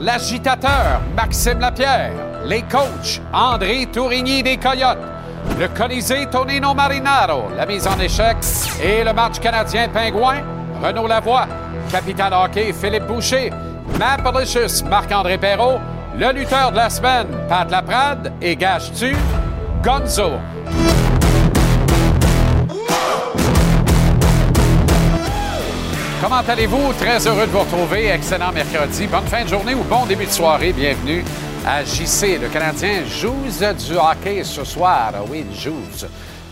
l'agitateur Maxime Lapierre, les coachs André Tourigny des Coyotes, le Colisée Tonino Marinaro, la mise en échec et le match canadien Pingouin, Renaud Lavoie, Capital Hockey Philippe Boucher, Mapalicious Marc-André Perrault, le lutteur de la semaine Pat Laprade et gage-tu Gonzo. Comment allez-vous? Très heureux de vous retrouver. Excellent mercredi. Bonne fin de journée ou bon début de soirée. Bienvenue à JC. Le Canadien joue du hockey ce soir. Ah oui, il joue.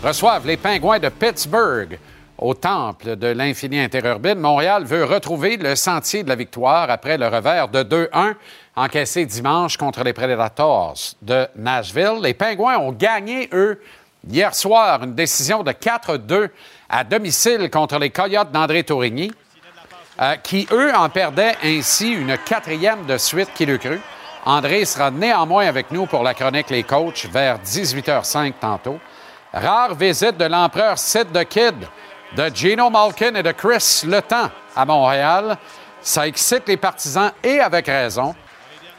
Reçoivent les Pingouins de Pittsburgh au temple de l'infini interurbine. Montréal veut retrouver le sentier de la victoire après le revers de 2-1 encaissé dimanche contre les Predators de Nashville. Les Pingouins ont gagné, eux, hier soir, une décision de 4-2 à domicile contre les Coyotes d'André Tourigny. Euh, qui, eux, en perdaient ainsi une quatrième de suite qui le cru. André sera néanmoins avec nous pour la chronique Les Coachs vers 18h05 tantôt. Rare visite de l'empereur Sid the Kid, de Gino Malkin et de Chris Le Temps à Montréal. Ça excite les partisans et avec raison.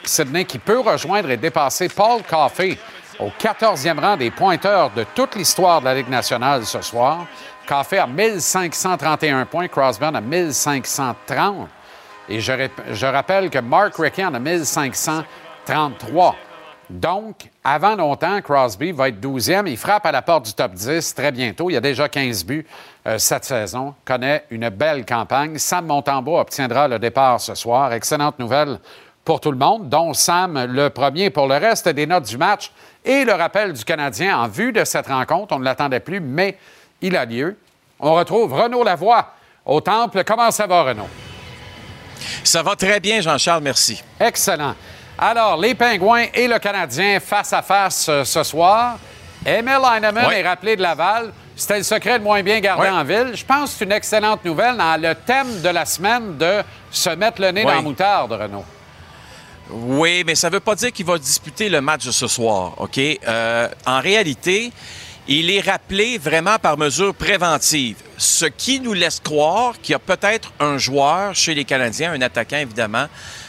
Sidney qui peut rejoindre et dépasser Paul Coffey au 14e rang des pointeurs de toute l'histoire de la Ligue nationale ce soir. Café à 1531 points, Crosby en a 1530. Et je, rappelle que Mark Rickey en a 1533. Donc, avant longtemps, Crosby va être 12e. Il frappe à la porte du top 10 très bientôt. Il a déjà 15 buts euh, cette saison. Connaît une belle campagne. Sam Montembeau obtiendra le départ ce soir. Excellente nouvelle pour tout le monde, dont Sam le premier. Pour le reste des notes du match et le rappel du Canadien en vue de cette rencontre, on ne l'attendait plus, mais il a lieu. On retrouve Renaud Lavoie au Temple. Comment ça va, Renaud? Ça va très bien, Jean-Charles, merci. Excellent. Alors, les Pingouins et le Canadien face à face euh, ce soir. Emil Heinemann est rappelé de Laval. C'était le secret de moins bien garder en ville. Je pense que c'est une excellente nouvelle dans le thème de la semaine de se mettre le nez dans la moutarde, Renaud. Oui, mais ça ne veut pas dire qu'il va disputer le match de ce soir, OK? Euh, en réalité, il est rappelé vraiment par mesure préventive, ce qui nous laisse croire qu'il y a peut-être un joueur chez les Canadiens, un attaquant évidemment,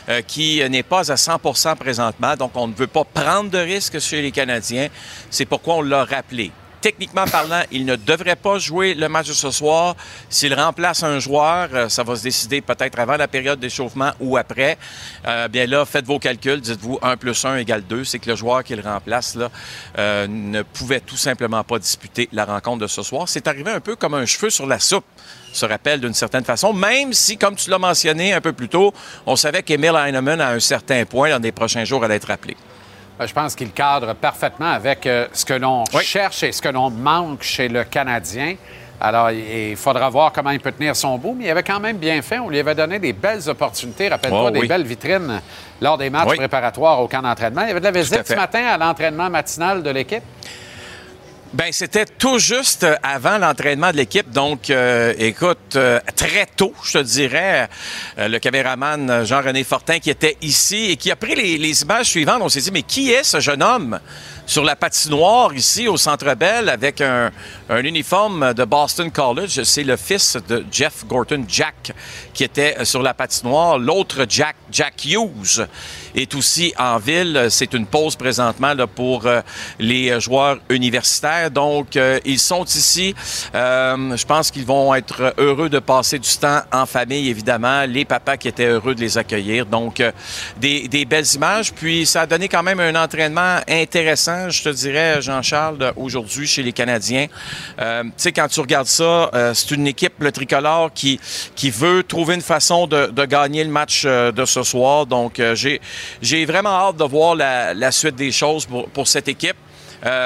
euh, qui n'est pas à 100% présentement. Donc, on ne veut pas prendre de risques chez les Canadiens. C'est pourquoi on l'a rappelé techniquement parlant, il ne devrait pas jouer le match de ce soir. S'il remplace un joueur, euh, ça va se décider peut-être avant la période d'échauffement ou après. Euh, bien là, faites vos calculs. Dites-vous 1 plus 1 égale 2. C'est que le joueur qui le remplace là, euh, ne pouvait tout simplement pas disputer la rencontre de ce soir. C'est arrivé un peu comme un cheveu sur la soupe se rappelle d'une certaine façon, même si, comme tu l'as mentionné un peu plus tôt, on savait qu'Emile Heinemann, à un certain point, dans les prochains jours, allait être rappelé. Euh, je pense qu'il cadre parfaitement avec euh, ce que l'on cherche et ce que l'on manque chez le Canadien. Alors, il faudra voir comment il peut tenir son bout, mais il avait quand même bien fait. On lui avait donné des belles opportunités. Rappelle-toi, oh, des belles vitrines lors des matchs préparatoires au camp d'entraînement. Il y avait de la visite ce matin à l'entraînement matinal de l'équipe. Ben c'était tout juste avant l'entraînement de l'équipe, donc euh, écoute euh, très tôt, je te dirais, euh, le caméraman Jean-René Fortin qui était ici et qui a pris les, images suivantes. On s'est dit mais qui est ce jeune homme sur la patinoire ici au Centre Bell avec un, un uniforme de Boston College? C'est le fils de Jeff Gorton, Jack, qui était sur la patinoire. L'autre Jack, Jack Hughes, est aussi en ville. C'est une pause présentement là, pour euh, les joueurs universitaires. Donc, euh, ils sont ici. Euh, je pense qu'ils vont être heureux de passer du temps en famille, évidemment. Les papas qui étaient heureux de les accueillir. Donc, des, des belles images. Puis, ça a donné quand même un entraînement intéressant je te dirais, Jean-Charles, aujourd'hui chez les Canadiens. Euh, tu sais, quand tu regardes ça, euh, c'est une équipe, le tricolore, qui, qui veut trouver une façon de, gagner le match euh, de ce soir. Donc, j'ai, j'ai vraiment hâte de voir la, suite des choses pour, cette équipe.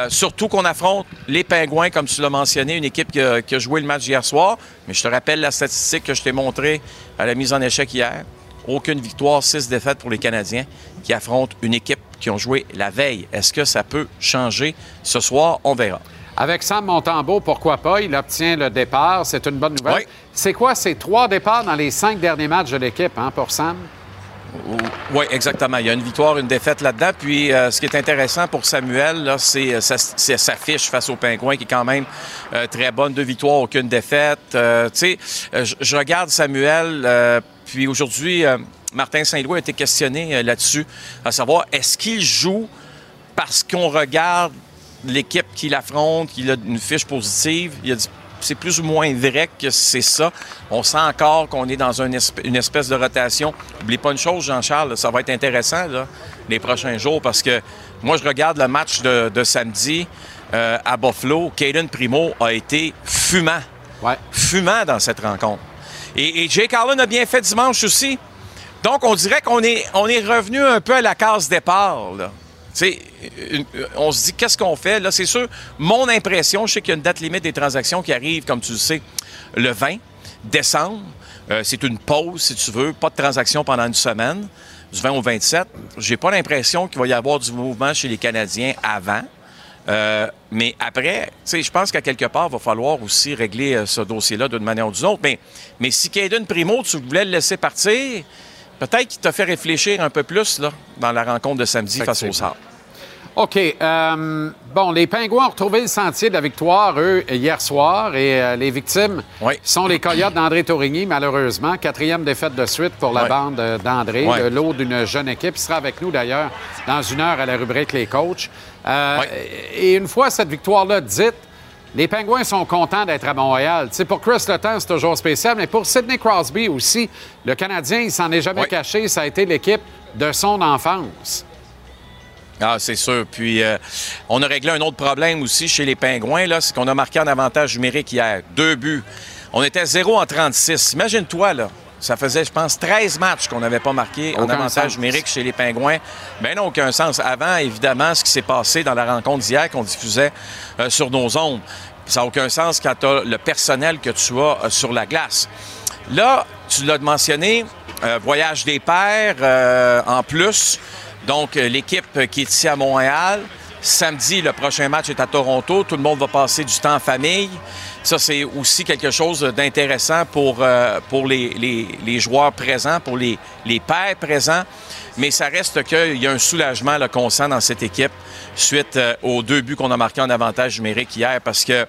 surtout qu'on affronte les Pingouins, comme tu l'as mentionné, une équipe qui a, qui a, joué le match hier soir. Mais je te rappelle la statistique que je t'ai montrée à la mise en échec hier. Aucune victoire, six défaites pour les Canadiens qui affrontent une équipe qui ont joué la veille. Est-ce que ça peut changer? Ce soir? On verra. Avec Sam Montembeau, pourquoi pas? Il obtient le départ. C'est une bonne nouvelle. C'est quoi ces trois départs dans les cinq derniers matchs de l'équipe hein, pour Sam? Oui, exactement. Il y a une victoire, une défaite là-dedans. Puis, euh, ce qui est intéressant pour Samuel, c'est euh, sa, fiche face aux Pingouins qui est quand même euh, très bonne. Deux victoires, aucune défaite. tu sais, je regarde Samuel, puis aujourd'hui, Martin Saint-Louis a été questionné là-dessus, à savoir est-ce qu'il joue parce qu'on regarde l'équipe qu'il affronte, qu'il a une fiche positive? Il a dit c'est plus ou moins vrai que c'est ça. On sent encore qu'on est dans une espèce de rotation. N'oublie pas une chose, Jean-Charles, ça va être intéressant les prochains jours parce que moi, je regarde le match de, samedi euh, à Buffalo. Caden Primo a été fumant. Fumant dans cette rencontre. Et, Jake Allen a bien fait dimanche aussi. Donc, on dirait qu'on est, on est revenu un peu à la case départ. Là. On se dit, qu'est-ce qu'on fait? Là, c'est sûr, mon impression, je sais qu'il y a une date limite des transactions qui arrive, comme tu le sais, le 20 décembre. Euh, c'est une pause, si tu veux, pas de transaction pendant une semaine, du 20 au 27. J'ai pas l'impression qu'il va y avoir du mouvement chez les Canadiens avant. Euh, mais après, je pense qu'à quelque part, il va falloir aussi régler euh, ce dossier-là d'une manière ou d'une autre. Mais, mais si Caden Primo, tu voulais le laisser partir, peut-être qu'il t'a fait réfléchir un peu plus là, dans la rencontre de samedi face au Sable. OK. Euh, bon, les Pingouins ont retrouvé le sentier de la victoire, eux, hier soir. Et les victimes sont les Coyotes d'André Tourigny, malheureusement. Quatrième défaite de suite pour la bande d'André, de l'eau d'une jeune équipe. Il sera avec nous, d'ailleurs, dans une heure à la rubrique Les Coachs. Euh, et une fois cette victoire-là dite, les Pingouins sont contents d'être à Montréal. sais, pour Chris Letang, c'est toujours spécial, mais pour Sidney Crosby aussi, le Canadien, il s'en est jamais caché. Ça a été l'équipe de son enfance. Ah, c'est sûr. Puis, euh, on a réglé un autre problème aussi chez les Pingouins, là, c'est qu'on a marqué un avantage numérique hier. Deux buts. On était 0 en 36. Imagine-toi, là. Ça faisait, je pense, 13 matchs qu'on n'avait pas marqué en avantage numérique chez les Pingouins. Mais non, aucun sens. Avant, évidemment, ce qui s'est passé dans la rencontre d'hier qu'on diffusait euh, sur nos ondes, ça n'a aucun sens quand tu as le personnel que tu as euh, sur la glace. Là, tu l'as mentionné, euh, voyage des pairs en plus. Donc, l'équipe qui est ici à Montréal. Samedi, le prochain match est à Toronto. Tout le monde va passer du temps en famille. Ça, c'est aussi quelque chose d'intéressant pour, euh, pour les, les, joueurs présents, pour les, les pères présents. Mais ça reste qu'il y a un soulagement qu'on sent dans cette équipe suite euh, aux deux buts qu'on a marqués en avantage numérique hier parce que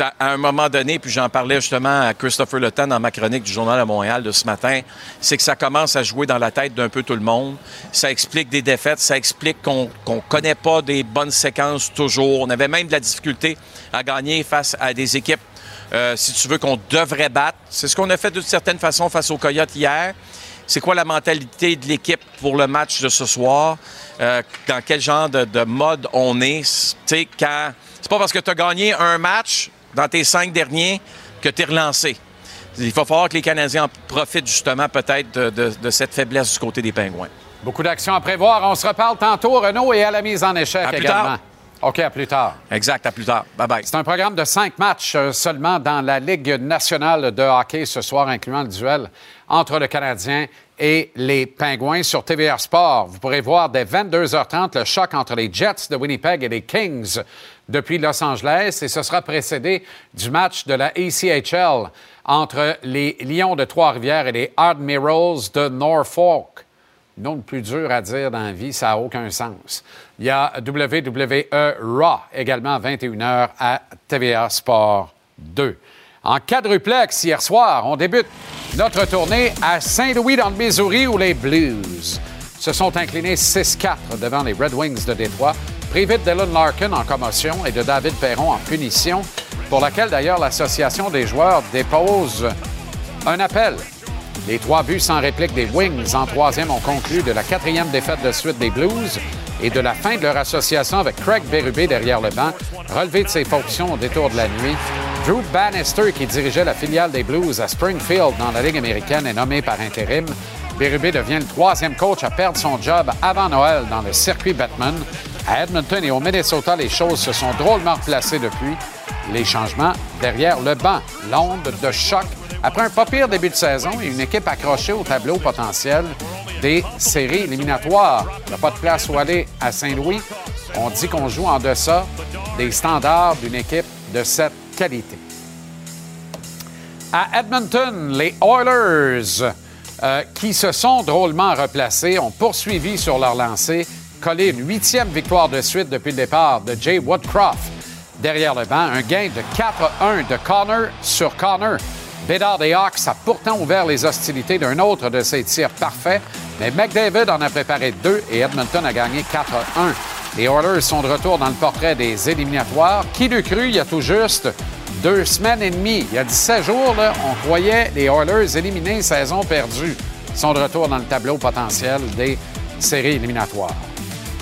à un moment donné, puis j'en parlais justement à Christopher Le dans ma chronique du Journal de Montréal de ce matin, c'est que ça commence à jouer dans la tête d'un peu tout le monde. Ça explique des défaites, ça explique qu'on ne connaît pas des bonnes séquences toujours. On avait même de la difficulté à gagner face à des équipes, euh, si tu veux, qu'on devrait battre. C'est ce qu'on a fait de certaine façon face aux Coyotes hier. C'est quoi la mentalité de l'équipe pour le match de ce soir? Euh, dans quel genre de, mode on est? Tu sais, quand... C'est pas parce que tu as gagné un match dans tes cinq derniers que tu es relancé. Il va falloir que les Canadiens en profitent justement peut-être de, cette faiblesse du côté des Pingouins. Beaucoup d'actions à prévoir. On se reparle tantôt, Renaud, et à la mise en échec également. OK, à plus tard. Exact, à plus tard. Bye-bye. C'est un programme de cinq matchs euh, seulement dans la Ligue nationale de hockey ce soir, incluant le duel entre le Canadien et les Pingouins sur TVR Sport. Vous pourrez voir dès 22h30 le choc entre les Jets de Winnipeg et les Kings depuis Los Angeles et ce sera précédé du match de la ACHL entre les Lions de Trois-Rivières et les Admirals de Norfolk. Non, le plus dur à dire dans la vie, ça n'a aucun sens. Il y a WWE Raw également à 21h à TVA Sport 2. En quadruplex, hier soir, on débute notre tournée à Saint-Louis dans le Missouri où les Blues se sont inclinés 6-4 devant les Red Wings de Détroit, privés de Dylan Larkin en commotion et de David Perron en punition, pour laquelle d'ailleurs l'association des joueurs dépose un appel. Les trois buts sans réplique des Wings en troisième ont conclu de la quatrième défaite de suite des Blues et de la fin de leur association avec Craig Berube derrière le banc, relevé de ses fonctions au détour de la nuit. Drew Bannister, qui dirigeait la filiale des Blues à Springfield dans la Ligue américaine, est nommé par intérim. Berube devient le troisième coach à perdre son job avant Noël dans le circuit Batman. À Edmonton et au Minnesota, les choses se sont drôlement placées depuis. Les changements derrière le banc. L'onde de choc après un pas pire début de saison et une équipe accrochée au tableau potentiel des séries éliminatoires. Il n'y a pas de place où aller à Saint-Louis. On dit qu'on joue en deçà des standards d'une équipe de cette qualité. À Edmonton, les Oilers euh, qui se sont drôlement replacés, ont poursuivi sur leur lancée, collé une huitième victoire de suite depuis le départ de Jay Woodcroft derrière le banc. Un gain de 4-1 de Connor sur Connor. Bédard des Hawks a pourtant ouvert les hostilités d'un autre de ses tirs parfaits Mais McDavid en a préparé deux et Edmonton a gagné 4 à 1. Les Oilers sont de retour dans le portrait des éliminatoires. Qui l'eût cru il y a tout juste deux semaines et demie? Il y a 17 jours, on croyait les Oilers éliminés, saison perdue. Ils sont de retour dans le tableau potentiel des séries éliminatoires.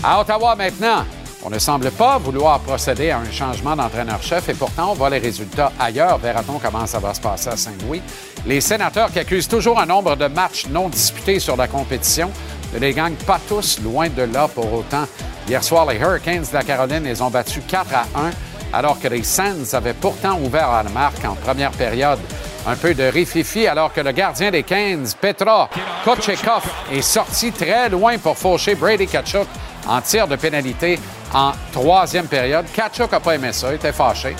À Ottawa maintenant, on ne semble pas vouloir procéder à un changement d'entraîneur-chef et pourtant on voit les résultats ailleurs. Verra-t-on comment ça va se passer à Saint-Louis? Les sénateurs qui accusent toujours un nombre de matchs non disputés sur la compétition ne les gagnent pas tous, loin de là pour autant. Hier soir, les Hurricanes de la Caroline les ont battus 4 à 1, alors que les Sands avaient pourtant ouvert à la marque en première période. Un peu de rififi alors que le gardien des Canes, Petra Kochekov, est sorti très loin pour faucher Brady Kachuk en tir de pénalité en troisième période. Kachuk n'a pas aimé ça, il était fâché.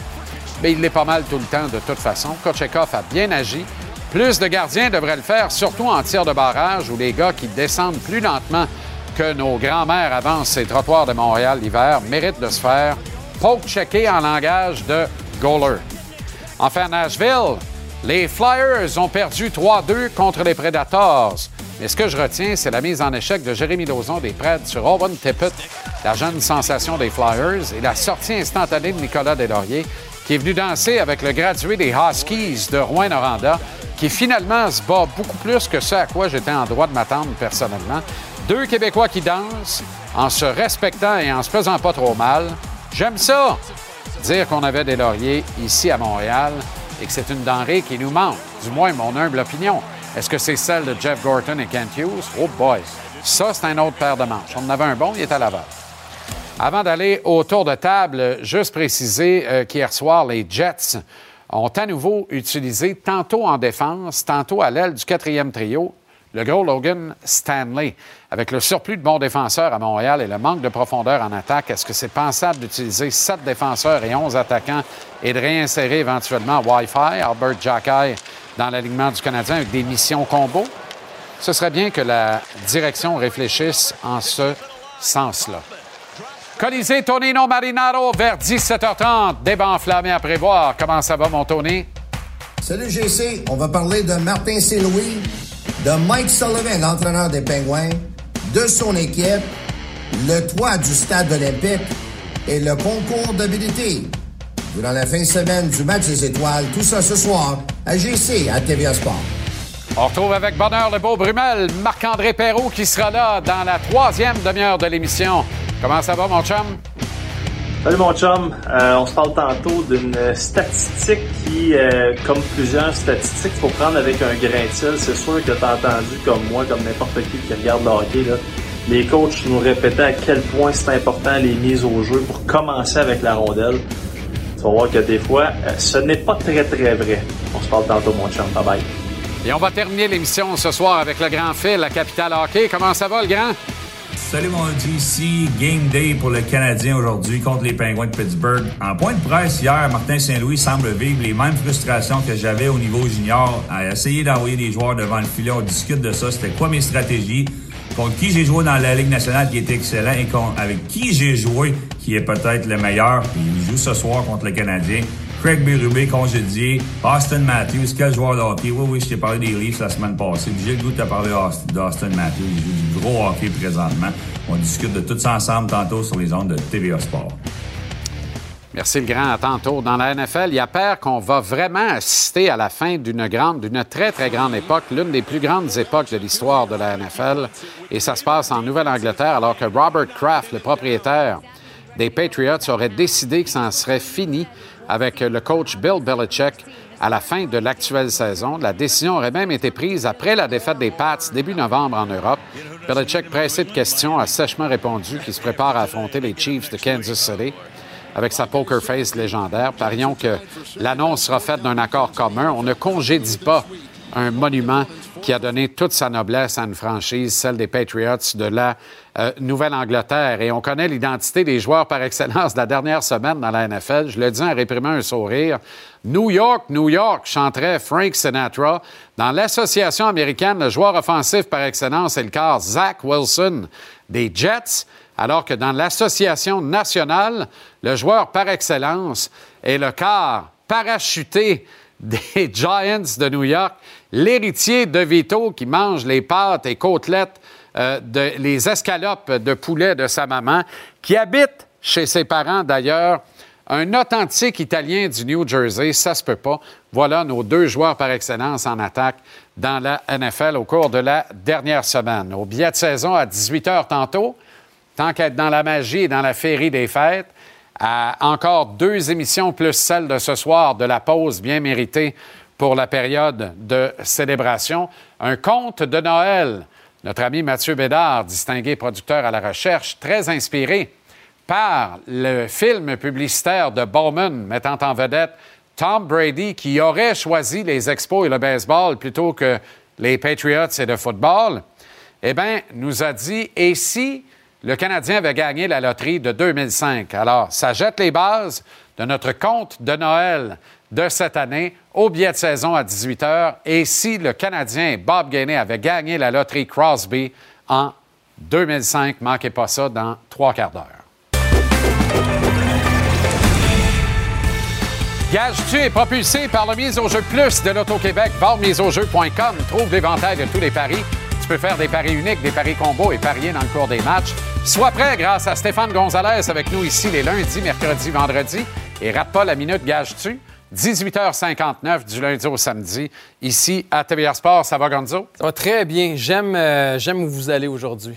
Mais il l'est pas mal tout le temps de toute façon. Kochekov a bien agi. Plus de gardiens devraient le faire, surtout en tir de barrage où les gars qui descendent plus lentement que nos grands-mères avancent ces trottoirs de Montréal l'hiver méritent de se faire poke-checker en langage de goaler. Enfin, Nashville, les Flyers ont perdu 3-2 contre les Predators. Mais ce que je retiens, c'est la mise en échec de Jérémy Lauzon des Preds sur Owen Tippett, la jeune sensation des Flyers, et la sortie instantanée de Nicolas Deslauriers, qui est venu danser avec le gradué des Huskies de Rouen-Noranda, qui finalement se bat beaucoup plus que ce à quoi j'étais en droit de m'attendre personnellement. Deux Québécois qui dansent en se respectant et en se faisant pas trop mal. J'aime ça! Dire qu'on avait des lauriers ici à Montréal et que c'est une denrée qui nous manque, du moins mon humble opinion. Est-ce que c'est celle de Jeff Gorton et Kent Hughes? Oh boy! Ça, c'est un autre paire de manches. On en avait un bon, il est à Laval. Avant d'aller au tour de table, juste préciser euh, qu'hier soir, les Jets ont à nouveau utilisé, tantôt en défense, tantôt à l'aile du quatrième trio, le gros Logan Stanley. Avec le surplus de bons défenseurs à Montréal et le manque de profondeur en attaque, est-ce que c'est pensable d'utiliser sept défenseurs et onze attaquants et de réinsérer éventuellement Wi-Fi, Albert Jacky, dans l'alignement du Canadien avec des missions combo? Ce serait bien que la direction réfléchisse en ce sens-là. Colisée Tonino Marinaro vers 17h30. Débat enflammé à prévoir. Comment ça va, mon Tony? Salut GC, on va parler de Martin Saint-Louis, de Mike Sullivan, l'entraîneur des Penguins, de son équipe, le toit du stade olympique et le concours d'habilité. Durant la fin de semaine du match des étoiles, tout ça ce soir à GC à TVA Sport. On retrouve avec bonheur le beau Brumel, Marc-André Perrault qui sera là dans la troisième demi-heure de l'émission. Comment ça va, mon chum? Salut mon chum, euh, on se parle tantôt d'une statistique qui, euh, comme plusieurs statistiques, faut prendre avec un grain de sel. C'est sûr que tu as entendu, comme moi, comme n'importe qui qui regarde le hockey, là, les coachs nous répétaient à quel point c'est important les mises au jeu pour commencer avec la rondelle. Tu vas voir que des fois, euh, ce n'est pas très très vrai. On se parle tantôt mon chum, bye bye. Et on va terminer l'émission ce soir avec le grand fil, la capitale hockey. Comment ça va, le grand? Salut mon Game Day pour le Canadien aujourd'hui contre les Penguins de Pittsburgh. En point de presse hier, Martin Saint-Louis semble vivre les mêmes frustrations que j'avais au niveau junior à essayer d'envoyer des joueurs devant le filet. On discute de ça, c'était quoi mes stratégies, contre qui j'ai joué dans la Ligue nationale qui est excellent et avec qui j'ai joué qui est peut-être le meilleur? Il joue ce soir contre le Canadien. Craig Berube, congédié. Austin Matthews, quel joueur de hockey? Oui, oui, je t'ai parlé des Leafs la semaine passée. J'ai le goût de te parler d'Austin Matthews. Joue du gros hockey présentement. On discute de tout ça ensemble tantôt sur les ondes de TVA Sport. Merci le grand. À tantôt. Dans la NFL, il y a peur qu'on va vraiment assister à la fin d'une grande, d'une très, très grande époque, l'une des plus grandes époques de l'histoire de la NFL. Et ça se passe en Nouvelle-Angleterre, alors que Robert Kraft, le propriétaire des Patriots, aurait décidé que ça en serait fini avec le coach Bill Belichick à la fin de l'actuelle saison. La décision aurait même été prise après la défaite des Pats début novembre en Europe. Belichick, pressé de questions, a sèchement répondu qu'il se prépare à affronter les Chiefs de Kansas City avec sa poker face légendaire. Parions que l'annonce sera faite d'un accord commun. On ne congédie pas un monument qui a donné toute sa noblesse à une franchise, celle des Patriots de la euh, Nouvelle-Angleterre. Et on connaît l'identité des joueurs par excellence de la dernière semaine dans la NFL. Je le dis en réprimant un sourire. New York, New York, chanterait Frank Sinatra. Dans l'Association américaine, le joueur offensif par excellence est le quart Zach Wilson des Jets, alors que dans l'Association nationale, le joueur par excellence est le quart parachuté des Giants de New York, l'héritier de Vito qui mange les pâtes et côtelettes euh, de, les escalopes de poulet de sa maman, qui habite chez ses parents d'ailleurs. Un authentique Italien du New Jersey, ça se peut pas. Voilà nos deux joueurs par excellence en attaque dans la NFL au cours de la dernière semaine. Au billet de saison à 18 h tantôt, tant qu'être dans la magie et dans la féerie des fêtes, à encore deux émissions plus celle de ce soir de la pause bien méritée pour la période de célébration. Un conte de Noël. Notre ami Mathieu Bédard, distingué producteur à la recherche, très inspiré par le film publicitaire de Bowman mettant en vedette Tom Brady qui aurait choisi les expos et le baseball plutôt que les Patriots et le football, eh bien, nous a dit, et si le Canadien avait gagné la loterie de 2005? Alors, ça jette les bases de notre compte de Noël de cette année au billet de saison à 18 h. Et si le Canadien Bob Gainey avait gagné la loterie Crosby en 2005, manquez pas ça dans trois quarts d'heure. Gage-tu est propulsé par le mise au jeu plus de l'Auto-Québec? miseaujeu.com. Trouve l'éventail de tous les paris. Tu peux faire des paris uniques, des paris combos et parier dans le cours des matchs. Sois prêt grâce à Stéphane Gonzalez avec nous ici les lundis, mercredis, vendredis. Et rate pas la minute Gage-tu. 18h59 du lundi au samedi, ici à TVR Sport. Ça va, Gonzo? Ça va très bien. J'aime, euh, j'aime où vous allez aujourd'hui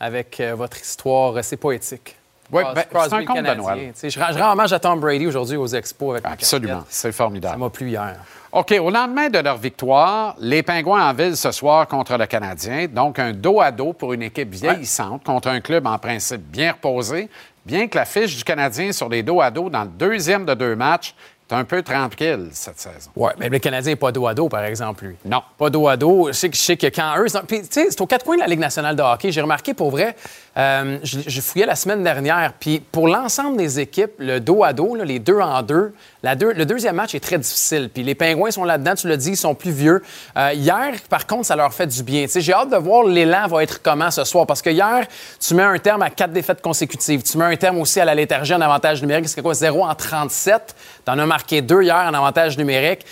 avec euh, votre histoire. C'est poétique. Oui, ben, c'est un conte de Noël. Je, rends hommage à Tom Brady aujourd'hui aux Expos. Avec Absolument, c'est formidable. Ça m'a plu hier. OK, au lendemain de leur victoire, les Pingouins en ville ce soir contre le Canadien. Donc, un dos à dos pour une équipe vieillissante contre un club en principe bien reposé. Bien que la fiche du Canadien sur les dos à dos dans le deuxième de deux matchs un peu tranquille cette saison. Oui, mais le Canadien n'est pas dos à dos, par exemple, lui. Non. Pas dos à dos. Je sais, je sais que quand eux. Puis, tu sais, c'est aux quatre coins de la Ligue nationale de hockey. J'ai remarqué, pour vrai, euh, je, fouillais la semaine dernière, puis pour l'ensemble des équipes, le dos à dos, les deux en deux, le deuxième match est très difficile. Puis les Pingouins sont là-dedans, tu l'as dit, ils sont plus vieux. Euh, hier, par contre, ça leur fait du bien. J'ai hâte de voir l'élan va être comment ce soir, parce que hier, tu mets un terme à quatre défaites consécutives. Tu mets un terme aussi à la léthargie en avantage numérique. C'est quoi? 0 en 37. Tu en as marqué deux hier en avantage numérique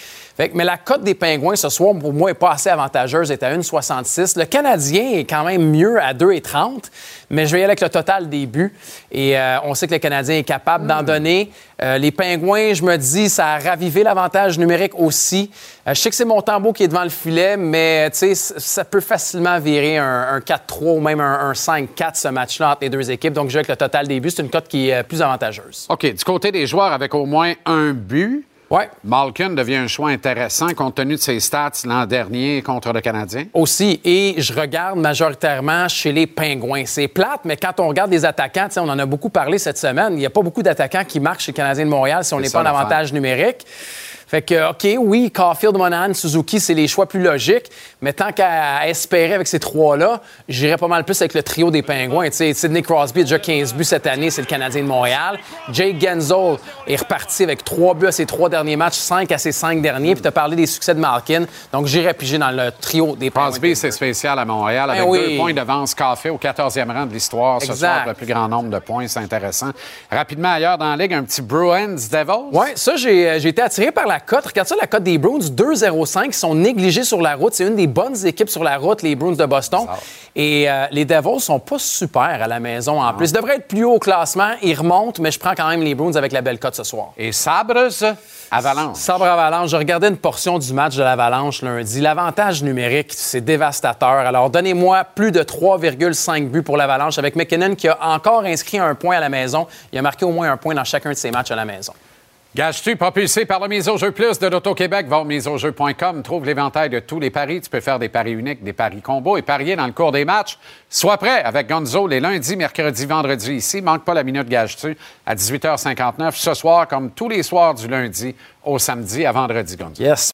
mais la cote des Pingouins ce soir, pour moi, n'est pas assez avantageuse, est à 1,66. Le Canadien est quand même mieux à 2,30, mais je vais y aller avec le total des buts. Et euh, on sait que le Canadien est capable d'en donner. Euh, les Pingouins, je me dis, ça a ravivé l'avantage numérique aussi. Euh, je sais que c'est Montembeau qui est devant le filet, mais ça peut facilement virer un, 4-3 ou même un, 5-4 ce match-là entre les deux équipes. Donc, je vais avec le total des buts. C'est une cote qui est plus avantageuse. OK. Du côté des joueurs avec au moins un but, Ouais. Malkin devient un choix intéressant compte tenu de ses stats l'an dernier contre le Canadien. Aussi. Et je regarde majoritairement chez les Pingouins. C'est plate, mais quand on regarde des attaquants, on en a beaucoup parlé cette semaine, il n'y a pas beaucoup d'attaquants qui marquent chez le Canadien de Montréal si on n'est pas en avantage numérique. Fait que, OK, oui, Caulfield, Monahan, Suzuki, c'est les choix plus logiques, mais tant qu'à espérer avec ces trois-là, j'irais pas mal plus avec le trio des Pingouins. sais, Sidney Crosby a déjà 15 buts cette année, c'est le Canadien de Montréal. Jake Genzel est reparti avec trois buts à ses trois derniers matchs, cinq à ses cinq derniers, puis tu as parlé des succès de Malkin. Donc, j'irais piger dans le trio des Pingouins. Crosby, c'est spécial à Montréal, ben avec deux points d'avance Caulfield au 14e rang de l'histoire. Ce soir, le plus grand nombre de points, c'est intéressant. Rapidement, ailleurs dans la Ligue, un petit Bruins Devils. Oui, ça, euh, j'ai été attiré par la cote. Regarde ça, la cote des Bruins, 2-0-5, ils sont négligés sur la route. C'est une des bonnes équipes sur la route, les Bruins de Boston. Et euh, les Devils sont pas super à la maison en plus. Ils devraient être plus haut au classement. Ils remontent, mais je prends quand même les Bruins avec la belle cote ce soir. Et Sabres, Avalanche. Sabre Avalanche. Je regardais une portion du match de l'Avalanche lundi. L'avantage numérique, c'est dévastateur. Alors, donnez-moi plus de 3,5 buts pour l'Avalanche avec McKinnon qui a encore inscrit un point à la maison. Il a marqué au moins un point dans chacun de ses matchs à la maison. Gage-tu propulsé par le Mise au jeu plus de l'Auto-Québec? Va au miseaujeu.com, trouve l'éventail de tous les paris. Tu peux faire des paris uniques, des paris combos et parier dans le cours des matchs. Sois prêt avec Gonzo les lundis, mercredis, vendredis ici. Manque pas la minute Gage-tu à 18h59 ce soir, comme tous les soirs du lundi au samedi à vendredi, Gonzo. Yes.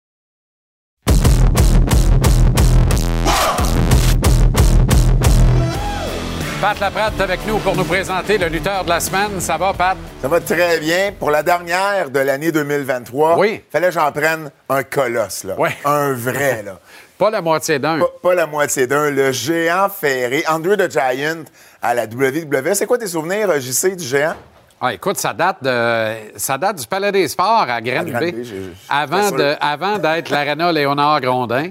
Pat Laprade est avec nous pour nous présenter le lutteur de la semaine. Ça va, Pat? Ça va très bien. Pour la dernière de l'année 2023, oui. fallait que j'en prenne un colosse, là. Oui. Un vrai, là. pas la moitié d'un. Pas, la moitié d'un. Le géant ferré, Andrew the Giant à la WWE. C'est quoi tes souvenirs, JC, du géant? Ah, écoute, ça date, de, ça date du Palais des Sports à avant, de, avant d'être l'Arena Léonard Grondin.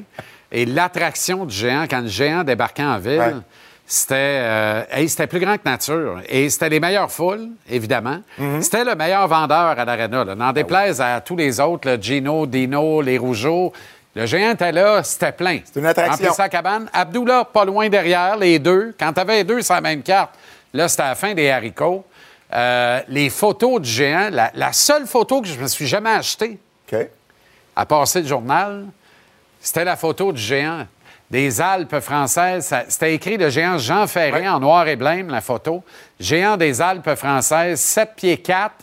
Et l'attraction du géant, quand le géant débarquait en ville, C'était euh, hey, c'était plus grand que nature. Et c'était les meilleures foules, évidemment. Mhm. C'était le meilleur vendeur à l'Arena. Ah N'en déplaise à tous les autres, le Gino, Dino, les Rougeaux. Le géant était là, c'était plein. C'est une attraction. Sa cabane. Abdullah, pas loin derrière, les deux. Quand tu avais les deux sur la même carte, là, c'était la fin des haricots. Euh, les photos du géant, la, la seule photo que je me suis jamais achetée, à passer le journal, c'était la photo du géant des Alpes françaises. Ça- C'était écrit le géant Jean Ferré Ouais. en noir et blême, la photo. Géant des Alpes françaises, 7 pieds 4,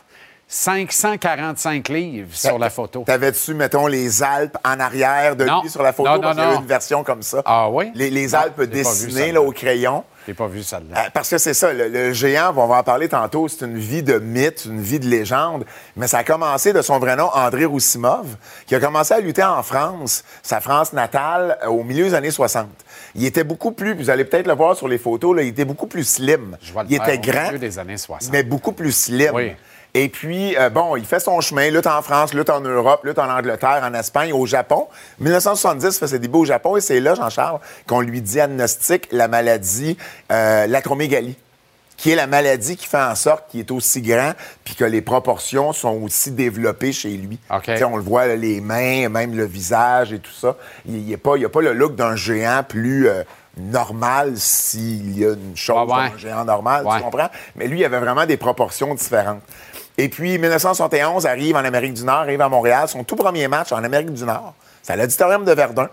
545 livres sur la photo. T'avais-tu, mettons, les Alpes en arrière de Non. lui sur la photo? Non, non, parce qu'il y non. une version comme ça. Ah oui? Les, les Non, Alpes dessinées là, au crayon. J'ai pas vu celle-là. Euh, parce que c'est ça, le, le géant, on va en parler tantôt, c'est une vie de mythe, une vie de légende. Mais ça a commencé de son vrai nom, André Roussimov, qui a commencé à lutter en France, sa France natale, euh, au milieu des années 60. Il était beaucoup plus, vous allez peut-être le voir sur les photos, là, il était beaucoup plus slim. Je vois le il était grand, des années 60. mais beaucoup plus slim. Oui. Et puis, euh, bon, il fait son chemin, lutte en France, lutte en Europe, lutte en Angleterre, en Espagne, au Japon. 1970, il fait ses débuts au Japon et c'est là, Jean-Charles, qu'on lui diagnostique la maladie, euh, l'acromégalie, qui est la maladie qui fait en sorte qu'il est aussi grand puis que les proportions sont aussi développées chez lui. On le voit, là, les mains, même le visage et tout ça. Il n'y a, pas- il y a pas le look d'un géant plus euh, normal s'il y a une chose Ah ouais. comme un géant normal, Ouais. tu comprends? Mais lui, il avait vraiment des proportions différentes. Et puis, 1971 arrive en Amérique du Nord, arrive à Montréal. Son tout premier match en Amérique du Nord, c'est à l'Auditorium de Verdun.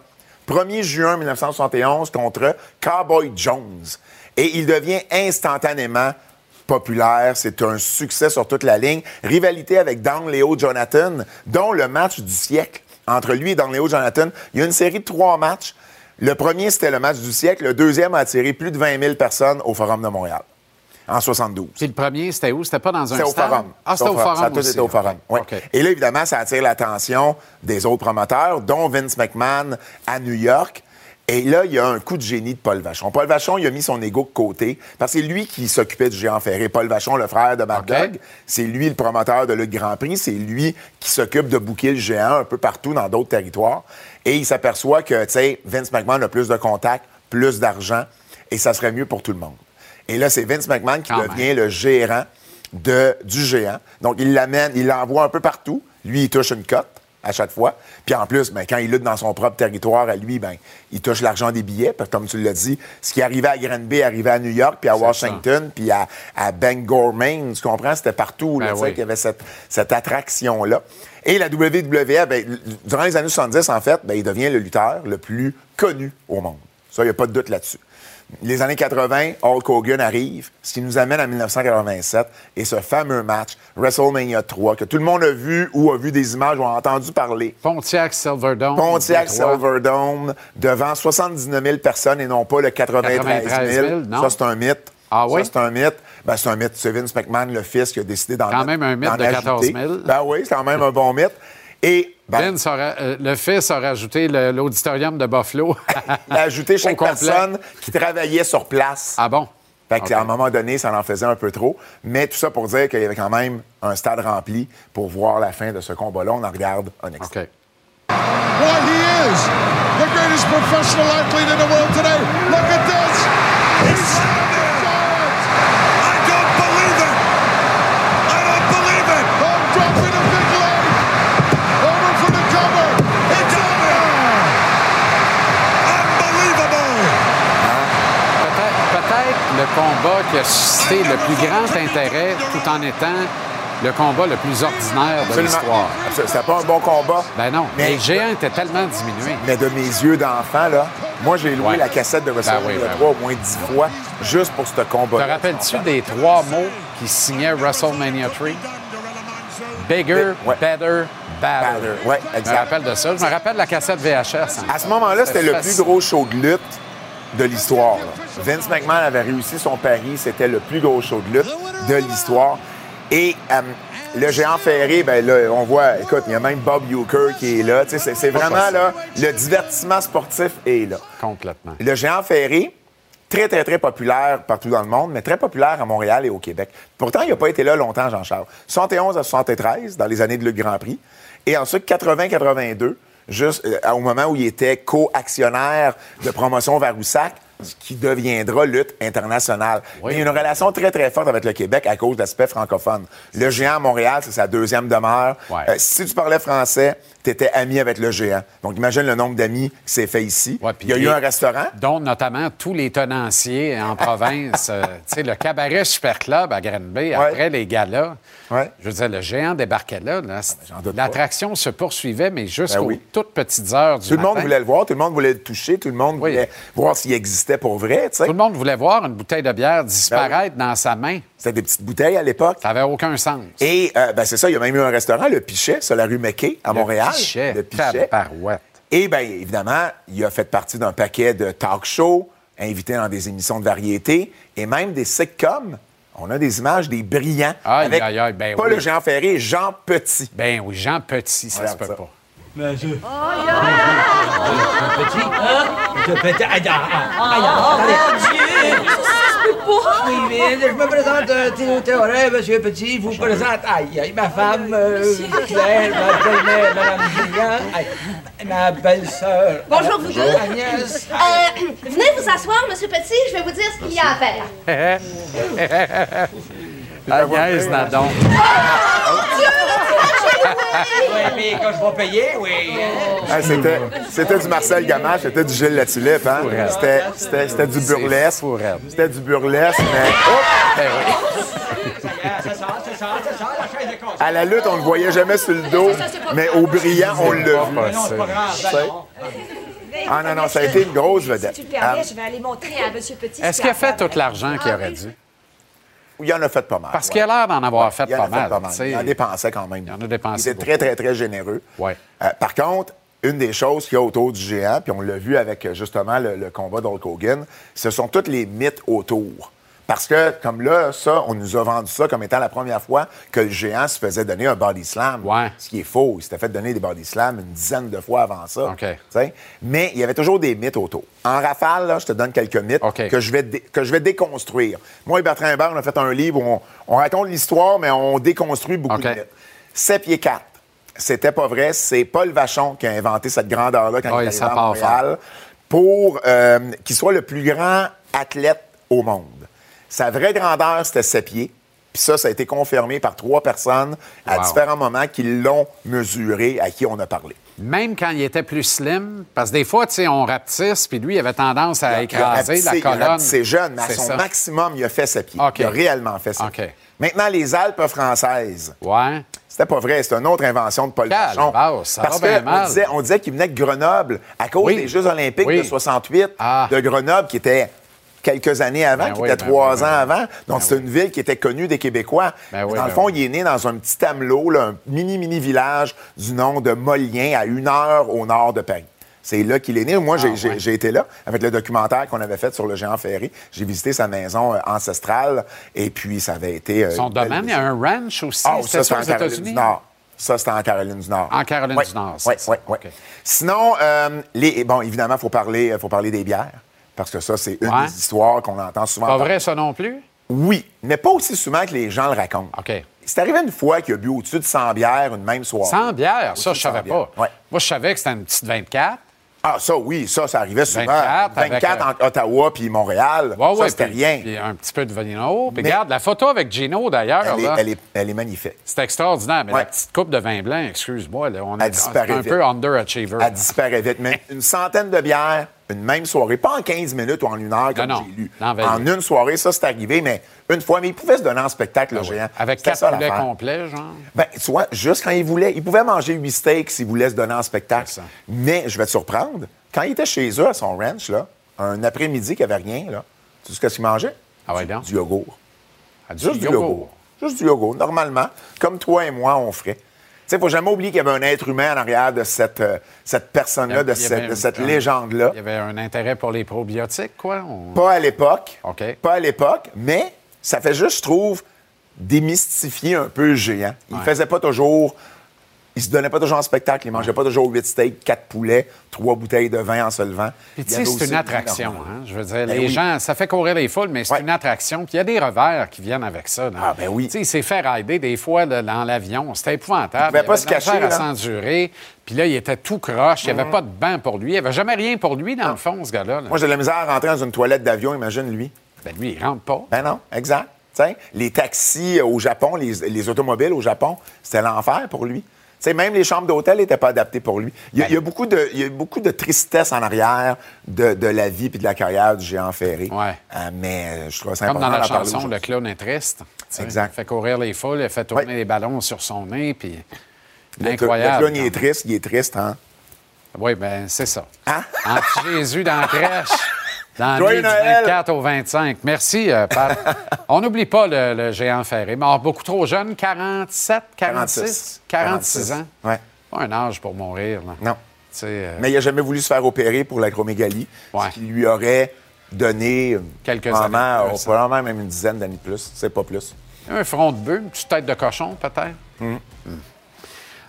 1er juin 1971 contre Cowboy Jones. Et il devient instantanément populaire. C'est un succès sur toute la ligne. Rivalité avec Don Leo Jonathan, dont le match du siècle entre lui et Don Leo Jonathan. Il y a une série de trois matchs. Le premier, c'était le match du siècle. Le deuxième a attiré plus de 20 000 personnes au Forum de Montréal en 72. Puis le premier, c'était où? C'était pas dans un C'était au forum. Ah, c'était au Ça forum a tout aussi. été au forum. Et là, évidemment, ça attire l'attention des autres promoteurs, dont Vince McMahon à New York. Et là, il y a un coup de génie de Paul Vachon. Paul Vachon, il a mis son ego de côté parce que c'est lui qui s'occupait du géant ferré. Paul Vachon, le frère de Mad OK. Dog, c'est lui le promoteur de le Grand Prix. C'est lui qui s'occupe de booker le géant un peu partout dans d'autres territoires. Et il s'aperçoit que, tu sais, Vince McMahon a plus de contacts, plus d'argent, et ça serait mieux pour tout le monde. Et là, c'est Vince McMahon qui Quand devient le gérant de, du géant. Donc, il l'amène, il l'envoie un peu partout. Lui, il touche une cote à chaque fois. Puis en plus, ben, quand il lutte dans son propre territoire à lui, ben, il touche l'argent des billets. Parce que comme tu l'as dit, ce qui arrivait à Granby arrivait à New York, puis à Washington, puis à, à Bangor, Maine. Tu comprends? C'était partout là, Ben oui. qu'il y avait cette, cette attraction-là. Et la WWE, ben, durant les années 70, en fait, ben, il devient le lutteur le plus connu au monde. Ça, il n'y a pas de doute là-dessus. Les années 80, Hulk Hogan arrive, ce qui nous amène à 1987 et ce fameux match, WrestleMania 3, que tout le monde a vu ou a vu des images ou a entendu parler. Pontiac Silverdome. Pontiac. Silverdome devant 79 000 personnes et non pas le 93 000. 93 000, non? Ça, c'est un mythe. Ah oui? Ça, c'est un mythe. Ben, c'est un mythe. C'est Vince McMahon, le fils, qui a décidé d'en Quand même un mythe de 14 000. ajouter. Ben oui, c'est quand même un bon mythe. Et ben, Vince aura- euh, le fils a rajouté l'auditorium de Buffalo. il a ajouté chaque personne qui travaillait sur place. Ah bon? Fait qu'à un moment donné, ça en faisait un peu trop. Mais tout ça pour dire qu'il y avait quand même un stade rempli pour voir la fin de ce combat-là. On en regarde un extrait. OK. Why he is the greatest professional athlete in the world today. Look at this. Combat qui a suscité le plus grand intérêt tout en étant le combat le plus ordinaire de l'histoire. C'était pas un bon combat. Ben non, mais le géant était tellement diminué. Mais de mes yeux d'enfant, là, moi, j'ai loué Ouais. la cassette de WrestleMania Ben oui, ben 3 au moins 10 fois juste pour ce Te combat. rappelles-tu des trois mots qui signaient WrestleMania 3? Bigger, Ouais. better, badder. Ouais, Je me exact. rappelle de ça. Je me rappelle de la cassette VHS. À ce moment-là, c'était le plus gros show de lutte de l'histoire. Vince McMahon avait réussi son pari. C'était le plus gros show de lutte de l'histoire. Et euh, le géant ferré, ben là, on voit, écoute, il y a même Bob Euchre qui est là. C'est vraiment là, le divertissement sportif est là. Complètement. Le géant ferré, très, très, très populaire partout dans le monde, mais très populaire à Montréal et au Québec. Pourtant, il n'a pas été là longtemps, Jean-Charles. 71 à 73, dans les années de le Grand Prix. Et ensuite, 80-82, juste euh, au moment où il était co-actionnaire de promotion Varoussac, qui deviendra lutte internationale. Oui. Il y a une relation très, très forte avec le Québec à cause de l'aspect francophone. Le géant à Montréal, c'est sa deuxième demeure. Ouais. Euh, si tu parlais français, tu étais ami avec le géant. Donc, imagine le nombre d'amis qui s'est fait ici. Ouais, Il y a eu un restaurant. dont notamment tous les tenanciers en province. euh, tu sais, le cabaret Super Club à Granby, après les galas. Ouais. Je veux dire, le géant débarquait là. doute pas. L'attraction se poursuivait, mais jusqu'aux Ben oui. toutes petites heures du Tout le monde voulait le voir, tout le monde voulait le toucher, tout le monde Oui. voulait voir s'il existait pour vrai. Tout le monde voulait voir une bouteille de bière disparaître dans sa main. C'était des petites bouteilles à l'époque. Ça n'avait aucun sens. Et euh, ben, c'est ça, il y a même eu un restaurant, le Pichet, sur la rue McKay, à Montréal. Pichet, Le Pichet. tabarouette. Et bien, évidemment, il a fait partie d'un paquet de talk shows, invité dans des émissions de variété et même des sitcoms. On a des images des brillants. Aïe, avec aïe, aïe, ben pas oui. le Jean Ferré, Jean Petit. Ben oui, Jean Petit, ça se peut ça. pas. Petit. Petit. Aïe, aïe, aïe, attendez. Oui, mais je me présente, euh, Théo Théoret, Monsieur Petit, vous présente, aïe, aïe, ma femme, euh, Claire, ma belle-mère, Madame Julien, aïe, ma belle-sœur. Bonjour, vous deux. Agnès. Euh, venez vous asseoir, Monsieur Petit, je vais vous dire ce qu'il y a à faire. Agnès Nadon. Oui, mais quand je vais payer, oui. Ah, c'était, c'était du Marcel Gamache, c'était du Gilles Latulippe. Hein? C'était, c'était, c'était du burlesque. C'était du burlesque, mais oh, Ça sort, ça sort, ça sort, la chaise est cassée. à la lutte, on ne le voyait jamais sur le dos, mais au brillant, on l'a vu. Ben. Ah non, non, ça a été une grosse vedette. Si tu le permets, je vais aller montrer à Monsieur Petit. Est-ce y fait tout l'argent qu'il aurait dû? Il en a fait pas mal. Parce ouais. qu'il a l'air d'en avoir fait Il en pas a fait mal. pas mal. Il en dépensait quand même. Il en a dépensé Il était très, très, très généreux. Ouais. Euh, par contre, une des choses qu'il y a autour du géant, puis on l'a vu avec euh, justement le, le combat d'Hulk Hogan, ce sont tous les mythes autour. Parce que, comme là, ça, on nous a vendu ça comme étant la première fois que le géant se faisait donner un body slam. Ouais. Ce qui est faux. Il s'était fait donner des body slams une dizaine de fois avant ça. Mais il y avait toujours des mythes autour. En rafale, là, je te donne quelques mythes que, je vais que je vais déconstruire. Moi et Bertrand Hébert, on a fait un livre où on, on raconte l'histoire, mais on déconstruit beaucoup de mythes. 7 pieds 4. C'était pas vrai. C'est Paul Vachon qui a inventé cette grandeur-là quand Oui, il est arrivé à Montréal pour euh, qu'il soit le plus grand athlète au monde. Sa vraie grandeur, c'était 7 pieds. Puis ça, ça a été confirmé par trois personnes à Wow. différents moments qui l'ont mesuré, à qui on a parlé. Même quand il était plus slim, parce que des fois, tu sais, on rapetisse, puis lui, il avait tendance à écraser la colonne. C'est jeune, mais à son ça. maximum, il a fait 7 pieds. Il a réellement fait 7 OK. pieds. Maintenant, les Alpes françaises. Ouais. C'était pas vrai, c'est une autre invention de Paul ça Parce qu'on disait, on disait qu'il venait de Grenoble à cause Oui. des Jeux olympiques Oui. de 68 Ah. de Grenoble, qui était quelques années avant, Ben qui oui, était ben trois oui, ans ben oui. avant. Donc, c'est une ville qui était connue des Québécois. Ben dans le ben fond, il est né dans un petit amelot, là, un mini-mini village du nom de Molien, à une heure au nord de Paris. C'est là qu'il est né. Moi, j'ai Ah, ouais. été là avec le documentaire qu'on avait fait sur le géant ferré. J'ai visité sa maison euh, ancestrale et puis ça avait été... euh, Son domaine, il y a un ranch aussi. ah, C'était ça, en aux Caroline États-Unis? du Nord. Ça, c'était en Caroline du Nord. En Caroline Ouais, du Nord, Oui, oui, oui. Sinon, euh, les, bon, évidemment, il faut parler, faut parler des bières. Parce que ça, c'est une Ouais. des histoires qu'on entend souvent. Pas vrai, ça non plus? Oui, mais pas aussi souvent que les gens le racontent. OK. C'est arrivé une fois qu'il a bu au-dessus de 100 bières une même soirée. 100 bières, Au-dessus ça, je savais 100 bières. pas. Ouais. Moi, je savais que c'était une petite 24. Ah, ça, oui, ça, ça arrivait souvent. 24 avec, 24 entre Ottawa puis Montréal. Ouais, ça, ouais, c'était puis- rien. Puis un petit peu de vino. Puis Mais- regarde, la photo avec Gino, d'ailleurs, Elle est, elle, est, elle est magnifique. c'est extraordinaire. Mais Ouais. la petite coupe de vin blanc, excuse-moi, là, on Elle est un peu underachiever. Elle disparaît vite. Mais une centaine de bières, une même soirée, pas en 15 minutes ou en une heure comme j'ai lu. Non, en une soirée, ça, c'est arrivé, mais une fois. Mais il pouvait se donner en spectacle, le Ah géant. Avec quatre ça, poulets complets, genre? Ben, tu vois, juste quand il voulait. Il pouvait manger huit steaks s'il voulait se donner en spectacle. Mais je vais te surprendre. Quand il était chez eux, à son ranch, là, un après-midi qu'il n'y avait rien, là, tu sais ce qu'il mangeait? Ah ouais, Du-. Du yogourt. Ah, du Juste du yogourt. Juste du yogourt, normalement, comme toi et moi, on ferait. Sais, il ne faut jamais oublier qu'il y avait un être humain en arrière de cette, euh, cette personne-là, de cette, cette légende-là. Il y avait un intérêt pour les probiotiques, quoi. Pas à l'époque. OK. Pas à l'époque, mais ça fait juste, je trouve, démystifier un peu le géant. Il ne Ouais. faisait pas toujours Il se donnait pas toujours en spectacle. Il mangeait pas toujours 8 steaks, 4 poulets, 3 bouteilles de vin en se levant. Puis, tu sais, c'est une attraction. Hein? Je veux dire, Ben les oui. gens, ça fait courir les foules, mais c'est Ouais. une attraction. Puis il y a des revers qui viennent avec ça. Ah, ben oui. Tu sais, il s'est fait rider des fois là, dans l'avion. C'était épouvantable. Il pouvait pas se cacher, à s'endurer. Puis là, il était tout croche. Il n'y avait pas de banc pour lui. Il n'y avait jamais rien pour lui, dans le fond, ce gars-là. là. Moi, j'ai de la misère à rentrer dans une toilette d'avion, imagine lui. Ben, lui, il rentre pas. Ben non, exact. T'sais, les taxis au Japon, les, les automobiles au Japon, c'était l'enfer pour lui. Même les chambres d'hôtel n'étaient pas adaptées pour lui. Il y a, il y a beaucoup, de, il y a beaucoup de tristesse en arrière de, de la vie et de la carrière du géant ferré. Ouais. Euh, mais euh, je trouve ça Comme important dans la chanson, le clown est triste. Exact. Il fait courir les foules, il fait tourner Ouais. les ballons sur son nez, puis... Le- Incroyable. Le clown, il est triste, il est triste, hein? Oui, ben c'est ça. Hein? Entre Jésus dans la crèche, dans Joyeux nuit du Noël! 24 au 25. Merci, euh, Pat. On n'oublie pas le, le géant ferré. Mort beaucoup trop jeune, 47, 46, 46 ans. Ouais. Pas un âge pour mourir. Là. Non. Euh, Mais il n'a jamais voulu se faire opérer pour l'acromégalie, Ouais. ce qui lui aurait donné Quelques probablement, années plus. probablement même une dizaine d'années de plus. C'est pas plus. Un front de bœuf, une petite tête de cochon, peut-être. Hmm.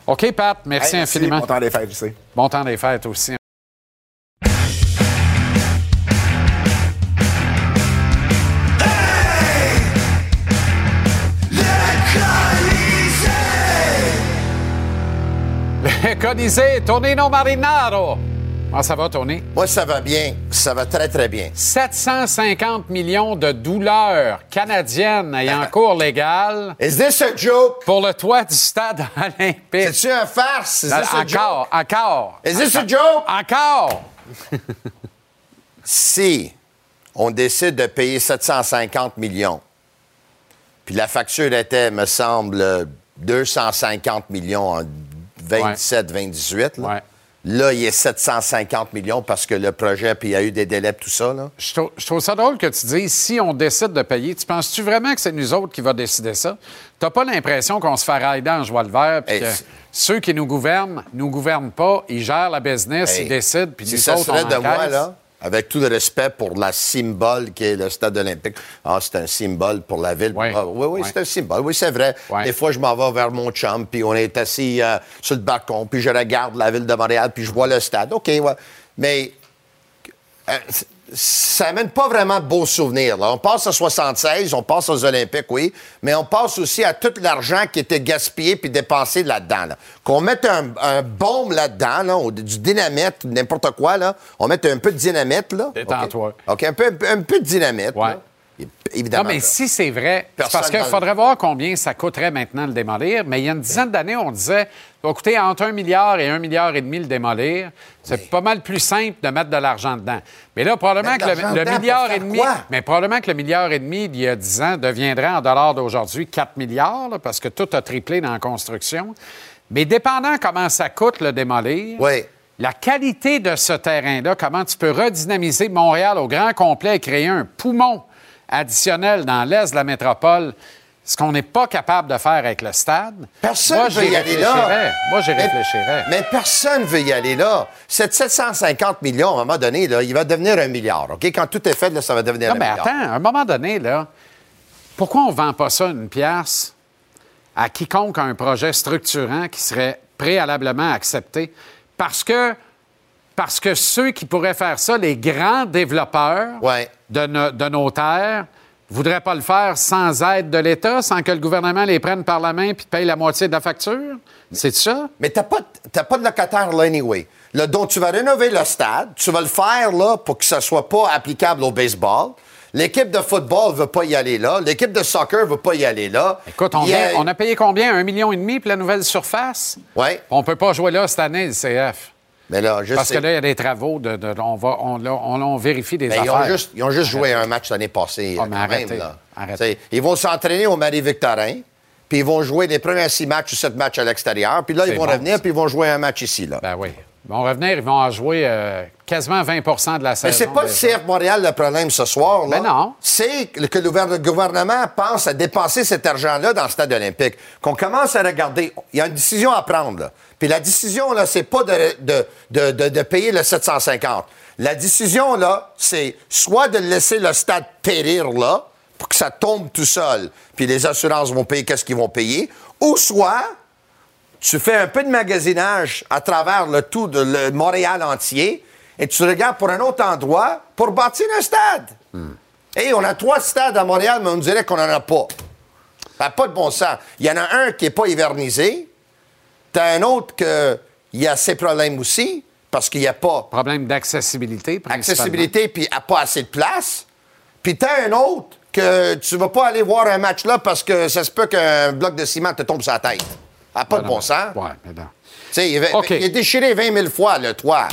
OK, Pat, merci Hey, infiniment. Bon temps des fêtes, je sais. Bon temps des fêtes aussi. Le Colisée, Tonino Marinaro. Comment ça va, Tony? Moi, ça va bien. Ça va très, très bien. 750 millions de douleurs canadiennes ayant cours légal Is this a joke? pour le toit du stade olympique. C'est-tu un farce? Is this a joke? Encore, encore. Is this a joke? Encore! Si on décide de payer 750 millions, puis la facture était, me semble, 250 millions en 27-28, là, Ouais. là, il est 750 millions parce que le projet, puis il y a eu des délais, tout ça. Là. Je trouve, je trouve ça drôle que tu dises si on décide de payer. Tu penses-tu vraiment que c'est nous autres qui va décider ça? T'as pas l'impression qu'on se fait rider en joie le vert puis Hey, que ceux qui nous gouvernent nous gouvernent pas, ils gèrent la business, Hey, ils décident, puis si nous ça autres, serait on de moi, là, avec tout le respect pour la symbole qui est le stade olympique. Ah, c'est un symbole pour la ville. Ouais. Ah, oui, oui, Ouais. c'est un symbole. Oui, c'est vrai. Ouais. Des fois, je m'en vais vers mon chum, puis on est assis euh, sur le balcon, puis je regarde la ville de Montréal, puis je vois le stade. OK, ouais. Mais euh, ça amène pas vraiment de beaux souvenirs. Là. On passe à 76, on passe aux Olympiques, oui, mais on passe aussi à tout l'argent qui était gaspillé puis dépensé là-dedans. là. Qu'on mette un, un bombe là-dedans, là, ou du dynamite, n'importe quoi, là. on met un peu de dynamite. Là. Détends-toi. OK, OK, un, peu, un peu- un peu de dynamite. Ouais. là. Évidemment. Non, mais là. si c'est vrai, c'est parce qu'il le- faudrait voir combien ça coûterait maintenant le démolir. Mais il y a une dizaine d'années, on disait, ça va coûter entre un milliard et un milliard et demi le démolir. C'est pas mal plus simple de mettre de l'argent dedans. Mais là, probablement que le, milliard et demi, mais probablement que le milliard et demi d'il y a 10 ans deviendrait en dollars d'aujourd'hui 4 milliards, là, parce que tout a triplé dans la construction. Mais dépendant comment ça coûte le démolir, Oui. la qualité de ce terrain-là, comment tu peux redynamiser Montréal au grand complet et créer un poumon additionnel dans l'est de la métropole, ce qu'on n'est pas capable de faire avec le stade. Personne ne veut y aller là. Moi, j'y réfléchirais. Mais personne ne veut y aller là. Cette 750 millions, à un moment donné, là, il va devenir un milliard. OK? Quand tout est fait, là, ça va devenir Non, un mais milliard. attends, à un moment donné, là, pourquoi on ne vend pas ça une pièce à quiconque a un projet structurant qui serait préalablement accepté? Parce que, parce que ceux qui pourraient faire ça, les grands développeurs Ouais. de, no- de nos terres, ne voudraient pas le faire sans aide de l'État, sans que le gouvernement les prenne par la main puis paye la moitié de la facture? C'est ça? Mais t'as pas, pas de locataire là, anyway. Là, donc, tu vas rénover le stade. Tu vas le faire, là, pour que ça soit pas applicable au baseball. L'équipe de football veut pas y aller là. L'équipe de soccer veut pas y aller là. Écoute, on, a- on a payé combien? Un million et demi pour la nouvelle surface? Ouais. On peut pas jouer là cette année, le CF. Mais là, je Parce que là, il y a des travaux. De, de- on, va, on, là, on- on vérifie des Mais ils, affaires. ont juste, ils ont juste joué un match l'année passée. Ah, mais quand arrêtez, même, là. arrêtez. Ils vont s'entraîner au Marie-Victorin, puis ils vont jouer les premiers six matchs ou sept matchs à l'extérieur, puis là, ils vont bon, revenir, puis ils vont jouer un match ici. Là. Ben oui. Ils vont revenir, ils vont en jouer euh, quasiment 20% de la saison. Mais c'est pas le. CF Montréal le problème ce soir. Là. Ben non. C'est que le gouver- le gouvernement pense à dépenser cet argent-là dans le stade olympique. Qu'on commence à regarder. Il y a une décision à prendre. Là. Puis la décision, là, c'est pas de, de, de, payer le 750. La décision, là, c'est soit de laisser le stade périr là, pour que ça tombe tout seul, puis les assurances vont payer qu'est-ce qu'ils vont payer, ou soit tu fais un peu de magasinage à travers le tout de le Montréal entier et tu regardes pour un autre endroit pour bâtir un stade. Et on a trois stades à Montréal, mais on dirait qu'on n'en a pas. Ça n'a pas de bon sens. Il y en a un qui n'est pas hivernisé. Tu as un autre qui a ses problèmes aussi, parce qu'il n'y a pas Problème d'accessibilité, accessibilité puis a pas assez de place. Puis tu as un autre que tu vas pas aller voir un match là parce que ça se peut qu'un bloc de ciment te tombe sur la tête. N'a pas de bon sens. Ouais, mais non. Il, il est déchiré 20 000 fois, le toit.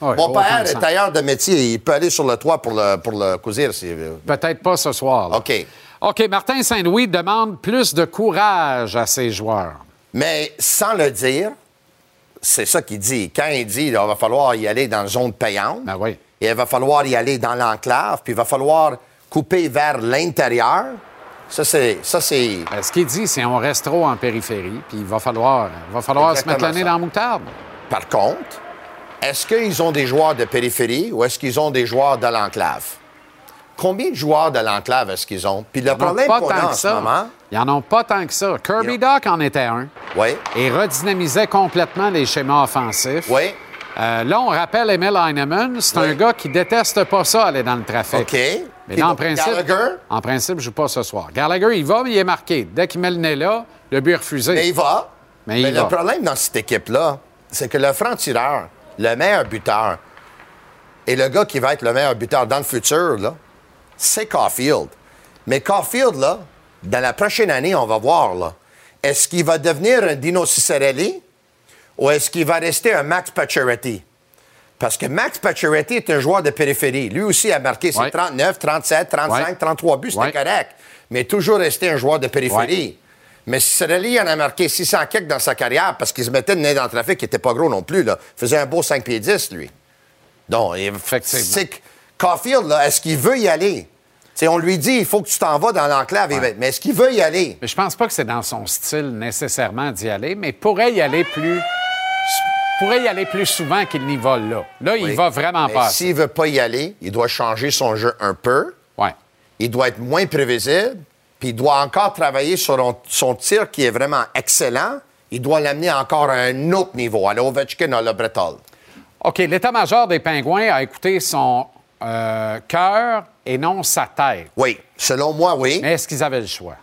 Mon aucun père est tailleur de métier. Il peut aller sur le toit pour le, pour le cousir. si- Peut-être pas ce soir. là. OK. OK, Martin Saint-Louis demande plus de courage à ses joueurs. Mais sans le dire, c'est ça qu'il dit. Quand il dit il va falloir y aller dans la zone payante, Ben oui. et il va falloir y aller dans l'enclave, puis il va falloir couper vers l'intérieur, ça, c'est. Ça, c'est. Ben, ce qu'il dit, c'est on reste trop en périphérie, puis il va falloir, il va falloir se mettre le nez dans la moutarde. Par contre, est-ce qu'ils ont des joueurs de périphérie ou est-ce qu'ils ont des joueurs de l'enclave? Combien de joueurs de l'enclave est-ce qu'ils ont? Puis le ont problème pas qu'on a en ce moment, Ils en ont pas tant que ça. Kirby Doc en était un oui, et redynamisait complètement les schémas offensifs. oui, Euh, là, on rappelle Emil Heinemann, c'est un gars qui déteste pas ça, aller dans le trafic. OK. Mais là, en principe, Gallagher? en principe, je joue pas ce soir. Gallagher, il va, mais il est marqué. Dès qu'il met le nez là, le but est refusé. mais il va. Mais il le va. problème dans cette équipe-là, c'est que le franc-tireur, le meilleur buteur, et le gars qui va être le meilleur buteur dans le futur, là, c'est Caulfield. Mais Caulfield, là, dans la prochaine année, on va voir, là, est-ce qu'il va devenir un Dino Ciccarelli ou est-ce qu'il va rester un Max Pacioretty? Parce que Max Pacioretty est un joueur de périphérie. Lui aussi a marqué ses Ouais. 39, 37, 35, Ouais. 33 buts, c'était Ouais. correct. Mais toujours resté un joueur de périphérie. Mais Ciccarelli en a marqué 600 quelques dans sa carrière parce qu'il se mettait le nez dans le trafic, qui n'était pas gros non plus. Là. Il faisait un beau 5 pieds 10, lui. Donc, il- Effectivement. c'est que Caulfield, là, est-ce qu'il veut y aller? T'sais, on lui dit, il faut que tu t'en vas dans l'enclave. Mais est-ce qu'il veut y aller? Mais je pense pas que c'est dans son style nécessairement d'y aller, mais pourrait y aller plus pourrait y aller plus souvent qu'il n'y va là. Là, il va vraiment Mais pas. S'il veut pas y aller, il doit changer son jeu un peu. Ouais. Il doit être moins prévisible. Puis il doit encore travailler sur son- son tir qui est vraiment excellent. Il doit l'amener encore à un autre niveau, à l'Ovechkin, à le Breton. OK, l'état-major des Pingouins a écouté son euh, cœur et non sa tête. Oui, selon moi, oui. Mais est-ce qu'ils avaient le choix?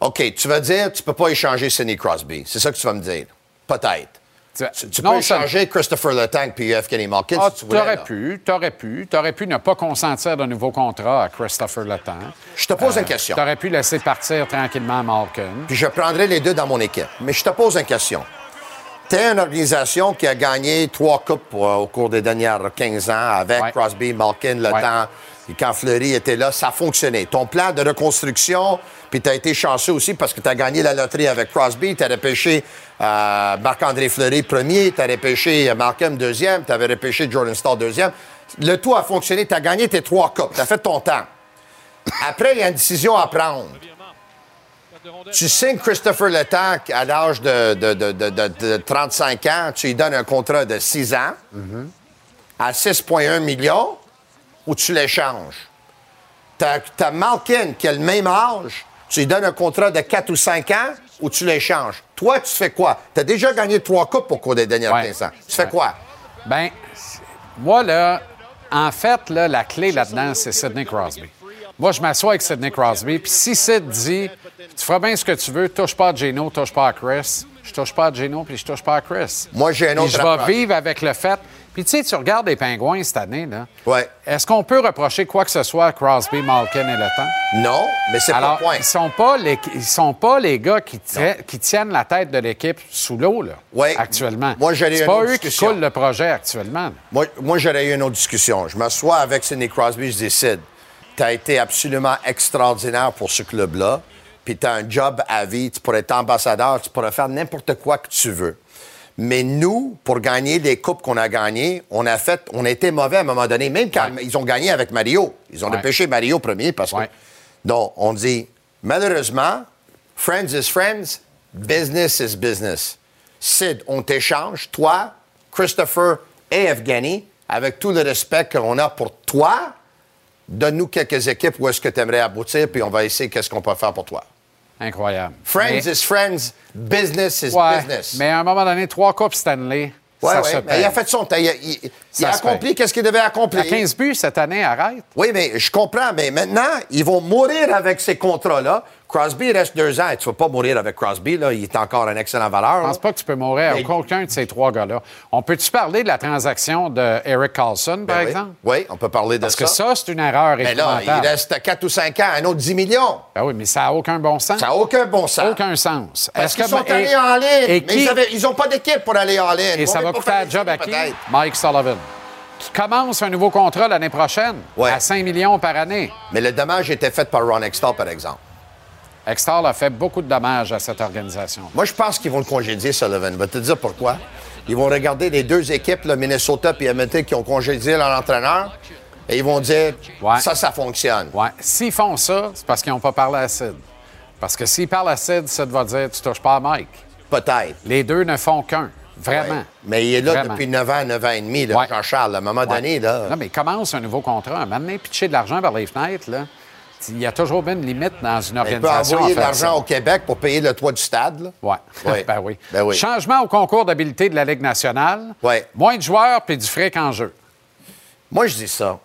OK, tu vas dire, tu peux pas échanger Sidney Crosby. C'est ça que tu vas me dire. Peut-être. Tu, tu Non, peux échanger Christopher Letang puis Evgeny Malkin Ah, si tu voulais. t'aurais pu, t'aurais pu, t'aurais pu ne pas consentir de nouveau contrat à Christopher Letang. Je te pose une question. T'aurais pu laisser partir tranquillement Malkin. Puis je prendrai les deux dans mon équipe. Mais je te pose une question. Es une organisation qui a gagné trois coupes euh, au cours des dernières 15 ans avec Ouais. Crosby, Malkin, le Ouais. temps. Et quand Fleury était là, ça a fonctionné. Ton plan de reconstruction, puis tu as été chanceux aussi parce que tu as gagné la loterie avec Crosby, tu as repêché euh, Marc-André Fleury premier, tu as repêché euh, Malcolm deuxième, tu avais repêché Jordan Starr deuxième. Le tout a fonctionné, tu as gagné tes trois coupes, tu as fait ton temps. Après, il y a une décision à prendre. Tu signes Christopher Letang à l'âge de, de- de- de- de- de 35 ans, tu lui donnes un contrat de 6 ans à 6,1 millions ou tu l'échanges? Tu as, Malkin qui a le même âge, tu lui donnes un contrat de 4 ou 5 ans ou tu l'échanges? Toi, tu fais quoi? Tu as déjà gagné trois coupes au cours des dernières Ouais. 15 ans. Tu fais Ouais. quoi? Ben, moi, là, en fait, là, la clé là-dedans, c'est Sidney Crosby. Moi, je m'assois avec Sidney Crosby, puis si Sid dit Tu feras bien ce que tu veux, touche pas à Geno, touche pas à Chris, je touche pas à Geno, puis je touche pas à Chris. Moi, j'ai un Puis autre je vais vivre avec le fait. Puis tu sais, tu regardes les Pingouins cette année, là. Ouais. Est-ce qu'on peut reprocher quoi que ce soit à Crosby, Malkin et Le Temps? Non, mais c'est pas le point. ils sont pas les, ils sont pas les gars qui, qui tiennent la tête de l'équipe sous l'eau, là, Ouais. actuellement. Moi, j'aurais C'est une pas eux qui coulent le projet actuellement. là. Moi, moi j'aurais eu une autre discussion. Je m'assois avec Sidney Crosby, je Sid, tu as été absolument extraordinaire pour ce club-là, puis tu as un job à vie, tu pourrais être ambassadeur, tu pourrais faire n'importe quoi que tu veux. Mais nous, pour gagner les coupes qu'on a gagnées, on a fait, on a été mauvais à un moment donné, même quand ils ont gagné avec Mario. Ils ont Ouais. dépêché Mario premier parce que. Ouais. Donc, on dit, malheureusement, friends is friends, business is business. Sid, on t'échange, toi, Christopher et Evgeny, avec tout le respect qu'on a pour toi, donne-nous quelques équipes où est-ce que tu aimerais aboutir, puis on va essayer qu'est-ce qu'on peut faire pour toi. Incroyable. Friends Mais- is friends, business is Ouais, business. Mais à un moment donné, trois coupes Stanley, Ouais, ça ouais, se mais il a fait son temps. Il a, il- a accompli qu'est-ce qu'il devait accomplir. À 15 buts cette année, arrête. Oui, mais je comprends. Mais maintenant, ils vont mourir avec ces contrats-là. Crosby, il reste deux ans. Et tu ne vas pas mourir avec Crosby. Là. Il est encore une excellente valeur. Je pense pas que tu peux mourir Mais- avec aucun de ces trois gars-là. On peut-tu parler de la transaction de Eric Carlson, par Ben oui. exemple? Oui, on peut parler de Parce que ça. ça, c'est une erreur Mais là, il reste 4 ou 5 ans, un autre 10 millions. Ben oui, mais ça n'a aucun bon sens. Ça n'a aucun bon sens. Aucun sens. Parce qu'ils que- sont et- allés en ligne. Et, mais qui- ils n'ont pas d'équipe pour aller en ligne. et ça va coûter des job à qui? Mike Sullivan. Qui commence un nouveau contrat l'année prochaine Ouais. à 5 millions par année. Mais le dommage était fait par Ron Extall, par exemple. Extall a fait beaucoup de dommages à cette organisation. Moi, je pense qu'ils vont le congédier, Sullivan. Je vais te dire pourquoi. Ils vont regarder les deux équipes, le Minnesota et Edmonton, qui ont congédié leur entraîneur, et ils vont dire Ouais. ça, ça fonctionne. Ouais. S'ils font ça, c'est parce qu'ils n'ont pas parlé à Sid. Parce que s'ils parlent à Sid, Sid va dire Tu touches pas à Mike. Peut-être. Les deux ne font qu'un. Vraiment. Ouais. Mais il est là Vraiment. depuis 9 ans, 9 ans et demi. Jean-Charles. À un moment donné, là. Non, mais commence un nouveau contrat. Donné, pitcher de l'argent par les fenêtres, là. Il y a toujours une limite dans une il peut organisation. envoyer de l'argent au Québec pour payer le toit du stade. Ouais. Ben, oui. Ben oui. Changement au concours d'habilité de la Ligue nationale. Ouais. Moins de joueurs puis du fric en jeu. Moi, je dis ça.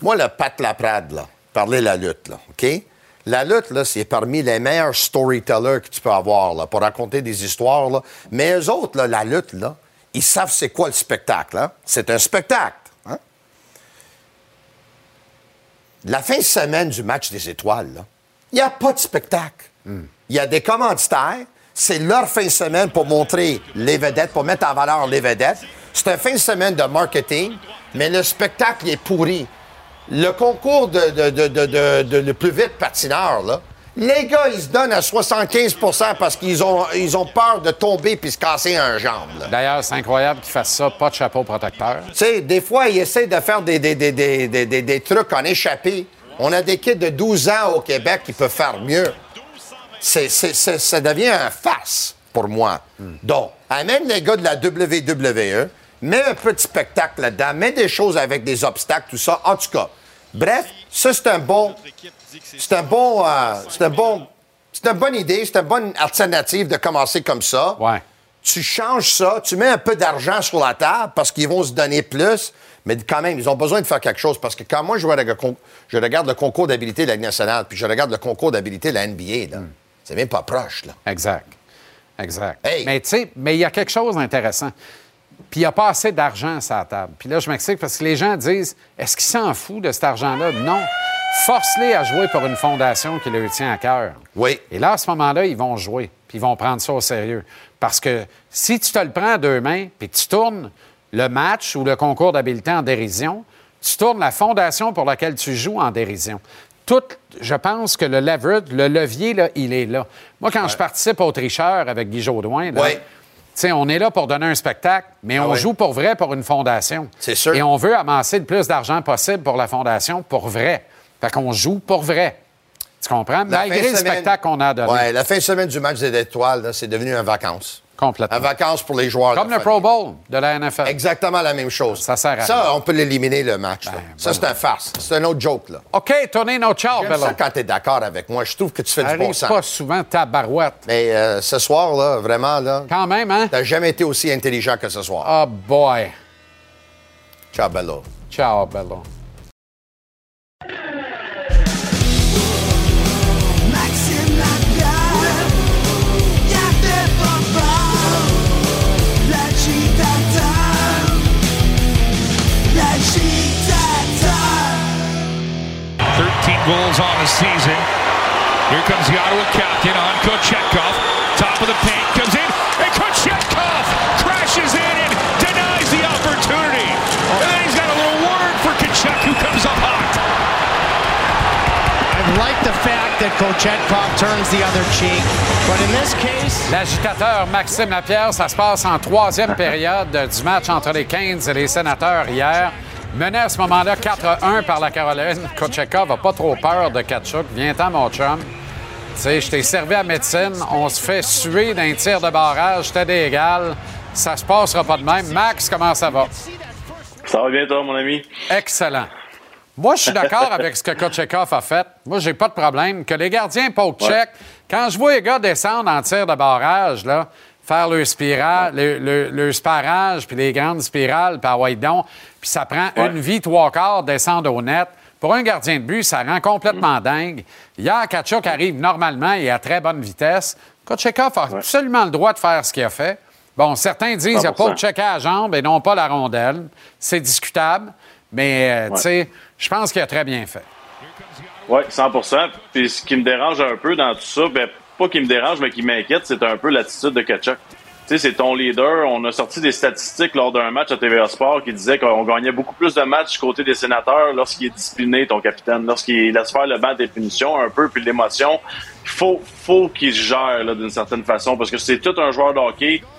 Moi, le Pat Laprade, là, parler de la lutte, là, OK? La lutte, là, c'est parmi les meilleurs storytellers que tu peux avoir, là, pour raconter des histoires, là. Mais eux autres, là, la lutte, là, ils savent c'est quoi le spectacle, hein? C'est un spectacle, hein? La fin de semaine du match des étoiles, il n'y a pas de spectacle. Il y a des commanditaires. C'est leur fin de semaine pour montrer les vedettes, pour mettre en valeur les vedettes. C'est un fin de semaine de marketing, mais le spectacle est pourri. Le concours de- de- de- de le plus vite patineur, là, les gars, ils se donnent à 75% parce qu'ils ont, ils ont peur de tomber puis se casser un jambe. D'ailleurs, c'est incroyable qu'ils fassent ça, pas de chapeau protecteur. Tu sais, des fois, ils essaient de faire des, des, des, des, des- des- des trucs en échappé. On a des kids de 12 ans au Québec qui peuvent faire mieux. C'est, c'est- c'est- ça devient un farce pour moi. Donc, amène les gars de la WWE, mets un peu de spectacle là-dedans, mets des choses avec des obstacles, tout ça. En tout cas, bref, ça, c'est un bon... C'est un bon... euh, c'est un bon... C'est une bonne idée, c'est une bonne alternative de commencer comme ça Ouais. tu changes ça, tu mets un peu d'argent sur la table parce qu'ils vont se donner plus, mais quand même, ils ont besoin de faire quelque chose parce que quand moi, je, regarde le concours d'habilité de la Ligue nationale puis je regarde le concours d'habilité de la NBA, là, c'est même pas proche. Là. Exact. Exact. Hey. Mais tu sais, mais il y a quelque chose d'intéressant. Puis il n'y a pas assez d'argent sur la table. Puis là, je m'explique parce que les gens disent est-ce qu'ils s'en foutent de cet argent-là? Non. Force-les à jouer pour une fondation qui leur tient à cœur. Oui. Et là, à ce moment-là, ils vont jouer. Puis ils vont prendre ça au sérieux. Parce que si tu te le prends à deux mains, puis que tu tournes le match ou le concours d'habileté en dérision, tu tournes la fondation pour laquelle tu joues en dérision. Tout, je pense que le leverage, le levier, là, il est là. Moi, quand je participe au tricheur avec Guy Jodoin, là, Ouais. Tu sais, on est là pour donner un spectacle, mais on oui. joue pour vrai pour une fondation. C'est sûr. Et on veut amasser le plus d'argent possible pour la fondation pour vrai. Fait qu'on joue pour vrai. Tu comprends? La Malgré le semaine- spectacle qu'on a donné. Ouais, la fin de semaine du match des étoiles, c'est devenu un vacances. Complètement. Vacances pour les joueurs. Comme le famille. Pro Bowl de la NFL. Exactement la même chose. Ça sert à rien. Ça, on peut l'éliminer, le match. là. Ben, ça, c'est un farce. C'est un autre joke. Là. OK, tournez nos ciao, J'aime Bello. ça quand tu es d'accord avec moi. Je trouve que tu fais du bon sens. pas souvent ta barouette. Mais euh, ce soir, là, vraiment, là, Quand même, hein? t'as jamais été aussi intelligent que ce soir. Oh boy. Ciao, Bello. Ciao, Bello. Goals on the season. Here comes the Ottawa captain on Kochetkov. Top of the paint comes in, and Kochetkov crashes in and denies the opportunity. And then he's got a little word for Kachuk, who comes up hot. I like the fact that Kochetkov turns the other cheek, but in this case, L'agitateur Maxime Lapierre, ça se passe en troisième période du match entre les Canes et les Sénateurs hier. Mené à ce moment-là 4-1 par la Caroline. Kochekov n'a pas trop peur de Kachuk. Viens-t'en, mon chum. Tu sais, je t'ai servi à médecine. On se fait suer d'un tir de barrage. C'était d'égal. Ça se passera pas de même. Max, comment ça va? Ça va bien, toi, mon ami? Excellent. Moi, je suis d'accord avec ce que Kochekov a fait. Moi, j'ai pas de problème. Que les gardiens poke check. Quand je vois les gars descendre en tir de barrage, là, faire le spirale, le, le- le sparage, puis les grandes spirales par White-Don, puis ça prend une vie, trois quarts, descendre au net. Pour un gardien de but, ça rend complètement dingue. Hier, Kachuk arrive normalement et à très bonne vitesse. Kochekov a absolument le droit de faire ce qu'il a fait. Bon, certains disent qu'il n'a pas 100%. checké à la jambe et non pas la rondelle. C'est discutable, mais euh, tu sais, je pense qu'il a très bien fait. Oui, 100 Puis ce qui me dérange un peu dans tout ça, ben, pas qui me dérange, mais qui m'inquiète, c'est un peu l'attitude de Kachuk. Tu sais, c'est ton leader. On a sorti des statistiques lors d'un match à TVA Sport qui disait qu'on gagnait beaucoup plus de matchs du côté des sénateurs lorsqu'il est discipliné, ton capitaine, lorsqu'il laisse faire le banc des punitions un peu, puis l'émotion. Il faut, faut qu'il gère d'une certaine façon parce que c'est tout un joueur de.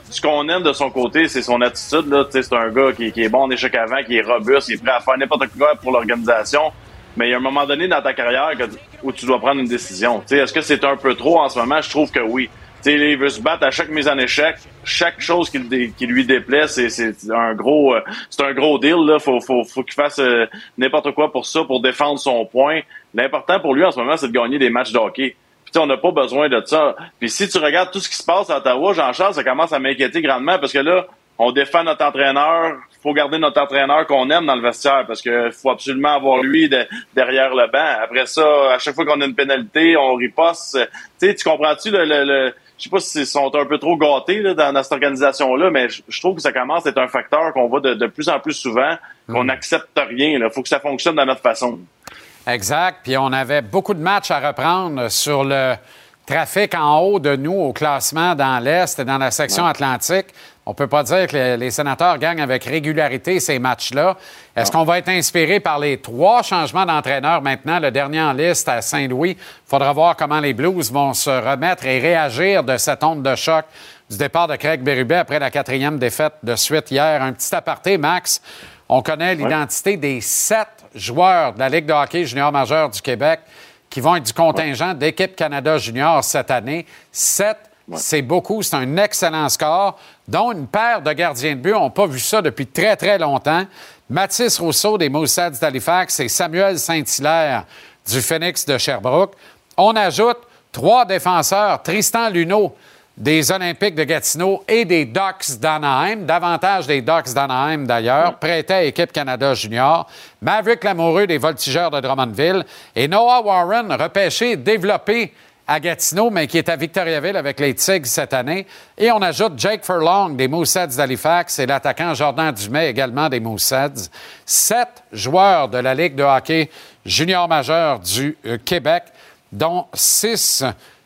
Ce qu'on aime de son côté, c'est son attitude. Là. C'est un gars qui, qui est bon en échec avant, qui est robuste, qui est prêt à faire n'importe quoi pour l'organisation. Mais il y a un moment donné dans ta carrière où tu dois prendre une décision. Est-ce que c'est un peu trop en ce moment? Je trouve que oui. Tu sais, il veut se battre à chaque mise en échec. Chaque chose qui, lui déplaît, c'est un gros euh, c'est un gros deal. Là. Faut, qu'il fasse euh, n'importe quoi pour ça, pour défendre son point. L'important pour lui en ce moment, c'est de gagner des matchs de hockey. Puis on n'a pas besoin de ça. Puis si tu regardes tout ce qui se passe à Ottawa, Jean-Charles, ça commence à m'inquiéter grandement parce que là, on défend notre entraîneur. Faut garder notre entraîneur qu'on aime dans le vestiaire parce que faut absolument avoir lui de- derrière le banc. Après ça, à chaque fois qu'on a une pénalité, on riposte. Tu sais, tu comprends-tu le, le, le- je sais pas s'ils sont un peu trop gâtés là, dans, dans cette organisation-là, mais je, je trouve que ça commence à être un facteur qu'on voit de, de plus en plus souvent, qu'on n'accepte rien. Il faut que ça fonctionne de notre façon. Exact. Puis on avait beaucoup de matchs à reprendre sur le trafic en haut de nous au classement dans l'Est et dans la section Atlantique. On peut pas dire que les, les sénateurs gagnent avec régularité ces matchs-là. Est-ce qu'on va être inspiré par les trois changements d'entraîneur maintenant? Le dernier en liste à Saint-Louis? Il faudra voir comment les Blues vont se remettre et réagir de cette onde de choc du départ de Craig Berube après la quatrième défaite de suite hier. Un petit aparté, Max. On connaît l'identité des sept joueurs de la Ligue de hockey junior majeur du Québec qui vont être du contingent d'équipe Canada junior cette année. Sept, c'est beaucoup, c'est un excellent score, dont une paire de gardiens de but. On n'a pas vu ça depuis très, très longtemps. Mathis Rousseau des Moussets d'Halifax et Samuel Saint-Hilaire du Phoenix de Sherbrooke. On ajoute trois défenseurs, Tristan Luneau des Olympiques de Gatineau et des Ducks d'Anaheim, davantage des Ducks d'Anaheim d'ailleurs, prêté à Équipe Canada Junior, Maverick Lamoureux des Voltigeurs de Drummondville et Noah Warren, repêché, développé à Gatineau, mais qui est à Victoriaville avec les Tigres cette année. Et on ajoute Jake Furlong des Moussets d'Halifax et l'attaquant Jordan Dumais également des Moussets. Sept joueurs de la Ligue de hockey junior majeur du euh, Québec, dont six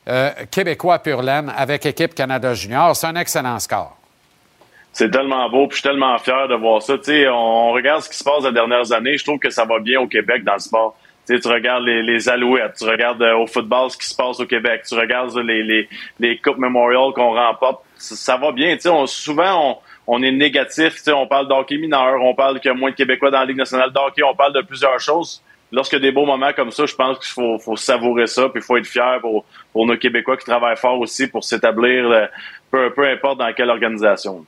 euh, Québécois pur laine avec équipe Canada Junior. C'est un excellent score. C'est tellement beau, puis je suis tellement fier de voir ça. On regarde ce qui se passe les dernières années. Je trouve que ça va bien au Québec dans le sport. Tu regardes les, Alouettes, tu regardes euh, au football ce qui se passe au Québec, tu regardes les, les, les Coupes Memorial qu'on remporte. Ça, va bien. On, souvent, on, on est négatif. On parle d'hockey mineur, on parle qu'il y a moins de Québécois dans la Ligue nationale de hockey, on parle de plusieurs choses. A des beaux moments comme ça, je pense qu'il faut, faut savourer ça, puis il faut être fier pour, pour nos Québécois qui travaillent fort aussi pour s'établir, euh, peu, peu importe dans quelle organisation.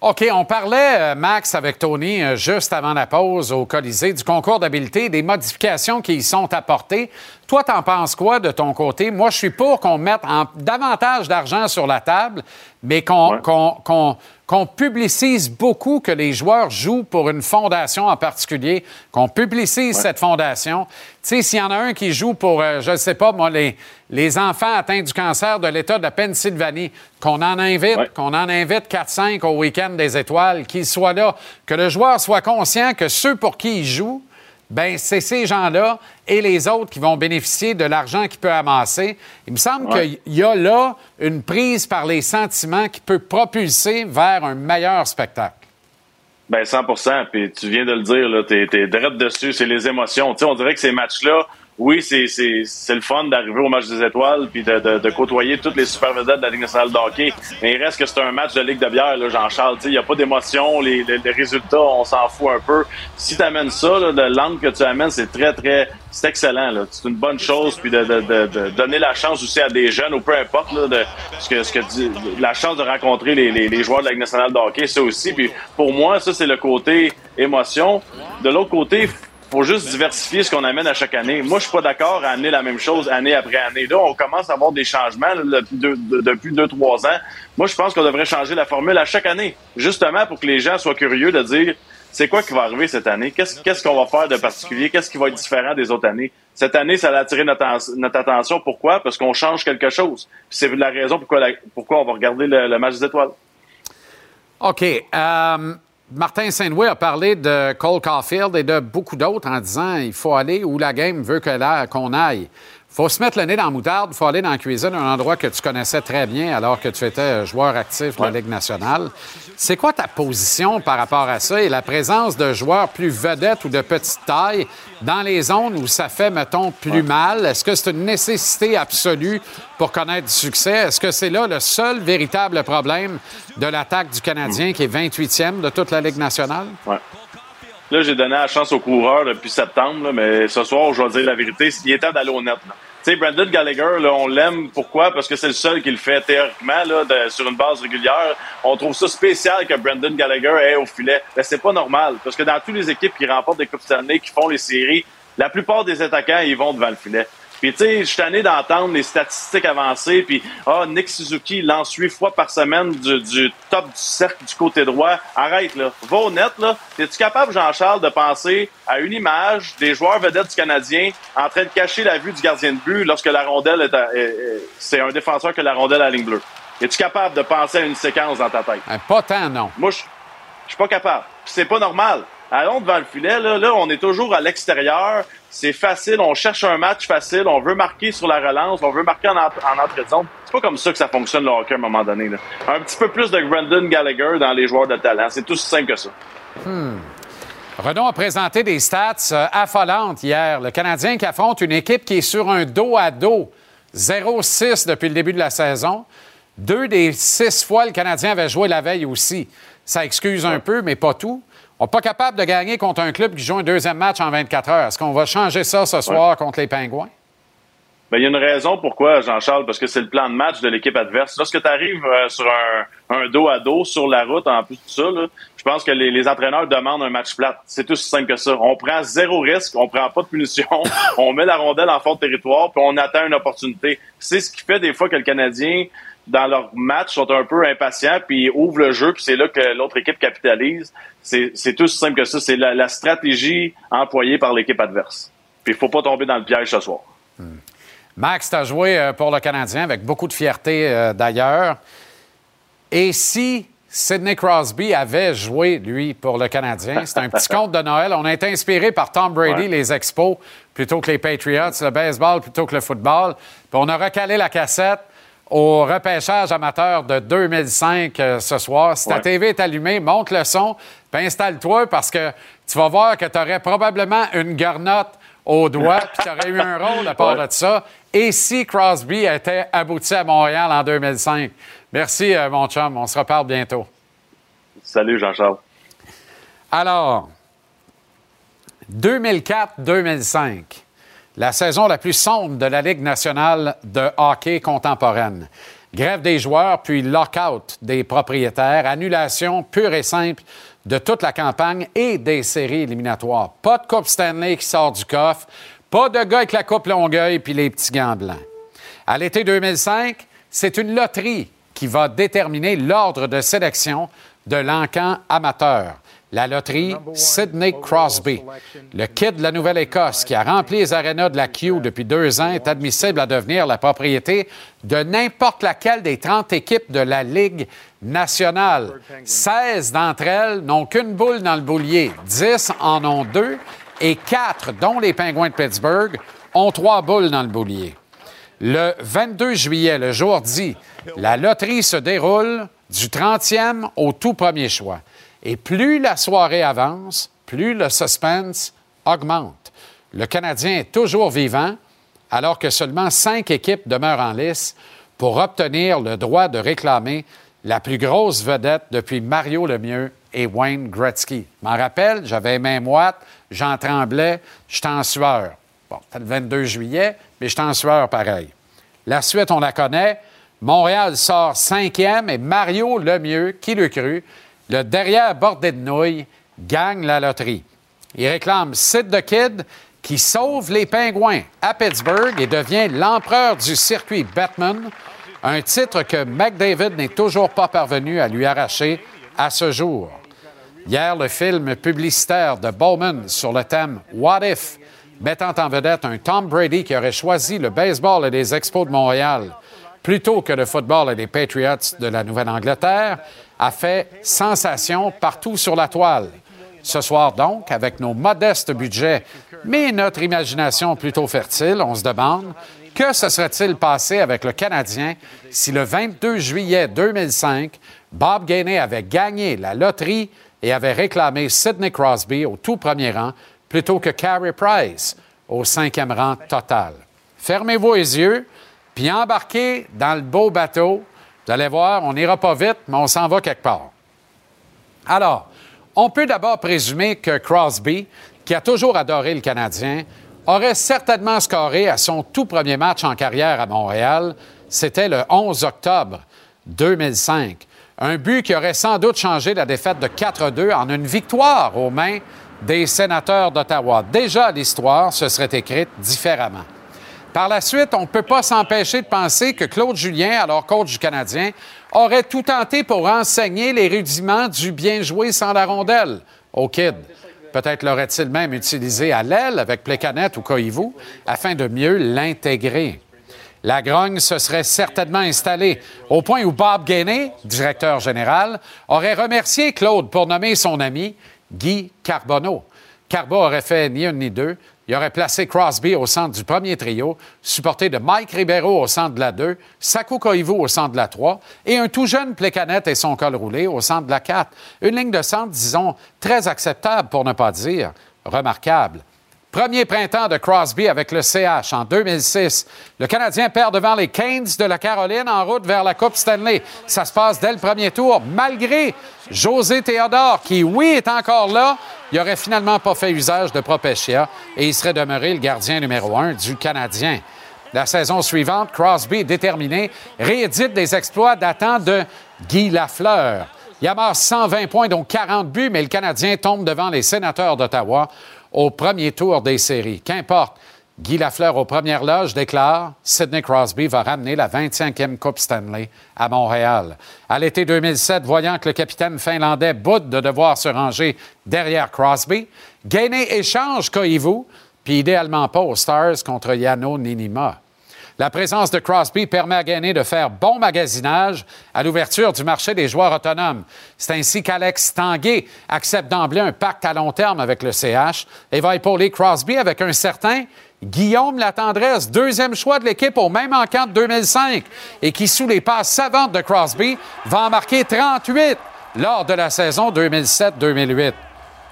OK, on parlait, euh, Max, avec Tony, euh, juste avant la pause au Colisée, du concours d'habileté, des modifications qui y sont apportées. Toi, t'en penses quoi de ton côté? Moi, je suis pour qu'on mette en- davantage d'argent sur la table, mais qu'on qu'on- qu'on- qu'on publicise beaucoup que les joueurs jouent pour une fondation en particulier, qu'on publicise cette fondation. Tu sais, s'il y en a un qui joue pour, euh, je ne sais pas, moi, les, les enfants atteints du cancer de l'État de la Pennsylvanie, qu'on en invite, qu'on en invite 4-5 au week-end des étoiles, qu'ils soient là, que le joueur soit conscient que ceux pour qui il joue, ben c'est ces gens-là et les autres qui vont bénéficier de l'argent qu'il peut amasser. Il me semble Ouais. qu'il y a là une prise par les sentiments qui peut propulser vers un meilleur spectacle. Ben 100 Puis tu viens de le dire, là, t'es, t'es direct dessus, c'est les émotions. Tu sais, on dirait que ces matchs-là, oui, c'est, le fun d'arriver au match des étoiles puis de, de, de côtoyer toutes les super vedettes de la Ligue nationale de hockey. Mais il reste que c'est un match de Ligue de bière, là, Jean-Charles. Il n'y a pas d'émotion, les, les, les résultats, on s'en fout un peu. Si tu amènes ça, là, le langue que tu amènes, c'est très, très, c'est excellent. C'est une bonne chose. Puis de, de, de, donner la chance aussi à des jeunes, ou peu importe, là, de ce que, ce que la chance de rencontrer les, les, les joueurs de la Ligue nationale de hockey, ça aussi. Puis pour moi, ça, c'est le côté émotion. De l'autre côté, faut juste diversifier ce qu'on amène à chaque année. Moi, je suis pas d'accord à amener la même chose année après année. Là, on commence à avoir des changements depuis, deux, trois ans. Moi, je pense qu'on devrait changer la formule à chaque année, justement pour que les gens soient curieux de dire c'est quoi qui va arriver cette année, qu'est-ce qu'on va faire de particulier, qu'est-ce qui va être différent des autres années? Cette année, ça a attiré notre, atten- notre attention. Pourquoi? Parce qu'on change quelque chose. C'est la raison pourquoi, on va regarder le, le match des étoiles. OK. euh, Martin Saint-Louis a parlé de Cole Caulfield et de beaucoup d'autres en disant il faut aller où la game veut qu'on aille. Il faut se mettre le nez dans la moutarde, il faut aller dans la cuisine, un endroit que tu connaissais très bien alors que tu étais joueur actif de la Ligue nationale. C'est quoi ta position par rapport à ça et la présence de joueurs plus vedettes ou de petite taille dans les zones où ça fait, mettons, plus mal? Est-ce que c'est une nécessité absolue pour connaître du succès? Est-ce que c'est là le seul véritable problème de l'attaque du Canadien qui est 28e de toute la Ligue nationale? Ouais. Là, j'ai donné la chance aux coureurs depuis septembre, mais ce soir, je vais dire la vérité, il est temps d'aller au. Tu sais, Brandon Gallagher, là, on l'aime. Pourquoi? Parce que c'est le seul qui le fait théoriquement là, sur une base régulière. On trouve ça spécial que Brandon Gallagher ait au filet. Mais c'est pas normal. Parce que dans toutes les équipes qui remportent des Coupes Stanley, qui font les séries, la plupart des attaquants, ils vont devant le filet. Puis, tu sais, je suis tanné d'entendre les statistiques avancées, puis, ah, Nick Suzuki lance huit fois par semaine du, du top du cercle du côté droit. Arrête, là. Va au net, là. Es-tu capable, Jean-Charles, de penser à une image des joueurs vedettes du Canadien en train de cacher la vue du gardien de but lorsque la rondelle est, à- c'est un défenseur que la rondelle à la ligne bleue? Es-tu capable de penser à une séquence dans ta tête? Euh, Pas tant, non. Moi, je je suis pas capable. C'est pas normal. Allons devant le filet. Là, là on est toujours à l'extérieur. C'est facile. On cherche un match facile. On veut marquer sur la relance. On veut marquer en, en entrée de zone. C'est pas comme ça que ça fonctionne le hockey à un moment donné. là. Un petit peu plus de Brandon Gallagher dans les joueurs de talent. C'est tout aussi simple que ça. Hmm. Renaud a présenté des stats euh, affolantes hier. Le Canadien qui affronte une équipe qui est sur un dos à dos. 0-6 depuis le début de la saison. Deux des six fois, le Canadien avait joué la veille aussi. Ça excuse un peu, mais pas tout. On n'est pas capable de gagner contre un club qui joue un deuxième match en 24 heures. Est-ce qu'on va changer ça ce soir contre les Pingouins? Ben, il y a une raison pourquoi, Jean-Charles, parce que c'est le plan de match de l'équipe adverse. Lorsque tu arrives sur un, un dos à dos sur la route, en plus de ça, là, je pense que les, les entraîneurs demandent un match plat. C'est aussi simple que ça. On prend zéro risque, on prend pas de punition, on met la rondelle en fond de territoire, puis on attend une opportunité. C'est ce qui fait des fois que le Canadien, dans leur match, sont un peu impatients, puis ouvrent le jeu, puis c'est là que l'autre équipe capitalise. C'est tout aussi simple que ça. C'est la, la stratégie employée par l'équipe adverse. Puis il faut pas tomber dans le piège ce soir. Max, tu as joué euh, pour le Canadien avec beaucoup de fierté euh, d'ailleurs. Et si Sidney Crosby avait joué, lui, pour le Canadien, c'est un petit conte de Noël. On a été inspiré par Tom Brady, Ouais. les Expos, plutôt que les Patriots, le baseball plutôt que le football. Puis on a recalé la cassette au repêchage amateur de 2005 euh, ce soir. Si ta Ouais. TV est allumée, monte le son, puis installe-toi parce que tu vas voir que tu aurais probablement une garnotte au doigt, puis tu aurais eu un rôle à part Ouais. de ça. Et si Crosby était abouti à Montréal en 2005? Merci, euh, mon chum. On se reparle bientôt. Salut, Jean-Charles. Alors, 2004-2005, la saison la plus sombre de la Ligue nationale de hockey contemporaine. Grève des joueurs, puis lockout des propriétaires, annulation pure et simple de toute la campagne et des séries éliminatoires. Pas de Coupe Stanley qui sort du coffre, pas de gars avec la Coupe Longueuil puis les petits gants blancs. À l'été 2005, c'est une loterie qui va déterminer l'ordre de sélection de l'encan amateur. La loterie Sidney Crosby. Le kid de la Nouvelle-Écosse qui a rempli les arénas de la Q depuis deux ans est admissible à devenir la propriété de n'importe laquelle des 30 équipes de la Ligue nationale. 16 d'entre elles n'ont qu'une boule dans le boulier. 10 en ont deux et 4, dont les Pingouins de Pittsburgh, ont trois boules dans le boulier. Le 22 juillet, le jour dit, la loterie se déroule du 30e au tout premier choix. Et plus la soirée avance, plus le suspense augmente. Le Canadien est toujours vivant, alors que seulement cinq équipes demeurent en lice pour obtenir le droit de réclamer la plus grosse vedette depuis Mario Lemieux et Wayne Gretzky. M'en rappelle, j'avais les mains moites, j'en tremblais, j'étais en sueur. Bon, c'était le 22 juillet, mais j'étais en sueur pareil. La suite, on la connaît. Montréal sort cinquième et Mario Lemieux, qui le cru, le derrière bordé de nouilles, gagne la loterie. Il réclame Sid the Kid qui sauve les Pingouins à Pittsburgh et devient l'empereur du circuit Batman, un titre que McDavid n'est toujours pas parvenu à lui arracher à ce jour. Hier, le film publicitaire de Bowman sur le thème What If, mettant en vedette un Tom Brady qui aurait choisi le baseball et les Expos de Montréal plutôt que le football et les Patriots de la Nouvelle-Angleterre, a fait sensation partout sur la toile. Ce soir donc, avec nos modestes budgets, mais notre imagination plutôt fertile, on se demande que se serait-il passé avec le Canadien si le 22 juillet 2005, Bob Gainey avait gagné la loterie et avait réclamé Sidney Crosby au tout premier rang plutôt que Carey Price au cinquième rang total? Fermez-vous les yeux, puis embarquez dans le beau bateau. Vous allez voir, on n'ira pas vite, mais on s'en va quelque part. Alors, on peut d'abord présumer que Crosby, qui a toujours adoré le Canadien, aurait certainement scoré à son tout premier match en carrière à Montréal. C'était le 11 octobre 2005. Un but qui aurait sans doute changé la défaite de 4-2 en une victoire aux mains des sénateurs d'Ottawa. Déjà, l'histoire se serait écrite différemment. Par la suite, on ne peut pas s'empêcher de penser que Claude Julien, alors coach du Canadien, aurait tout tenté pour enseigner les rudiments du bien joué sans la rondelle au kid. Peut-être l'aurait-il même utilisé à l'aile avec Plecanet ou Koivu afin de mieux l'intégrer. La grogne se serait certainement installée au point où Bob Gainey, directeur général, aurait remercié Claude pour nommer son ami Guy Carbonneau. Carbo aurait fait ni une ni deux. Il aurait placé Crosby au centre du premier trio, supporté de Mike Ribeiro au centre de la 2, Saku Koivu au centre de la 3 et un tout jeune Plecanet et son col roulé au centre de la 4. Une ligne de centre, disons, très acceptable pour ne pas dire remarquable. Premier printemps de Crosby avec le CH en 2006. Le Canadien perd devant les Canes de la Caroline en route vers la Coupe Stanley. Ça se passe dès le premier tour, malgré José Théodore, qui, oui, est encore là. Il n'aurait finalement pas fait usage de Propecia et il serait demeuré le gardien numéro un du Canadien. La saison suivante, Crosby, déterminé, réédite des exploits datant de Guy Lafleur. Il amasse 120 points, dont 40 buts, mais le Canadien tombe devant les sénateurs d'Ottawa au premier tour des séries. Qu'importe. Guy Lafleur, aux premières loges, déclare Sidney Crosby va ramener la 25e Coupe Stanley à Montréal. À l'été 2007, voyant que le capitaine finlandais boude de devoir se ranger derrière Crosby, Gainé échange Koivu, puis idéalement pas aux Stars contre Yano Ninima. La présence de Crosby permet à Gainé de faire bon magasinage à l'ouverture du marché des joueurs autonomes. C'est ainsi qu'Alex Tanguay accepte d'emblée un pacte à long terme avec le CH et va épauler Crosby avec un certain Guillaume Latendresse, deuxième choix de l'équipe au même encamp de 2005 et qui, sous les passes savantes de Crosby, va en marquer 38 lors de la saison 2007-2008.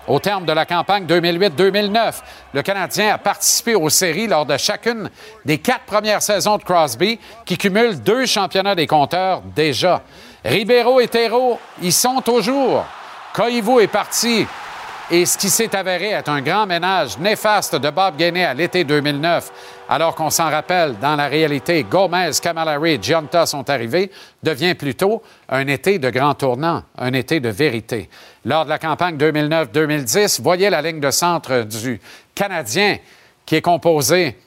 Au terme de la campagne 2008-2009, le Canadien a participé aux séries lors de chacune des quatre premières saisons de Crosby, qui cumulent deux championnats des compteurs déjà. Ribeiro et Thérault y sont toujours. Koivu est parti. Et ce qui s'est avéré être un grand ménage néfaste de Bob Gainey à l'été 2009, alors qu'on s'en rappelle, dans la réalité, Gomez, Camilleri et Gianta sont arrivés, devient plutôt un été de grand tournant, un été de vérité. Lors de la campagne 2009-2010, voyez la ligne de centre du Canadien qui est composée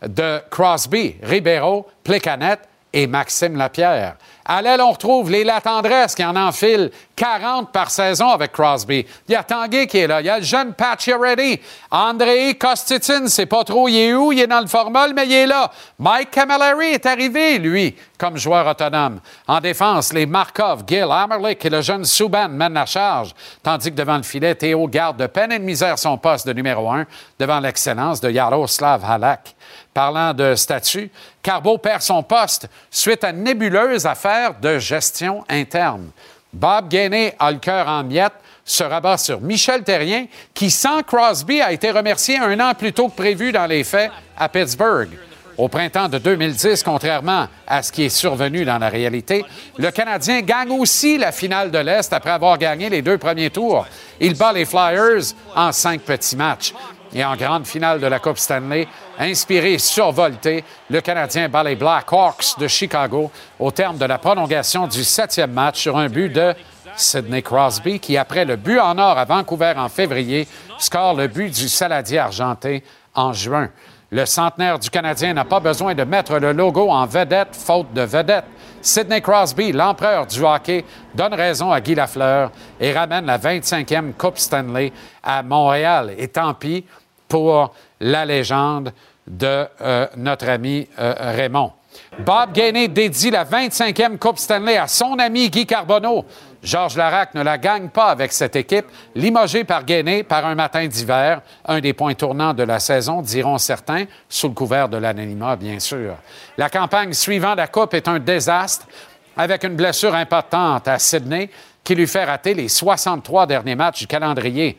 de Crosby, Ribeiro, Plecanet et Maxime Lapierre. À l'aile, on retrouve les Latendresse qui en enfilent 40 par saison avec Crosby. Il y a Tanguay qui est là. Il y a le jeune Pacioretty. André Kostitin, c'est pas trop il est où, il est dans le formol, mais il est là. Mike Camilleri est arrivé, lui, comme joueur autonome. En défense, les Markov, Gil, Hammerlick et le jeune Subban mènent la charge, tandis que devant le filet, Théo garde de peine et de misère son poste de numéro un devant l'excellence de Yaroslav Halak. Parlant de statut, Carbo perd son poste suite à nébuleuse affaire de gestion interne. Bob Gainey a le cœur en miettes, se rabat sur Michel Terrien, qui, sans Crosby, a été remercié un an plus tôt que prévu dans les faits à Pittsburgh. Au printemps de 2010, contrairement à ce qui est survenu dans la réalité, le Canadien gagne aussi la finale de l'Est après avoir gagné les deux premiers tours. Il bat les Flyers en cinq petits matchs. Et en grande finale de la Coupe Stanley, inspiré et survolté, le Canadien bat les Blackhawks de Chicago au terme de la prolongation du septième match sur un but de Sidney Crosby, qui, après le but en or à Vancouver en février, score le but du saladier argenté en juin. Le centenaire du Canadien n'a pas besoin de mettre le logo en vedette, faute de vedette. Sidney Crosby, l'empereur du hockey, donne raison à Guy Lafleur et ramène la 25e Coupe Stanley à Montréal. Et tant pis pour la légende de euh, notre ami euh, Raymond. Bob Gainey dédie la 25e Coupe Stanley à son ami Guy Carbonneau. Georges Larac ne la gagne pas avec cette équipe, limogé par Gainey par un matin d'hiver, un des points tournants de la saison, diront certains, sous le couvert de l'anonymat, bien sûr. La campagne suivant la Coupe est un désastre, avec une blessure importante à Sydney qui lui fait rater les 63 derniers matchs du calendrier.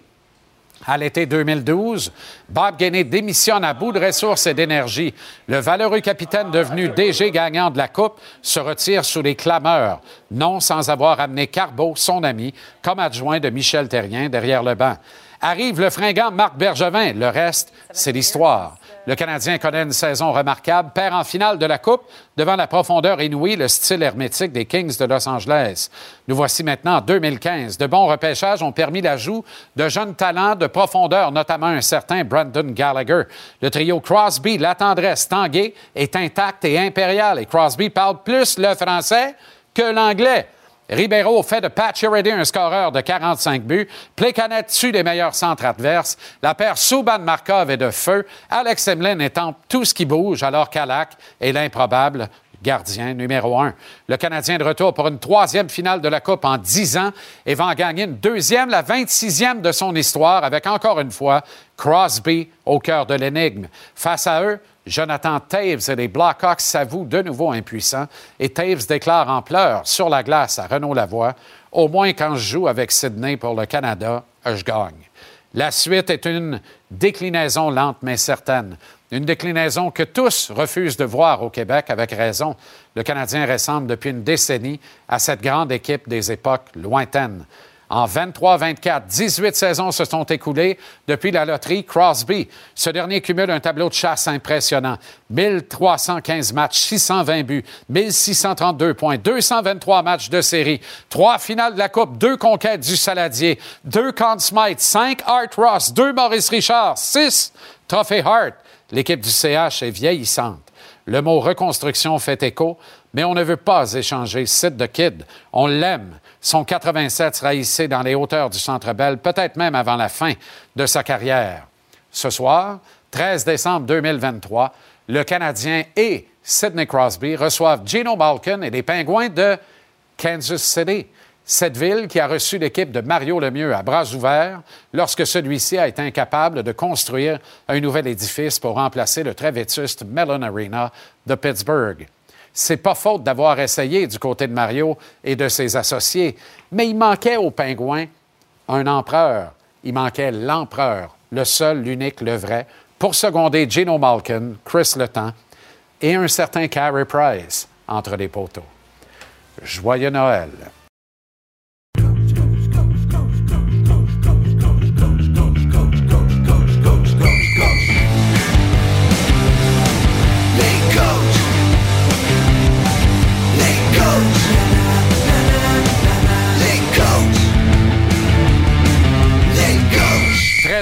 À l'été 2012, Bob Gainey démissionne à bout de ressources et d'énergie. Le valeureux capitaine devenu DG gagnant de la Coupe se retire sous les clameurs, non sans avoir amené Carbeau, son ami, comme adjoint de Michel Terrien derrière le banc. Arrive le fringant Marc Bergevin. Le reste, c'est l'histoire. Le Canadien connaît une saison remarquable, perd en finale de la Coupe devant la profondeur inouïe, le style hermétique des Kings de Los Angeles. Nous voici maintenant en 2015. De bons repêchages ont permis l'ajout de jeunes talents de profondeur, notamment un certain Brandon Gallagher. Le trio Crosby, la tendresse, Tanguay est intact et impérial. Et Crosby parle plus le français que l'anglais. Ribeiro fait de Pacioretty un scoreur de 45 buts. Plekanec tue les meilleurs centres adverses. La paire Souban-Markov est de feu. Alex Emlin étant tout ce qui bouge, alors qu'Alak est l'improbable gardien numéro un. Le Canadien de retour pour une troisième finale de la Coupe en dix ans et va en gagner une deuxième, la 26e de son histoire, avec encore une fois Crosby au cœur de l'énigme. Face à eux, Jonathan Taves et les Blackhawks s'avouent de nouveau impuissants et Taves déclare en pleurs sur la glace à Renaud Lavoie Au moins quand je joue avec Sydney pour le Canada, je gagne. La suite est une déclinaison lente mais certaine. Une déclinaison que tous refusent de voir au Québec avec raison. Le Canadien ressemble depuis une décennie à cette grande équipe des époques lointaines. En 23-24, 18 saisons se sont écoulées depuis la loterie Crosby. Ce dernier cumule un tableau de chasse impressionnant. 1315 matchs, 620 buts, 1632 points, 223 matchs de série, trois finales de la Coupe, deux conquêtes du Saladier, deux Conn Smythe, cinq Art Ross, deux Maurice Richard, six Trophée Hart. L'équipe du CH est vieillissante. Le mot reconstruction fait écho, mais on ne veut pas échanger Sid de Kid. On l'aime. Son 87 sera hissé dans les hauteurs du Centre Bell, peut-être même avant la fin de sa carrière. Ce soir, 13 décembre 2023, le Canadien et Sidney Crosby reçoivent Gino Malkin et les Pingouins de Kansas City. Cette ville qui a reçu l'équipe de Mario Lemieux à bras ouverts lorsque celui-ci a été incapable de construire un nouvel édifice pour remplacer le très vétuste Mellon Arena de Pittsburgh. C'est pas faute d'avoir essayé du côté de Mario et de ses associés, mais il manquait aux Pingouins un empereur. Il manquait l'empereur, le seul, l'unique, le vrai, pour seconder Gino Malkin, Chris Letang et un certain Carey Price entre les poteaux. Joyeux Noël!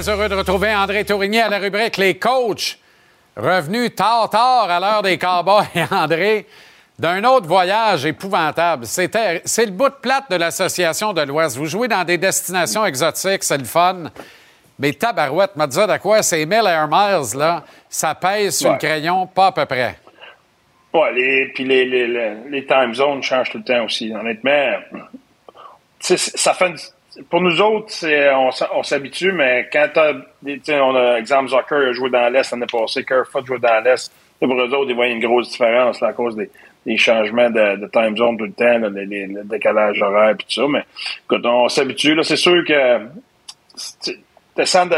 Très heureux de retrouver André Tourigny à la rubrique Les coachs. Revenu tard, tard à l'heure des Cowboys, André, d'un autre voyage épouvantable. C'était, c'est le bout de plate de l'Association de l'Ouest. Vous jouez dans des destinations exotiques, c'est le fun. Mais tabarouette, m'a dit à quoi? Ces 1000 Air Miles, là, ça pèse sur le crayon, pas à peu près. Les, puis les, les, les, les time zones changent tout le temps aussi. Honnêtement, ça fait une- pour nous autres, on, on s'habitue, mais quand t'as on a, exemple, Zucker a joué dans l'Est l'année passée, Kerfoot joue dans l'Est, pour eux autres, ils voient une grosse différence, là, à cause des, des changements de, de time zone tout le temps, là, les, les- le décalage horaire puis tout ça, mais écoute, on s'habitue, là, c'est sûr que tu sens de.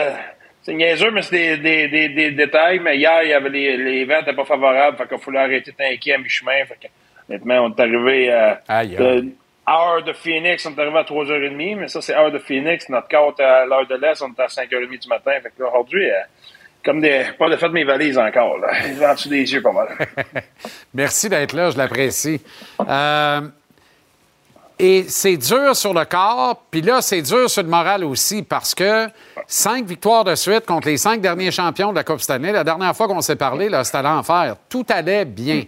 C'est niaiseux, mais c'est des, des, des, des détails. Mais hier, il y avait les, les vents n'étaient pas favorables. Fait qu'il fallait arrêter tanker à mi-chemin. Fait que, honnêtement, on est arrivé à. Aïe, heure de Phoenix, on est arrivé à 3h30. Mais ça, c'est heure de Phoenix. Notre est à l'heure de l'Est, on est à 5h30 du matin. Aujourd'hui, euh, comme des. Pas de mes valises encore, là. En dessous des yeux pas mal. Merci d'être là, je l'apprécie. Euh, Et c'est dur sur le corps, puis là, c'est dur sur le moral aussi, parce que cinq victoires de suite contre les cinq derniers champions de la Coupe Stanley. La dernière fois qu'on s'est parlé, c'était l'enfer. Tout allait bien.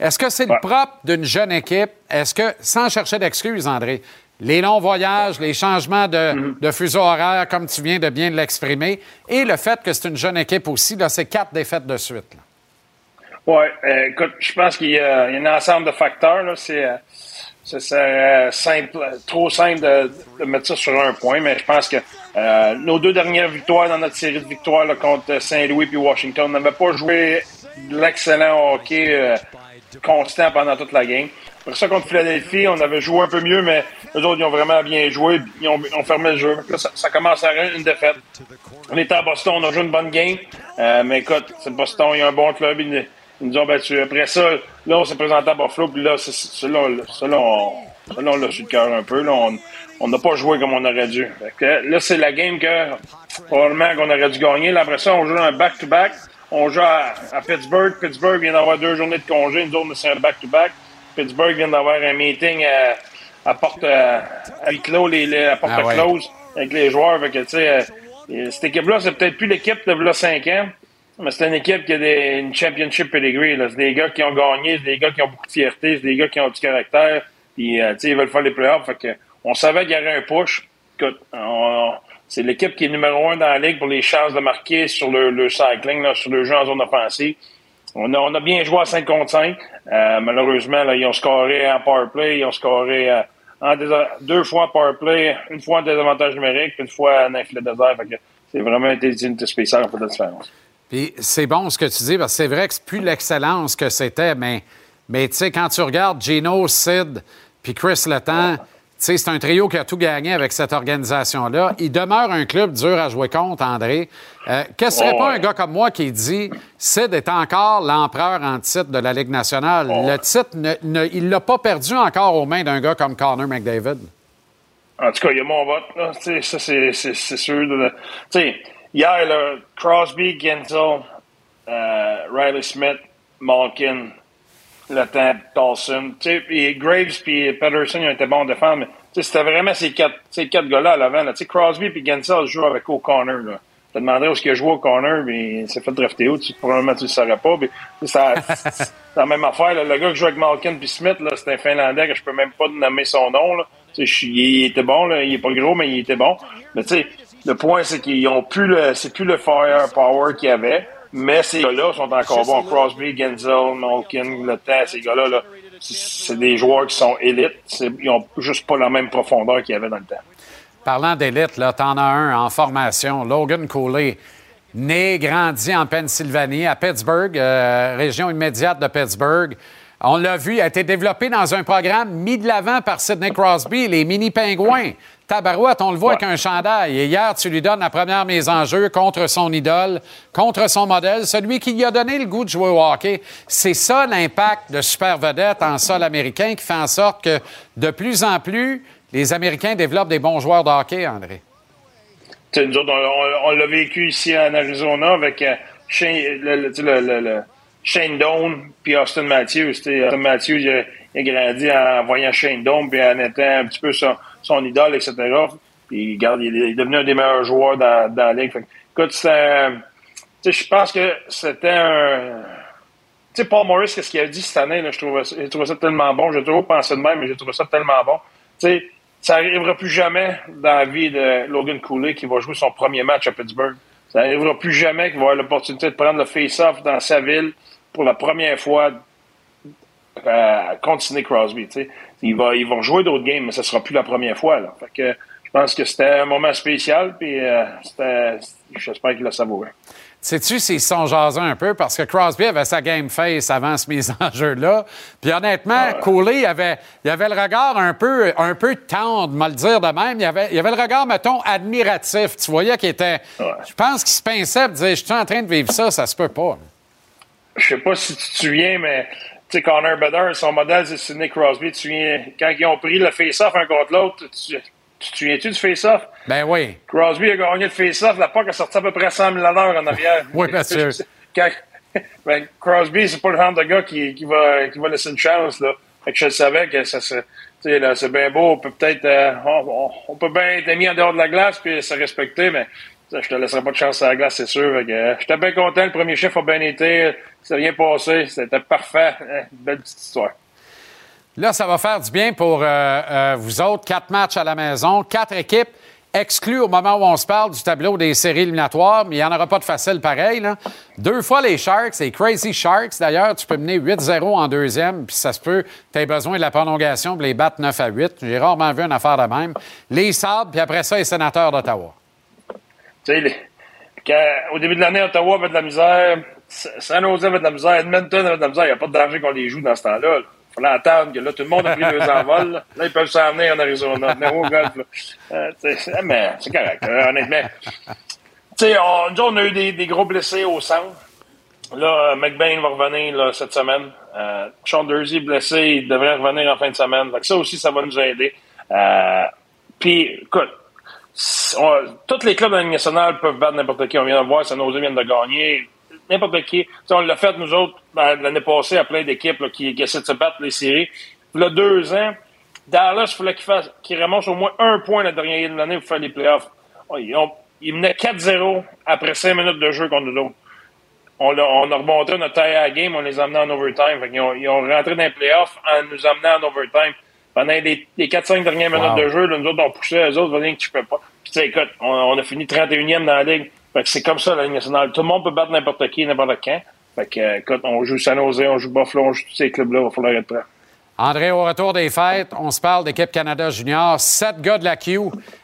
Est-ce que c'est le propre d'une jeune équipe? Est-ce que, sans chercher d'excuses, André, les longs voyages, les changements de, de fuseau horaire, comme tu viens de bien l'exprimer, et le fait que c'est une jeune équipe aussi, là, c'est quatre défaites de suite. Oui, écoute, je pense qu'il y, a il y a un ensemble de facteurs. C'est euh, euh, simple, trop simple de, de mettre ça sur un point, mais je pense que euh, nos deux dernières victoires dans notre série de victoires là, contre Saint-Louis puis Washington, on n'avait pas joué de l'excellent hockey euh, constant pendant toute la game. Pour ça, contre Philadelphie, on avait joué un peu mieux, mais eux autres, ils ont vraiment bien joué. Ils ont, ils ont fermé le jeu. Là, ça, commence à une défaite. On était à Boston, on a joué une bonne game. Euh, mais écoute, c'est Boston, il y a un bon club. Ils, nous ont battus. Après ça, là, on s'est présenté à Buffalo. Puis là, c'est- c'est- là, là, ça, là, on, ça, là, on l'a su le cœur un peu. Là, on n'a pas joué comme on aurait dû. Là, c'est la game que probablement qu'on aurait dû gagner. Là, après ça, on joue un back-to-back. On joue à, à Pittsburgh. Pittsburgh vient d'avoir deux journées de congé. Nous autres, c'est un back-to-back. Pittsburgh vient d'avoir un meeting à, à porte à, à huis clos, les, les- à porte Ah ouais. close avec les joueurs. Fait que, euh, et cette équipe-là, c'est peut-être plus l'équipe de là 5 ans, mais c'est une équipe qui a des, une championship pedigree. C'est des gars qui ont gagné, c'est des gars qui ont beaucoup de fierté, c'est des gars qui ont du caractère. Puis, euh, ils veulent faire les playoffs. Fait que, on savait qu'il y aurait un push. Écoute, on- c'est l'équipe qui est numéro un dans la ligue pour les chances de marquer sur le, le cycling, là, sur le jeu en zone offensive. On a, on a bien joué à 5 contre 5. Euh, malheureusement, là, ils ont scoré en power play, ils ont scoré euh, en deux fois en power play, une fois en désavantage numérique, puis une fois en infilé désert. Fait que c'est vraiment été une spéciale, on fait la différence. Puis c'est bon ce que tu dis, parce que c'est vrai que c'est plus l'excellence que c'était, mais, mais tu sais, quand tu regardes Gino, Sid, puis Chris Letang, c'est un trio qui a tout gagné avec cette organisation-là. Il demeure un club dur à jouer contre, André. Euh, Qu'est-ce que serait pas un gars comme moi qui dit Sid est encore l'empereur en titre de la Ligue nationale? Le titre, ne- ne- il l'a pas perdu encore aux mains d'un gars comme Connor McDavid. En tout cas, il y a mon vote. Là. Ça, c'est sûr. de- hier, là, Crosby, Gensel, euh, Riley Smith, Malkin, le temps, Dawson. Puis Graves puis Pedersen, ils ont été bons à défendre. Mais c'était vraiment ces quatre, ces quatre gars-là à l'avant. là. Crosby puis Gensel jouent avec O'Connor. Là. Je te demanderais où est-ce qu'il a joué O'Connor, mais il s'est fait drafter où. Tu, probablement, tu le saurais pas. Mais, c'est la même affaire. là. Le gars qui joue avec Malkin puis Smith, là, c'est un Finlandais que je peux même pas nommer son nom. Là. Je il était bon, là. il est pas gros, mais il était bon. Mais tu sais, le point, c'est qu'ils ont plus le, c'est plus le firepower qu'il y avait. Mais ces gars-là sont encore bons. Crosby, Genzel, Malkin, le temps, ces gars-là, là, c'est- des joueurs qui sont élites. Ils ont juste pas la même profondeur qu'il y avait dans le temps. Parlant d'élite, là, t'en as un en formation, Logan Cooley, né, grandi en Pennsylvanie, à Pittsburgh, euh, région immédiate de Pittsburgh. On l'a vu, il a été développé dans un programme mis de l'avant par Sidney Crosby, les mini-pingouins. Tabarouette, on le voit avec un chandail. Et hier, tu lui donnes la première mise en jeu contre son idole, contre son modèle, celui qui lui a donné le goût de jouer au hockey. C'est ça l'impact de super vedette en sol américain qui fait en sorte que de plus en plus, les Américains développent des bons joueurs de hockey, André. Tu sais, nous autres, on, l'a vécu ici en Arizona avec euh, Shane, le, Shane Doan puis Austin Matthews. Austin Matthews, il a, il a grandi en voyant Shane Doan puis en étant un petit peu son, son idole, etc. Puis, regarde, il est, devenu un des meilleurs joueurs dans, dans la ligue. Fait écoute, sais, je pense que c'était un... Tu sais, Paul Morris, qu'est-ce qu'il a dit cette année, là, je trouvais, ça- trouvé ça tellement bon. J'ai toujours pensé de même, mais j'ai trouvé ça tellement bon. Tu sais, ça n'arrivera plus jamais dans la vie de Logan Cooley qui va jouer son premier match à Pittsburgh. Ça n'arrivera plus jamais qu'il va avoir l'opportunité de prendre le face-off dans sa ville pour la première fois euh, contre Sidney Crosby. Il va, ils vont jouer d'autres games, mais ce sera plus la première fois. Là. Fait que, je pense que c'était un moment spécial, puis euh, j'espère qu'il l'a savouré. Sais-tu s'ils sont jasés un peu? Parce que Crosby avait sa game face avant ce mise en jeu-là. Puis honnêtement, Cooley, il avait, il avait le regard un peu, un peu tendre, mal le dire de même. Il avait, il avait le regard, mettons, admiratif. Tu voyais qu'il était. Je pense qu'il se pinçait et disait Je suis en train de vivre ça, ça se peut pas. Je sais pas si tu te souviens, mais tu sais, Connor Bedard, son modèle, c'est Sidney Crosby. Tu te souviens, quand ils ont pris le face-off un contre l'autre, tu, tu te souviens-tu du face-off? Ben oui. Crosby a gagné le face-off, la PAC a sorti à peu près 100 000 à l'heure en arrière. Oui, bien sûr. Quand- ben, Crosby, c'est pas le genre de gars qui, qui, va, qui va laisser une chance. Là. Fait que je savais que ça, se- Tu sais, là, c'est bien beau, on peut peut-être, euh, on, on- peut bien être mis en dehors de la glace puis se respecter, mais je te laisserai pas de chance à la glace, c'est sûr. Euh, J'étais bien content, le premier chiffre a bien été, ça rien passé, c'était parfait. Euh, Belle petite histoire. Là, ça va faire du bien pour euh, euh, vous autres. Quatre matchs à la maison, quatre équipes exclues au moment où on se parle du tableau des séries éliminatoires, mais il n'y en aura pas de facile pareil. là. Deux fois les Sharks, les Crazy Sharks d'ailleurs, tu peux mener 8-0 en deuxième, puis ça se peut, tu as besoin de la prolongation pour les battre 9 à 8. J'ai rarement vu une affaire de même. Les Sabres, puis après ça, les sénateurs d'Ottawa. Tu sais, au début de l'année, Ottawa avait de la misère, San Jose avait de la misère, Edmonton avait de la misère. Il n'y a pas de danger qu'on les joue dans ce temps-là. Il fallait attendre que là, tout le monde a pris deux envols. Là, Là, ils peuvent s'en venir en Arizona, venir au golf. là. Euh, mais c'est correct, euh, honnêtement. Tu sais, on, on a eu des, des gros blessés au centre. Là, euh, McBain va revenir là, cette semaine. Euh, Sean Dursey blessé, il devrait revenir en fin de semaine. Fait que ça aussi, ça va nous aider. Puis, écoute, on- tous les clubs de peuvent battre n'importe qui. On vient de voir, San Jose vient de gagner. N'importe qui. On l'a fait, nous autres, ben, l'année passée, à plein d'équipes qui, essaient de se battre les séries. Puis là, deux ans, Dallas, il fallait qu'il fasse, qu'il ramasse au moins un point la dernière de l'année pour faire les playoffs. Oh, Ils, ont, menaient 4-0 après 5 minutes de jeu contre nous autres. On a, on a remonté notre taille à la game, on les a amenés en overtime. Ils ont rentré dans les playoffs en nous amenant en overtime. Pendant les, les 4-5 dernières minutes Wow. de jeu, là, nous autres, on poussait, eux autres, venez que tu peux pas. Puis, tu sais, écoute, on, on a fini 31e dans la ligue. Fait que c'est comme ça, la Ligue nationale. Tout le monde peut battre n'importe qui, n'importe quand. Fait que, euh, écoute, on joue San Jose, on joue Buffalo, on joue tous ces clubs-là, il va falloir être prêt. André, au retour des fêtes, on se parle d'équipe Canada Junior. Sept gars de la Q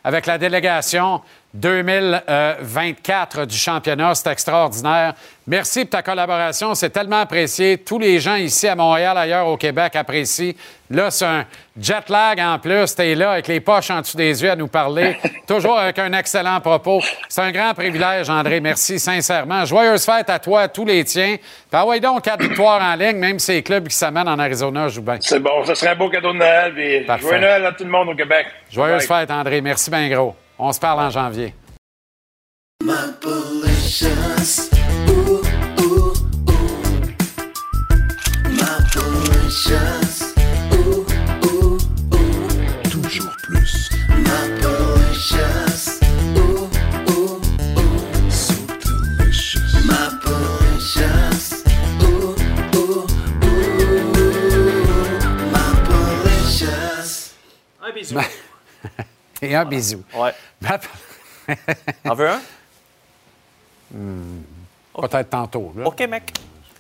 avec la délégation 2024 du championnat. C'est extraordinaire. Merci pour ta collaboration. C'est tellement apprécié. Tous les gens ici à Montréal, ailleurs au Québec apprécient. Là, c'est un jet lag en plus. T'es là avec les poches en dessous des yeux à nous parler. Toujours avec un excellent propos. C'est un grand privilège, André. Merci sincèrement. Joyeuse fête à toi, à tous les tiens. Ah ouais, donc, quatre victoires en ligne, même si les clubs qui s'amènent en Arizona jouent bien. C'est bon, ça serait un beau cadeau de Noël. Joyeux Noël à tout le monde au Québec. Joyeuse Bye. fête, André. Merci bien gros. On se parle en janvier. Toujours plus. Et un bisou. Ouais. En veux un? Hmm, Peut-être tantôt. là. OK, mec.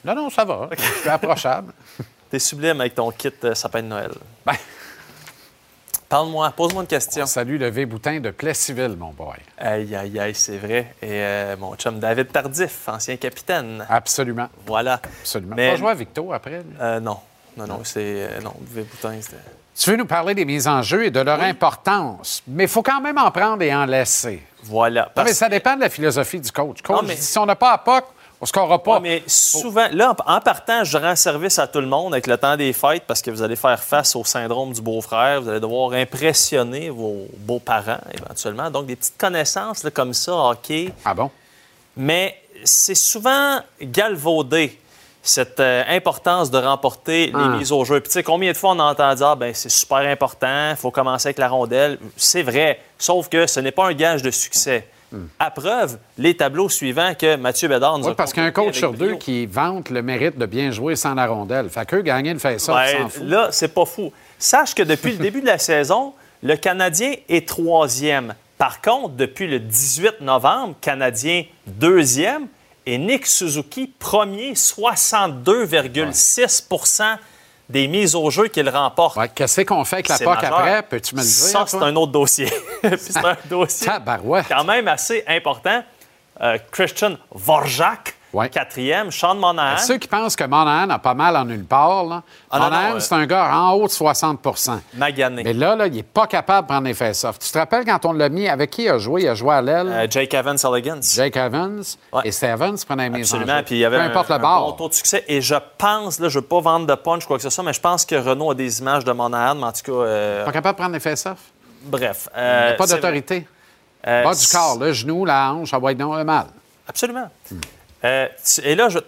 Non, non, ça va. Je suis approchable. T'es sublime avec ton kit euh, sapin de Noël. Ben. Parle-moi, pose-moi une question. Salut le V-Boutin de Plessisville, mon boy. Aïe, aïe, aïe, c'est vrai. Et euh, mon chum David Tardif, ancien capitaine. Absolument. Voilà. Absolument. Mais- Pas jouer à Victo après. Euh, non. Non, non, c'est. non, V-Boutin, c'était. Tu veux nous parler des mises en jeu et de leur importance, mais il faut quand même en prendre et en laisser. Voilà. Non, mais ça dépend de la philosophie du coach. Coach, Non, mais- dit, si on n'a pas à POC, on ne scorera pas. Ouais, mais souvent, là, en, en partant, je rends service à tout le monde avec le temps des fêtes parce que vous allez faire face au syndrome du beau-frère. Vous allez devoir impressionner vos beaux-parents, éventuellement. Donc, des petites connaissances là, comme ça, hockey. Ah bon? Mais c'est souvent galvaudé, cette euh, importance de remporter Ah. les mises au jeu. Puis, tu sais, combien de fois on entend dire, ah, ben c'est super important, il faut commencer avec la rondelle. C'est vrai, sauf que ce n'est pas un gage de succès. À preuve, les tableaux suivants que Mathieu Bédard nous Oui, a parce qu'il y a un communiqués coach sur deux qui vante le mérite de bien jouer sans la rondelle. Fait qu'eux, gagner le fait ça, Ben, s'en fout. là, c'est pas fou. Sache que depuis le début de la saison, le Canadien est troisième. Par contre, depuis le 18 novembre, Canadien deuxième et Nick Suzuki premier, 62,6% des mises au jeu qu'il remporte. Ouais, Qu'est-ce qu'on fait avec la POC après? Peux-tu me le dire? Ça, c'est un autre dossier. C'est un dossier quand même assez important. Euh, Christian Vorjak, quatrième. Sean Monahan. Ceux qui pensent que Monahan a pas mal en nulle part, là, Ah, Monahan, euh, c'est un gars en haut de 60 Magané. Mais là, là, il n'est pas capable de prendre les face-off. Tu te rappelles quand on l'a mis, avec qui il a joué? Il a joué à l'aile. Euh, Jake Evans Elegance. Jake Evans. Et Evans qui prenait en Absolument. Puis il y avait Peu un, importe le un bord. bon taux de succès. Et je pense, là, je ne veux pas vendre de punch quoi que ce soit, mais je pense que Renault a des images de Monahan, mais en tout cas. euh, Pas capable de prendre les face-off. bref. Il euh, n'y a pas c'est d'autorité. Euh, Bas du corps, le genou, la hanche, ça va être non, le mal. Absolument. Euh, et là, je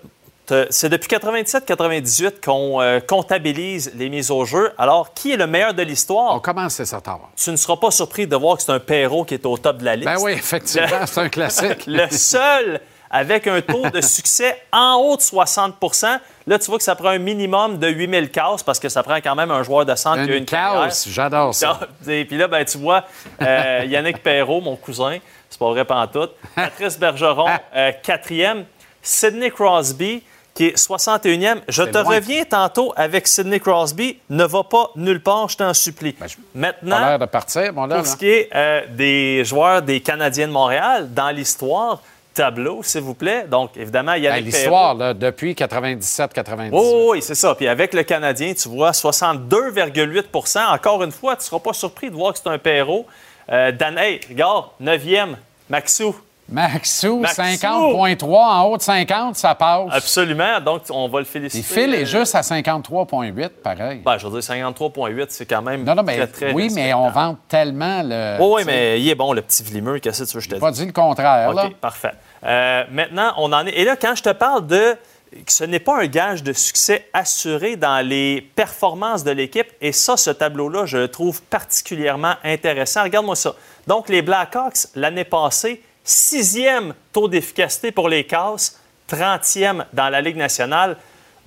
c'est depuis 97-98 qu'on euh, comptabilise les mises au jeu. Alors, qui est le meilleur de l'histoire? On commence, ça, tard. Tu ne seras pas surpris de voir que c'est un Perrault qui est au top de la liste. Ben oui, effectivement, c'est un classique. le seul avec un taux de succès en haut de 60% Là, tu vois que ça prend un minimum de 8000 cases parce que ça prend quand même un joueur de centre qui a Une une casse, j'adore ça. Et puis là, ben, tu vois, euh, Yannick Perrault, mon cousin, c'est pas vrai pantoute. Patrice Bergeron, euh, quatrième. Sidney Crosby, qui est 61e. Je te loin. reviens tantôt avec Sidney Crosby. Ne va pas nulle part, je t'en supplie. Pas Maintenant, l'air de partir, mon pour ce qui est euh, des joueurs des Canadiens de Montréal, dans l'histoire, tableau, s'il vous plaît. Donc, évidemment, Ben, Yannick L'histoire, là, depuis 97-98. oui, oui, oui, c'est ça. Puis avec le Canadien, tu vois 62,8% Encore une fois, tu ne seras pas surpris de voir que c'est un Perrault. Euh, Dan, hey, regarde, 9e, Maxou. Maxou, Maxou. 50,3 en haut de 50, ça passe. Absolument. Donc, on va le féliciter. Et Phil est juste à 53,8, pareil. Ben, je veux dire, 53,8, c'est quand même Non, non, mais très, très oui, mais on vend tellement le. Oui, oui, mais il est bon, le petit Vlimeux. Qu'est-ce que tu veux que je te J'ai pas dit le contraire, là. OK, parfait. Euh, maintenant, on en est. Et là, quand je te parle de que ce n'est pas un gage de succès assuré dans les performances de l'équipe, et ça, ce tableau-là, je le trouve particulièrement intéressant. Regarde-moi ça. Donc, les Blackhawks, l'année passée, sixième taux d'efficacité pour les casses, 30e dans la Ligue nationale.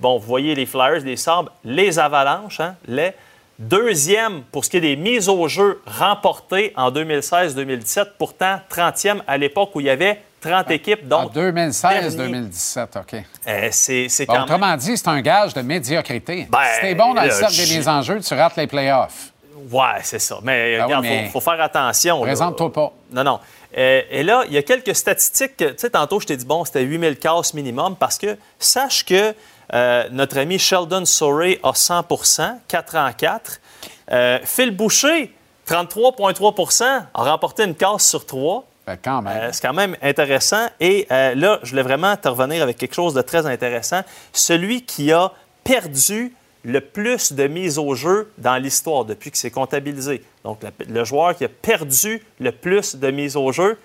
Bon, vous voyez les Flyers, les Sabres, les Avalanches, hein, les. Deuxième pour ce qui est des mises au jeu remportées en 2016-2017, pourtant 30e à l'époque où il y avait 30 équipes. En Donc, 2016-2017, OK. euh, c'est Bon, même... autrement dit, c'est un gage de médiocrité. Ben, si t'es bon dans le cercle des mises en jeu, tu rates les playoffs. Ouais, c'est ça. Mais Ah oui, regarde, il mais- faut, faut faire attention. Présente-toi pas. Non, non. Euh, et là, il y a quelques statistiques. que- Tu sais, tantôt, je t'ai dit, bon, c'était 8000 casses minimum parce que sache que euh, notre ami Sheldon Sorey a 100% 4 en 4. Euh, Phil Boucher, 33,3% a remporté une casse sur 3. Ben, quand même. Euh, c'est quand même intéressant. Et là, je voulais vraiment te revenir avec quelque chose de très intéressant. Celui qui a perdu le plus de mises au jeu dans l'histoire depuis que c'est comptabilisé. Donc, le, joueur qui a perdu le plus de mises au jeu,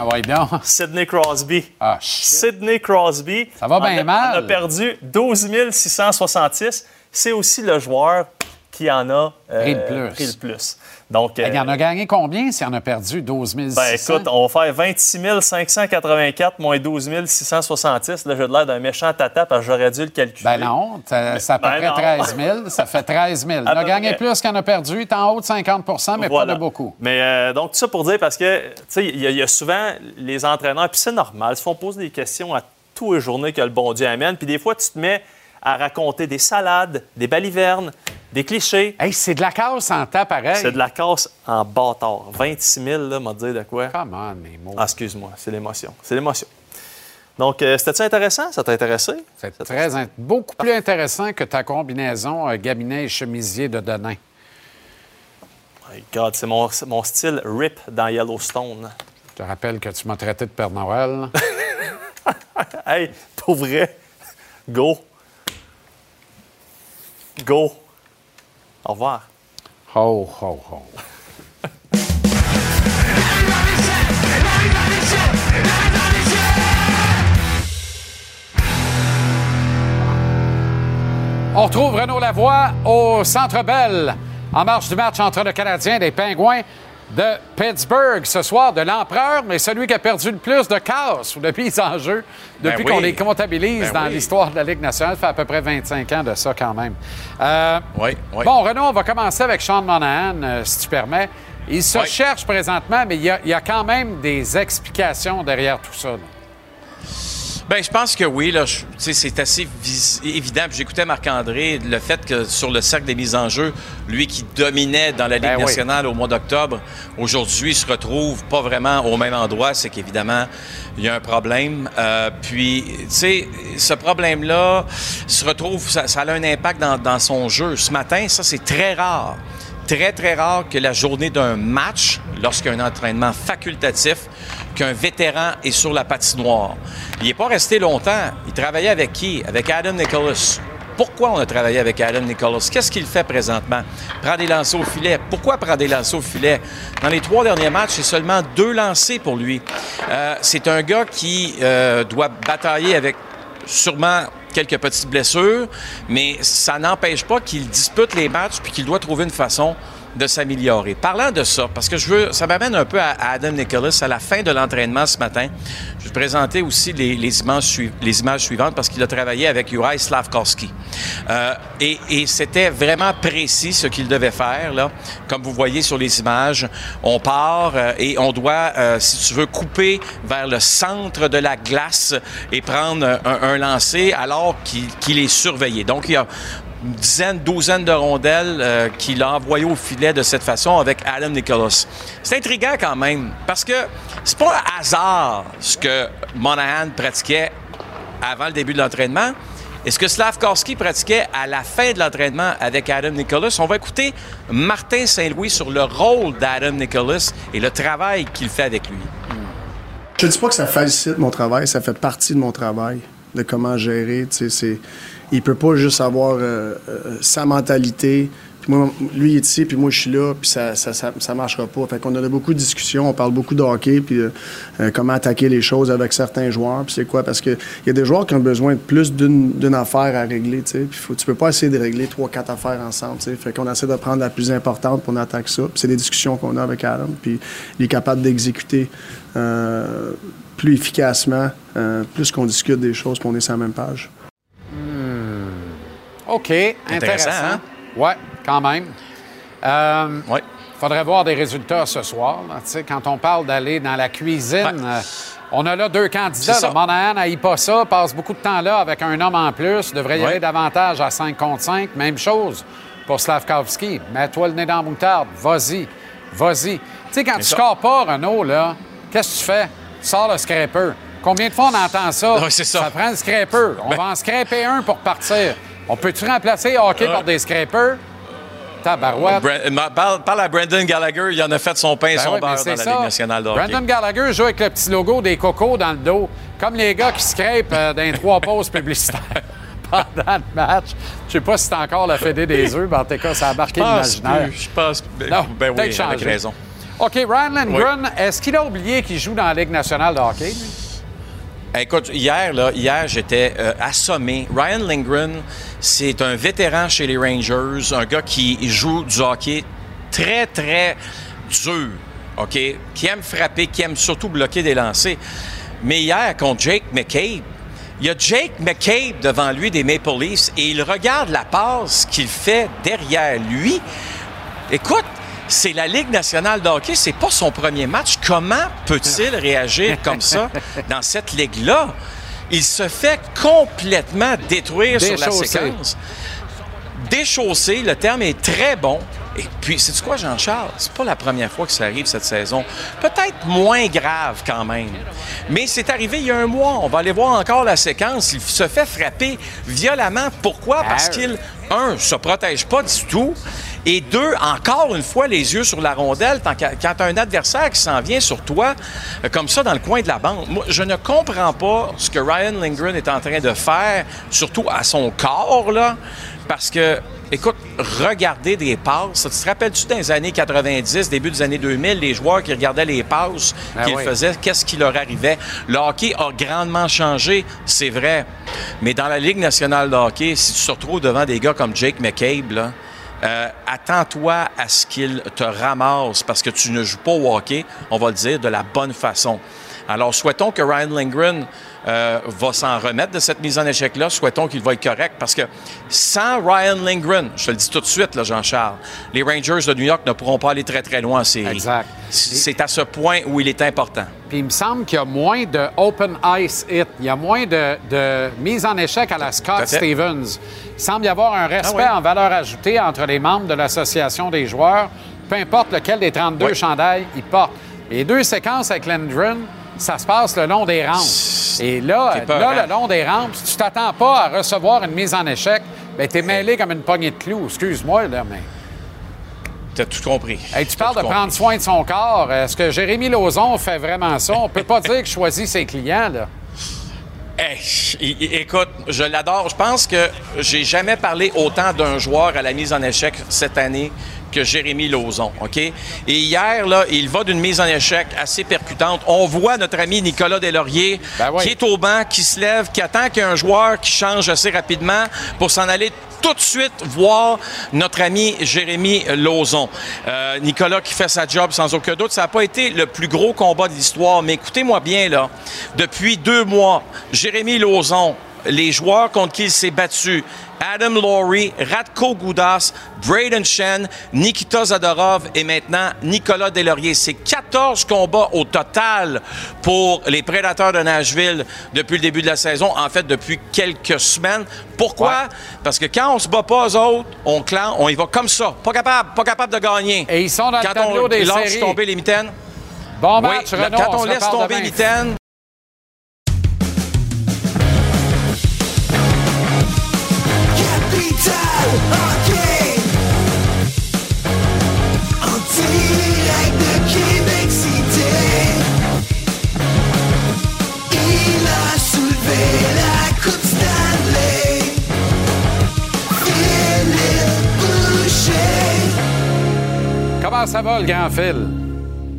Ah ouais, donc. Sidney Crosby. Ah. Sidney Crosby. Ça va en bien a- mal. a perdu 12 666. C'est aussi le joueur qui en a euh, Pris le plus. pris le plus. Donc, Il en euh, a gagné combien s'il en a perdu? 12 600? ben écoute, on va faire 26 584 moins 12 666. Là, j'ai de l'air d'un méchant tata parce que j'aurais dû le calculer. Ben non, c'est à peu Ben près non. 13 000. Ça fait 13 000. Il a gagné plus qu'il en a perdu. Il est en haut de 50 mais Voilà. pas de beaucoup. Mais euh, donc, tout ça pour dire, parce que, tu sais, il y, a- il y a souvent les entraîneurs, puis c'est normal, ils se font poser des questions à tous les journées que le bon Dieu amène. Puis des fois, tu te mets à raconter des salades, des balivernes, des clichés. Hey, c'est de la casse en temps pareil. C'est de la casse en bâtard. 26 000, là, m'a dire de quoi? Come on, mes mots. Ah, excuse-moi, c'est l'émotion. C'est l'émotion. Donc, euh, c'était-tu intéressant? Ça t'a intéressé? C'est très int- beaucoup plus intéressant que ta combinaison euh, Gaminet et chemisier de Denain. My God, c'est mon, c'est mon style rip dans Yellowstone. Je te rappelle que tu m'as traité de Père Noël. hey, pour vrai, go. Go. Au revoir. Ho, ho, ho. On retrouve Renaud Lavoie au Centre Bell en marche du match entre le Canadien et les Pingouins de Pittsburgh ce soir de l'empereur, mais celui qui a perdu le plus de casse ou de mise en jeu depuis Ben oui. qu'on les comptabilise Ben dans oui. l'histoire de la Ligue nationale. Ça fait à peu près 25 ans de ça quand même. Euh, Oui, oui. Bon, Renaud, on va commencer avec Sean Monahan, euh, si tu permets. Il se cherche présentement, mais il y, a, il y a quand même des explications derrière tout ça. là. Ben, je pense que oui. Là, c'est assez évident. J'écoutais Marc-André, le fait que sur le cercle des mises en jeu, lui qui dominait dans la Ligue Ben oui. nationale au mois d'octobre, aujourd'hui se retrouve pas vraiment au même endroit. C'est qu'évidemment, il y a un problème. Euh, puis, tu sais, ce problème-là se retrouve, ça, ça a un impact dans, dans son jeu. Ce matin, ça, c'est très rare. Très, très rare que la journée d'un match, lorsqu'il y a un entraînement facultatif, qu'un vétéran est sur la patinoire. Il n'est pas resté longtemps. Il travaillait avec qui? Avec Adam Nicholas. Pourquoi on a travaillé avec Adam Nicholas? Qu'est-ce qu'il fait présentement? Prend des lancers au filet. Pourquoi prendre des lancers au filet? Dans les trois derniers matchs, c'est seulement deux lancers pour lui. Euh, c'est un gars qui euh, doit batailler avec sûrement quelques petites blessures, mais ça n'empêche pas qu'il dispute les matchs puis qu'il doit trouver une façon de s'améliorer. Parlant de ça, parce que je veux, ça m'amène un peu à Adam Nicholas à la fin de l'entraînement ce matin. Je vais présenter aussi les, images, suivantes parce qu'il a travaillé avec Uri Slavkovski. Euh, et c'était vraiment précis ce qu'il devait faire. Là. Comme vous voyez sur les images, on part euh, et on doit, euh, si tu veux, couper vers le centre de la glace et prendre un, lancer alors qu'il qu'il est surveillé. Donc, il y a une dizaine, douzaine de rondelles euh, qu'il a envoyées au filet de cette façon avec Adam Nicholas. C'est intriguant quand même, parce que c'est pas un hasard ce que Monahan pratiquait avant le début de l'entraînement. Et ce que Slavkovski pratiquait à la fin de l'entraînement avec Adam Nicholas? On va écouter Martin Saint-Louis sur le rôle d'Adam Nicholas et le travail qu'il fait avec lui. Je dis pas que ça facilite mon travail, ça fait partie de mon travail, de comment gérer. c'est, il peut pas juste avoir euh, euh, sa mentalité. Puis moi, lui il est ici, puis moi je suis là, puis ça, ça, ça, ça marchera pas. Fait qu'on a beaucoup de discussions, on parle beaucoup de hockey, puis euh, comment attaquer les choses avec certains joueurs. Puis c'est quoi? Parce qu'il y a des joueurs qui ont besoin de plus d'une, affaire à régler. tu sais. Puis tu peux pas essayer de régler trois, quatre affaires ensemble. tu sais. Fait qu'on essaie de prendre la plus importante pour on attaque ça. Puis c'est des discussions qu'on a avec Adam. Puis il est capable d'exécuter euh, plus efficacement, euh, plus qu'on discute des choses, qu'on est sur la même page. OK, intéressant. Intéressant, hein? Ouais, quand même. Euh, faudrait voir des résultats ce soir. là. Quand on parle d'aller dans la cuisine, euh, on a là deux candidats. Ça. là. Monahan n'aille pas ça, passe beaucoup de temps là avec un homme en plus, devrait y Ouais. aller davantage à 5 contre 5. Même chose pour Slavkovski. Mets-toi le nez dans la moutarde. Vas-y. Vas-y. Tu sais, quand tu ça. scores pas, Renaud, là, qu'est-ce que tu fais? Tu sors le scraper. Combien de fois on entend ça? Ouais, c'est ça. prend le scraper. On Ben- va en scraper un pour partir. On peut-tu remplacer hockey par des scrapers? Tabarouette. Bra- ma- parle, parle à Brandon Gallagher, il en a fait son pain et Ben son oui, beurre dans la ça. Ligue nationale de hockey. Brandon Gallagher joue avec le petit logo des cocos dans le dos, comme les gars qui scrapent euh, dans les trois pauses publicitaires pendant le match. Je sais pas si c'est encore la fédé des œufs, mais en tout cas, ça a marqué l'imaginaire. Je pense. Ben, Non, ben oui, avec raison. OK, Ryan Lindgren, est-ce qu'il a oublié qu'il joue dans la Ligue nationale de hockey? lui? Écoute, hier, là, hier j'étais euh, assommé. Ryan Lindgren, c'est un vétéran chez les Rangers, un gars qui joue du hockey très, très dur, OK? Qui aime frapper, qui aime surtout bloquer des lancers. Mais hier, contre Jake McCabe, il y a Jake McCabe devant lui des Maple Leafs et il regarde la passe qu'il fait derrière lui. Écoute, c'est la Ligue nationale de hockey, c'est pas son premier match. Comment peut-il réagir comme ça dans cette ligue-là? Il se fait complètement détruire sur la séquence. Déchausser, le terme est très bon. Et puis, c'est quoi, Jean-Charles? C'est pas la première fois que ça arrive cette saison. Peut-être moins grave quand même. Mais c'est arrivé il y a un mois. On va aller voir encore la séquence. Il se fait frapper violemment. Pourquoi? Parce qu'il, un, se protège pas du tout. Et deux, encore une fois, les yeux sur la rondelle quand tu as un adversaire qui s'en vient sur toi, euh, comme ça, dans le coin de la bande. Moi, je ne comprends pas ce que Ryan Lindgren est en train de faire, surtout à son corps, là, parce que, écoute, regarder des passes, tu te rappelles-tu dans les années 90, début des années 2000, les joueurs qui regardaient les passes Ah qu'ils oui. faisaient, qu'est-ce qui leur arrivait? Le hockey a grandement changé, c'est vrai. Mais dans la Ligue nationale de hockey, si tu te retrouves devant des gars comme Jake McCabe, là, euh, attends-toi à ce qu'il te ramasse parce que tu ne joues pas au hockey, on va le dire, de la bonne façon. Alors, souhaitons que Ryan Lindgren euh, va s'en remettre de cette mise en échec-là. Souhaitons qu'il va être correct parce que sans Ryan Lindgren, je te le dis tout de suite, là, Jean-Charles, les Rangers de New York ne pourront pas aller très, très loin en série. Exact. C'est à ce point où il est important. Puis il me semble qu'il y a moins de open ice hit. Il y a moins de, de mise en échec à la Scott. Stevens. Il semble y avoir un respect Ah oui. en valeur ajoutée entre les membres de l'association des joueurs, peu importe lequel des 32 Oui. chandails ils portent. Les deux séquences avec Lindgren, ça se passe le long des rampes. Et là, là, le long des rampes, si tu t'attends pas à recevoir une mise en échec, ben t'es mêlé comme une poignée de clous. Excuse-moi, là, mais... Tu as tout compris. Hey, tu T'as parles de prendre soin de son corps. Est-ce que Jérémy Lauzon fait vraiment ça? On peut pas dire qu'il choisit ses clients, là. Hey, écoute, je l'adore. Je pense que j'ai jamais parlé autant d'un joueur à la mise en échec cette année que Jérémy Lauzon, OK? Et hier, là, il va d'une mise en échec assez percutante. On voit notre ami Nicolas Deslauriers qui est au banc, qui se lève, qui attend qu'il y ait un joueur qui change assez rapidement pour s'en aller tout de suite voir notre ami Jérémy Lauzon. Euh, Nicolas qui fait sa job sans aucun doute. Ça n'a pas été le plus gros combat de l'histoire, mais écoutez-moi bien, là. Depuis deux mois, Jérémy Lauzon, les joueurs contre qui il s'est battu, Adam Laurie, Radko Goudas, Braden Shen, Nikita Zadorov et maintenant Nicolas Deslauriers. C'est 14 combats au total pour les Prédateurs de Nashville depuis le début de la saison, en fait depuis quelques semaines. Pourquoi? Parce que quand on se bat pas aux autres, on clan, on y va comme ça. Pas capable, pas capable de gagner. Et ils sont dans quand le tableau on des lâche séries. tomber les mitaines. Bon match, Renaud, quand on on se laisse tomber les mitaines, Comment ça va, le grand fil?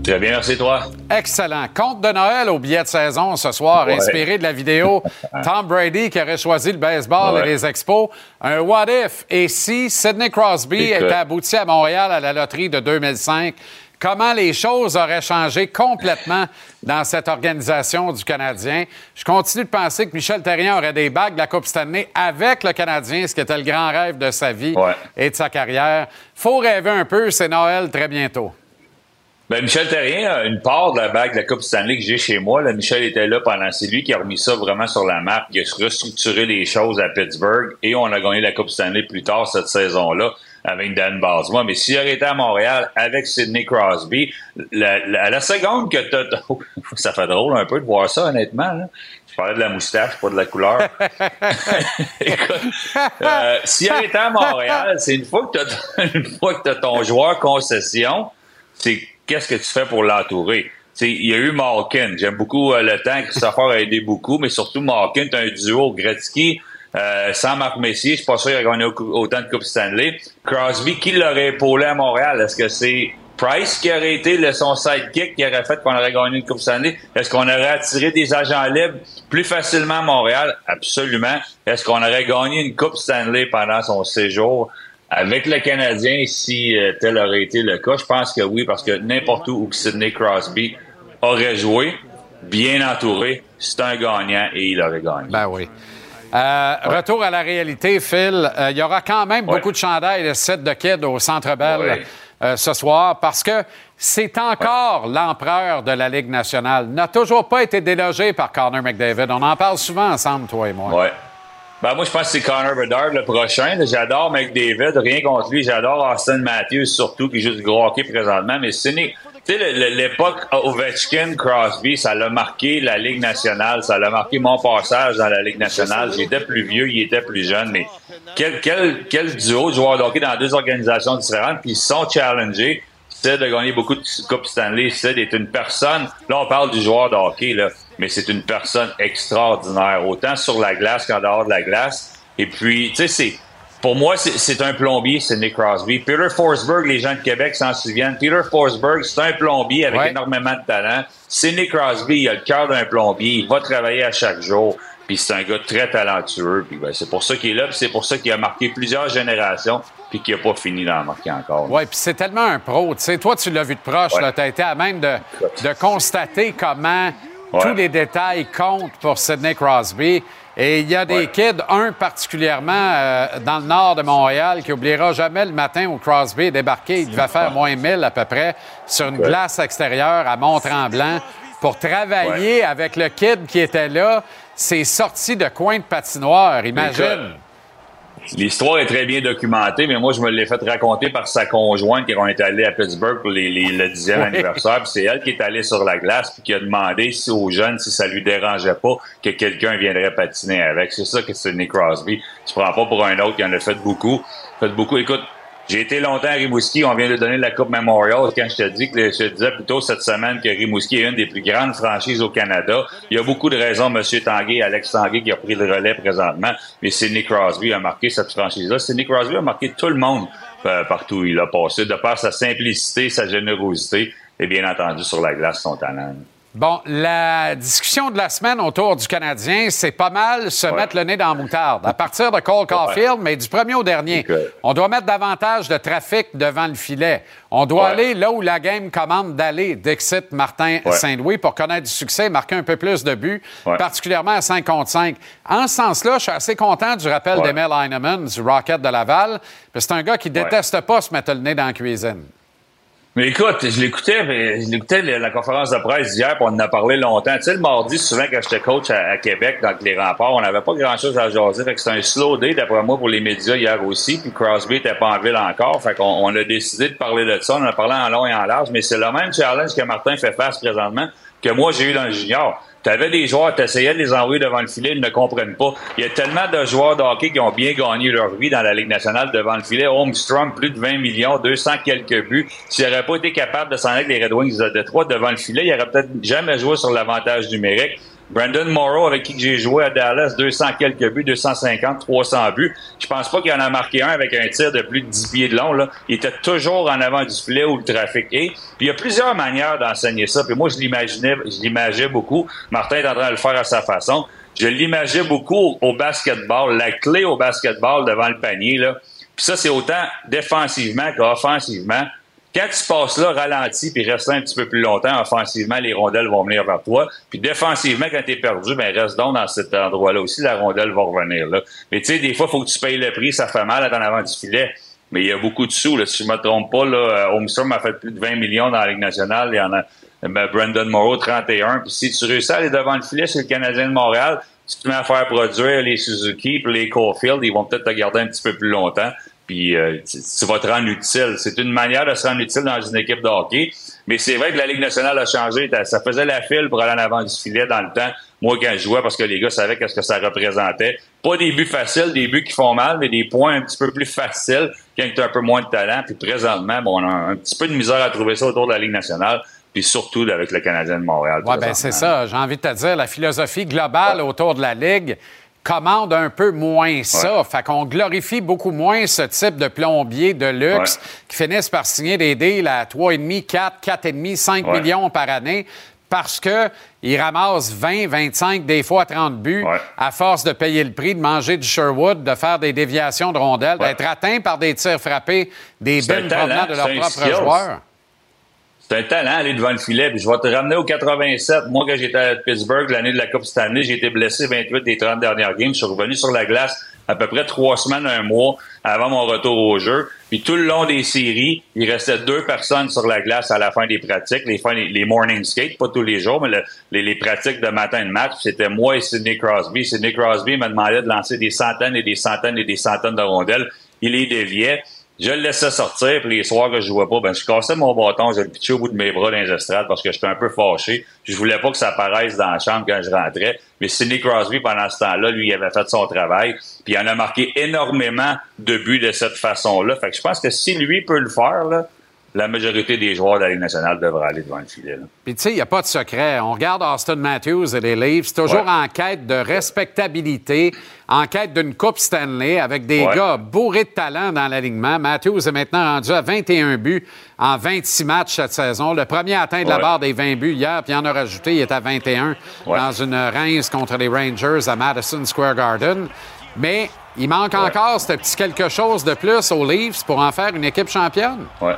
Très bien, merci toi. Excellent. Compte de Noël au billet de saison ce soir, Ouais. inspiré de la vidéo Tom Brady qui aurait choisi le baseball Ouais. et les expos. Un what if et si Sidney Crosby était abouti à Montréal à la loterie de 2005? Comment les choses auraient changé complètement dans cette organisation du Canadien? Je continue de penser que Michel Terrien aurait des bagues de la Coupe Stanley avec le Canadien, ce qui était le grand rêve de sa vie et de sa carrière. Faut rêver un peu, c'est Noël très bientôt. Ben, Michel Terrien a une part de la bague de la Coupe Stanley que j'ai chez moi. Là, Michel était là pendant, c'est lui qui a remis ça vraiment sur la map. Il a restructuré les choses à Pittsburgh et on a gagné la Coupe Stanley plus tard cette saison-là avec Dan Basma. Mais s'il aurait été à Montréal avec Sidney Crosby, la, la- la seconde que t'as, ça fait drôle un peu de voir ça, honnêtement, là. Je parlais de la moustache, pas de la couleur. Euh, S'il avait été à Montréal, c'est une fois que tu une fois que as ton joueur concession, c'est qu'est-ce que tu fais pour l'entourer? Il y a eu Malkin. J'aime beaucoup euh, le temps. Christopher a aidé beaucoup, mais surtout Malkin, tu un duo Gretzky. Euh, sans Marc Messier, je suis pas sûr qu'il a gagné au- autant de Coupe Stanley. Crosby, qui l'aurait épaulé à Montréal? Est-ce que c'est Price qui aurait été le, son sidekick qui aurait fait qu'on aurait gagné une Coupe Stanley? Est-ce qu'on aurait attiré des agents libres plus facilement à Montréal? Absolument. Est-ce qu'on aurait gagné une Coupe Stanley pendant son séjour avec le Canadien si euh, tel aurait été le cas? Je pense que oui, parce que n'importe où où Sidney Crosby aurait joué, bien entouré, c'est un gagnant et il aurait gagné. Ben oui. Euh, Retour à la réalité, Phil. Euh, Il y aura quand même beaucoup de chandails de set de kids au Centre Bell Ouais. euh, ce soir parce que c'est encore l'empereur de la Ligue nationale. N'a toujours pas été délogé par Connor McDavid. On en parle souvent ensemble, toi et moi. Ben, moi, je pense que c'est Connor Bedard le prochain. J'adore McDavid, rien contre lui. J'adore Austin Matthews surtout, qui joue du gros hockey présentement. Mais c'est né- tu sais, l'époque Ovechkin, Crosby, ça l'a marqué la Ligue nationale. Ça l'a marqué mon passage dans la Ligue nationale. J'étais plus vieux, il était plus jeune. Mais quel, quel, quel duo de joueurs de hockey dans deux organisations différentes. Puis ils sont challengés. C'est de gagner beaucoup de Coupes Stanley. C'est d'être une personne. Là, on parle du joueur de hockey, là, mais c'est une personne extraordinaire, autant sur la glace qu'en dehors de la glace. Et puis, tu sais, c'est. Pour moi, c'est- un plombier, c'est Nick Crosby. Peter Forsberg, les gens de Québec s'en souviennent. Peter Forsberg, c'est un plombier avec Ouais. énormément de talent. C'est Nick Crosby, il a le cœur d'un plombier. Il va travailler à chaque jour. Puis c'est un gars très talentueux. Puis ben, c'est pour ça qu'il est là. Puis c'est pour ça qu'il a marqué plusieurs générations. Puis qu'il n'a pas fini d'en marquer encore. Oui, puis c'est tellement un pro. Tu sais, toi, tu l'as vu de proche. Ouais. Tu as été à même de, de constater comment Ouais. tous les détails comptent pour Sidney Crosby. Et il y a des kids, un particulièrement euh, dans le nord de Montréal, qui oubliera jamais le matin où Crosby est débarqué. Il devait faire moins 1000 à peu près sur une Ouais. glace extérieure à Mont-Tremblant pour travailler avec le kid qui était là. C'est sorti de coin de patinoire, imagine. L'histoire est très bien documentée, mais moi, je me l'ai fait raconter par sa conjointe qui est allée à Pittsburgh pour les, les- le 10e Oui. anniversaire. C'est elle qui est allée sur la glace puis qui a demandé si aux jeunes si ça lui dérangeait pas que quelqu'un viendrait patiner avec. C'est ça que c'est Nick Crosby. Tu prends pas pour un autre qui en a fait beaucoup. Fait beaucoup. Écoute, j'ai été longtemps à Rimouski. On vient de donner la Coupe Memorial. Quand je te dis que je te disais plutôt cette semaine que Rimouski est une des plus grandes franchises au Canada. Il y a beaucoup de raisons, M. Tanguay, Alex Tanguay qui a pris le relais présentement. Mais Sidney Crosby a marqué cette franchise-là. Sidney Crosby a marqué tout le monde euh, partout où il a passé, de par sa simplicité, sa générosité et bien entendu sur la glace, son talent. Bon, la discussion de la semaine autour du Canadien, c'est pas mal se mettre le nez dans la moutarde. À partir de Cole Caulfield, mais du premier au dernier, on doit mettre davantage de trafic devant le filet. On doit aller là où la game commande d'aller, d'Exit Martin. Saint-Louis, pour connaître du succès, marquer un peu plus de buts, particulièrement à 5 contre 5. En ce sens-là, je suis assez content du rappel d'Emile Heinemann, du Rocket de Laval, parce que c'est un gars qui déteste pas se mettre le nez dans la cuisine. Mais écoute, je l'écoutais, je l'écoutais la, conférence de presse d'hier, puis on en a parlé longtemps. Tu sais, le mardi, souvent, quand j'étais coach à, Québec, dans les remparts, on n'avait pas grand-chose à jaser. Fait que c'était un slow day, d'après moi, pour les médias hier aussi. Puis Crosby était pas en ville encore. Fait qu'on on a décidé de parler de ça. On en a parlé en long et en large. Mais c'est le même challenge que Martin fait face présentement que moi, j'ai eu dans le junior. Tu avais des joueurs, tu essayais de les envoyer devant le filet, ils ne comprennent pas. Il y a tellement de joueurs de hockey qui ont bien gagné leur vie dans la Ligue nationale devant le filet. Holmstrom, plus de 20 millions, 200 quelques buts. S'il n'aurait pas été capable de s'en aller les Red Wings de Détroit devant le filet, il aurait peut-être jamais joué sur l'avantage numérique. Brandon Morrow, avec qui j'ai joué à Dallas, 200 quelques buts, 250, 300 buts. Je pense pas qu'il en a marqué un avec un tir de plus de 10 pieds de long. Là. Il était toujours en avant du filet où le trafic est. Puis il y a plusieurs manières d'enseigner ça. Puis moi, je l'imaginais, je l'imaginais beaucoup. Martin est en train de le faire à sa façon. Je l'imaginais beaucoup au basketball. La clé au basketball devant le panier, là. Puis ça, c'est autant défensivement qu'offensivement. Quand tu passes là, ralenti, puis reste là un petit peu plus longtemps, offensivement, les rondelles vont venir vers toi. Puis défensivement, quand tu es perdu, ben reste donc dans cet endroit-là aussi, la rondelle va revenir là. Mais tu sais, des fois, faut que tu payes le prix, ça fait mal à en avant du filet. Mais il y a beaucoup de sous, là. Si je me trompe pas, là, euh, Holmstrom a fait plus de 20 millions dans la Ligue nationale. Il y en a ben, Brandon Morrow, 31. Puis si tu réussis à aller devant le filet, c'est le Canadien de Montréal. Tu te mets à faire produire les Suzuki puis les Caulfield, ils vont peut-être te garder un petit peu plus longtemps. Puis euh, tu, vas te rendre utile. C'est une manière de se rendre utile dans une équipe de hockey. Mais c'est vrai que la Ligue nationale a changé. Ça faisait la file pour aller en avant du filet dans le temps. Moi, quand je jouais, parce que les gars savaient qu'est-ce que ça représentait. Pas des buts faciles, des buts qui font mal, mais des points un petit peu plus faciles quand tu as un peu moins de talent. Puis présentement, bon, on a un petit peu de misère à trouver ça autour de la Ligue nationale. Puis surtout avec le Canadien de Montréal. Oui, bien, c'est ça. J'ai envie de te dire, la philosophie globale autour de la Ligue commande un peu moins ça. Fait qu'on glorifie beaucoup moins ce type de plombier de luxe qui finissent par signer des deals à 3,5, 4, 4,5, 5 Ouais. millions par année parce qu'ils ramassent 20, 25, des fois 30 buts à force de payer le prix, de manger du Sherwood, de faire des déviations de rondelles, d'être atteints par des tirs frappés, des talent, provenant de leurs propres joueurs. C'est un talent aller devant le filet. Je vais te ramener au 87. Moi, quand j'étais à Pittsburgh, l'année de la Coupe Stanley, j'ai été blessé 28 des 30 dernières games. Je suis revenu sur la glace à peu près trois semaines, un mois avant mon retour au jeu. Puis tout le long des séries, il restait deux personnes sur la glace à la fin des pratiques, les, les morning skates, pas tous les jours, mais le- les, pratiques de matin de match. C'était moi et Sidney Crosby. Sidney Crosby me demandait de lancer des centaines et des centaines et des centaines de rondelles. Il les déviait. Je le laissais sortir, puis les soirs que je jouais pas, ben, je cassais mon bâton, je le pitchais au bout de mes bras dans les estrades parce que j'étais un peu fâché. Je voulais pas que ça apparaisse dans la chambre quand je rentrais. Mais Sidney Crosby, pendant ce temps-là, lui, il avait fait son travail. Puis il en a marqué énormément de buts de cette façon-là. Fait que je pense que si lui peut le faire, là, la majorité des joueurs de la Ligue nationale devraient aller devant le filet. là. Puis, tu sais, il n'y a pas de secret. On regarde Austin Matthews et les Leafs, toujours Ouais. en quête de respectabilité, en quête d'une Coupe Stanley, avec des Ouais. gars bourrés de talent dans l'alignement. Matthews est maintenant rendu à 21 buts en 26 matchs cette saison. Le premier à atteindre la barre des 20 buts hier, puis il en a rajouté, il est à 21 dans une Reims contre les Rangers à Madison Square Garden. Mais il manque encore ce petit quelque chose de plus aux Leafs pour en faire une équipe championne. Ouais.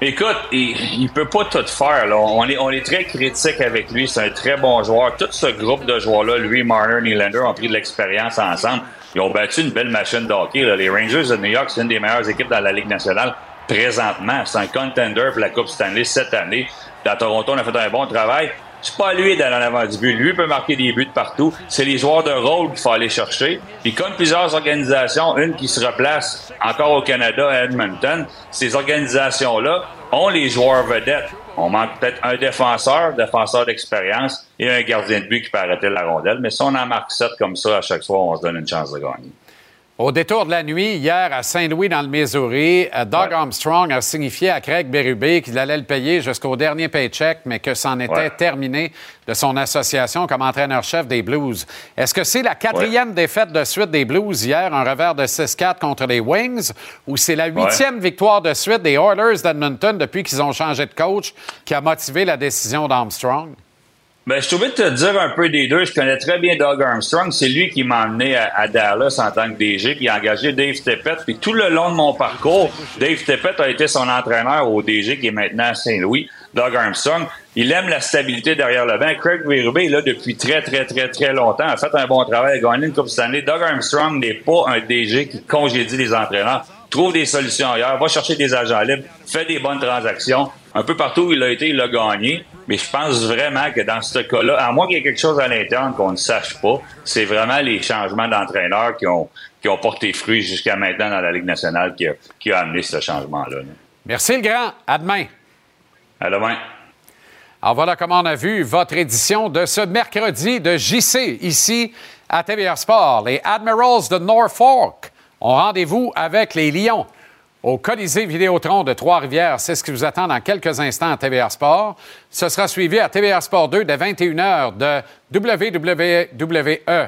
Écoute, il, il peut pas tout faire. Là. On, est, on est très critique avec lui. C'est un très bon joueur. Tout ce groupe de joueurs-là, lui, Marner, Nylander, ont pris de l'expérience ensemble. Ils ont battu une belle machine de hockey. là. Les Rangers de New York, c'est une des meilleures équipes dans la Ligue nationale présentement. C'est un contender pour la Coupe Stanley cette année. Dans Toronto, on a fait un bon travail. C'est pas lui d'aller en avant du but. Lui peut marquer des buts partout. C'est les joueurs de rôle qu'il faut aller chercher. Puis comme plusieurs organisations, une qui se replace encore au Canada, à Edmonton, ces organisations-là ont les joueurs vedettes. On manque peut-être un défenseur, défenseur d'expérience, et un gardien de but qui peut arrêter la rondelle. Mais si on en marque sept comme ça à chaque soir, on se donne une chance de gagner. Au détour de la nuit, hier à Saint-Louis, dans le Missouri, euh, Doug Armstrong a signifié à Craig Berube qu'il allait le payer jusqu'au dernier paycheck, mais que c'en était Ouais. terminé de son association comme entraîneur-chef des Blues. Est-ce que c'est la quatrième défaite de suite des Blues hier, un revers de 6-4 contre les Wings, ou c'est la huitième victoire de suite des Oilers d'Edmonton depuis qu'ils ont changé de coach qui a motivé la décision d'Armstrong? Ben, je trouvais de te dire un peu des deux. Je connais très bien Doug Armstrong. C'est lui qui m'a emmené à, Dallas en tant que DG, puis a engagé Dave Tippett. Puis tout le long de mon parcours, Dave Tippett a été son entraîneur au DG qui est maintenant à Saint-Louis. Doug Armstrong, il aime la stabilité derrière le banc. Craig est là depuis très, très, très, très longtemps. A fait un bon travail, a gagné une Coupe Stanley. Doug Armstrong n'est pas un DG qui congédie les entraîneurs. Trouve des solutions ailleurs, va chercher des agents libres, fait des bonnes transactions. Un peu partout où il a été, il a gagné. Mais je pense vraiment que dans ce cas-là, à moins qu'il y ait quelque chose à l'interne qu'on ne sache pas, c'est vraiment les changements d'entraîneurs qui ont, qui ont porté fruit jusqu'à maintenant dans la Ligue nationale qui a, qui a amené ce changement-là. là. Merci le grand. À demain. À demain. Alors voilà comment on a vu votre édition de ce mercredi de JC ici à TVR Sport. Les Admirals de Norfolk ont rendez-vous avec les Lions au Colisée Vidéotron de Trois-Rivières. C'est ce qui vous attend dans quelques instants à TVR Sport. Ce sera suivi à TVR Sport 2 dès 21h de WWE. Euh,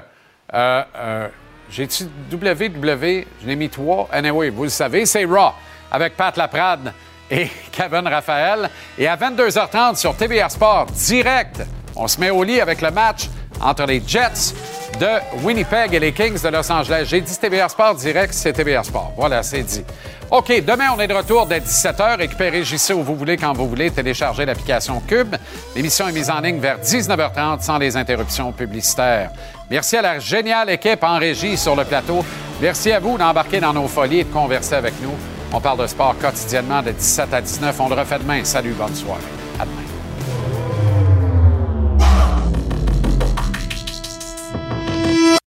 euh, J'ai-tu WWE? Je l'ai mis trois. Anyway, vous le savez, c'est Raw avec Pat Laprade et Kevin Raphaël. Et à 22h30 sur TVR Sport, direct, on se met au lit avec le match entre les Jets de Winnipeg et les Kings de Los Angeles. J'ai dit TVR Sport direct, c'est TVR Sport. Voilà, c'est dit. OK, demain, on est de retour dès 17h. Récupérez JC où vous voulez, quand vous voulez. Téléchargez l'application Cube. L'émission est mise en ligne vers 19h30 sans les interruptions publicitaires. Merci à la géniale équipe en régie sur le plateau. Merci à vous d'embarquer dans nos folies et de converser avec nous. On parle de sport quotidiennement de 17 à 19. On le refait demain. Salut, bonne soirée.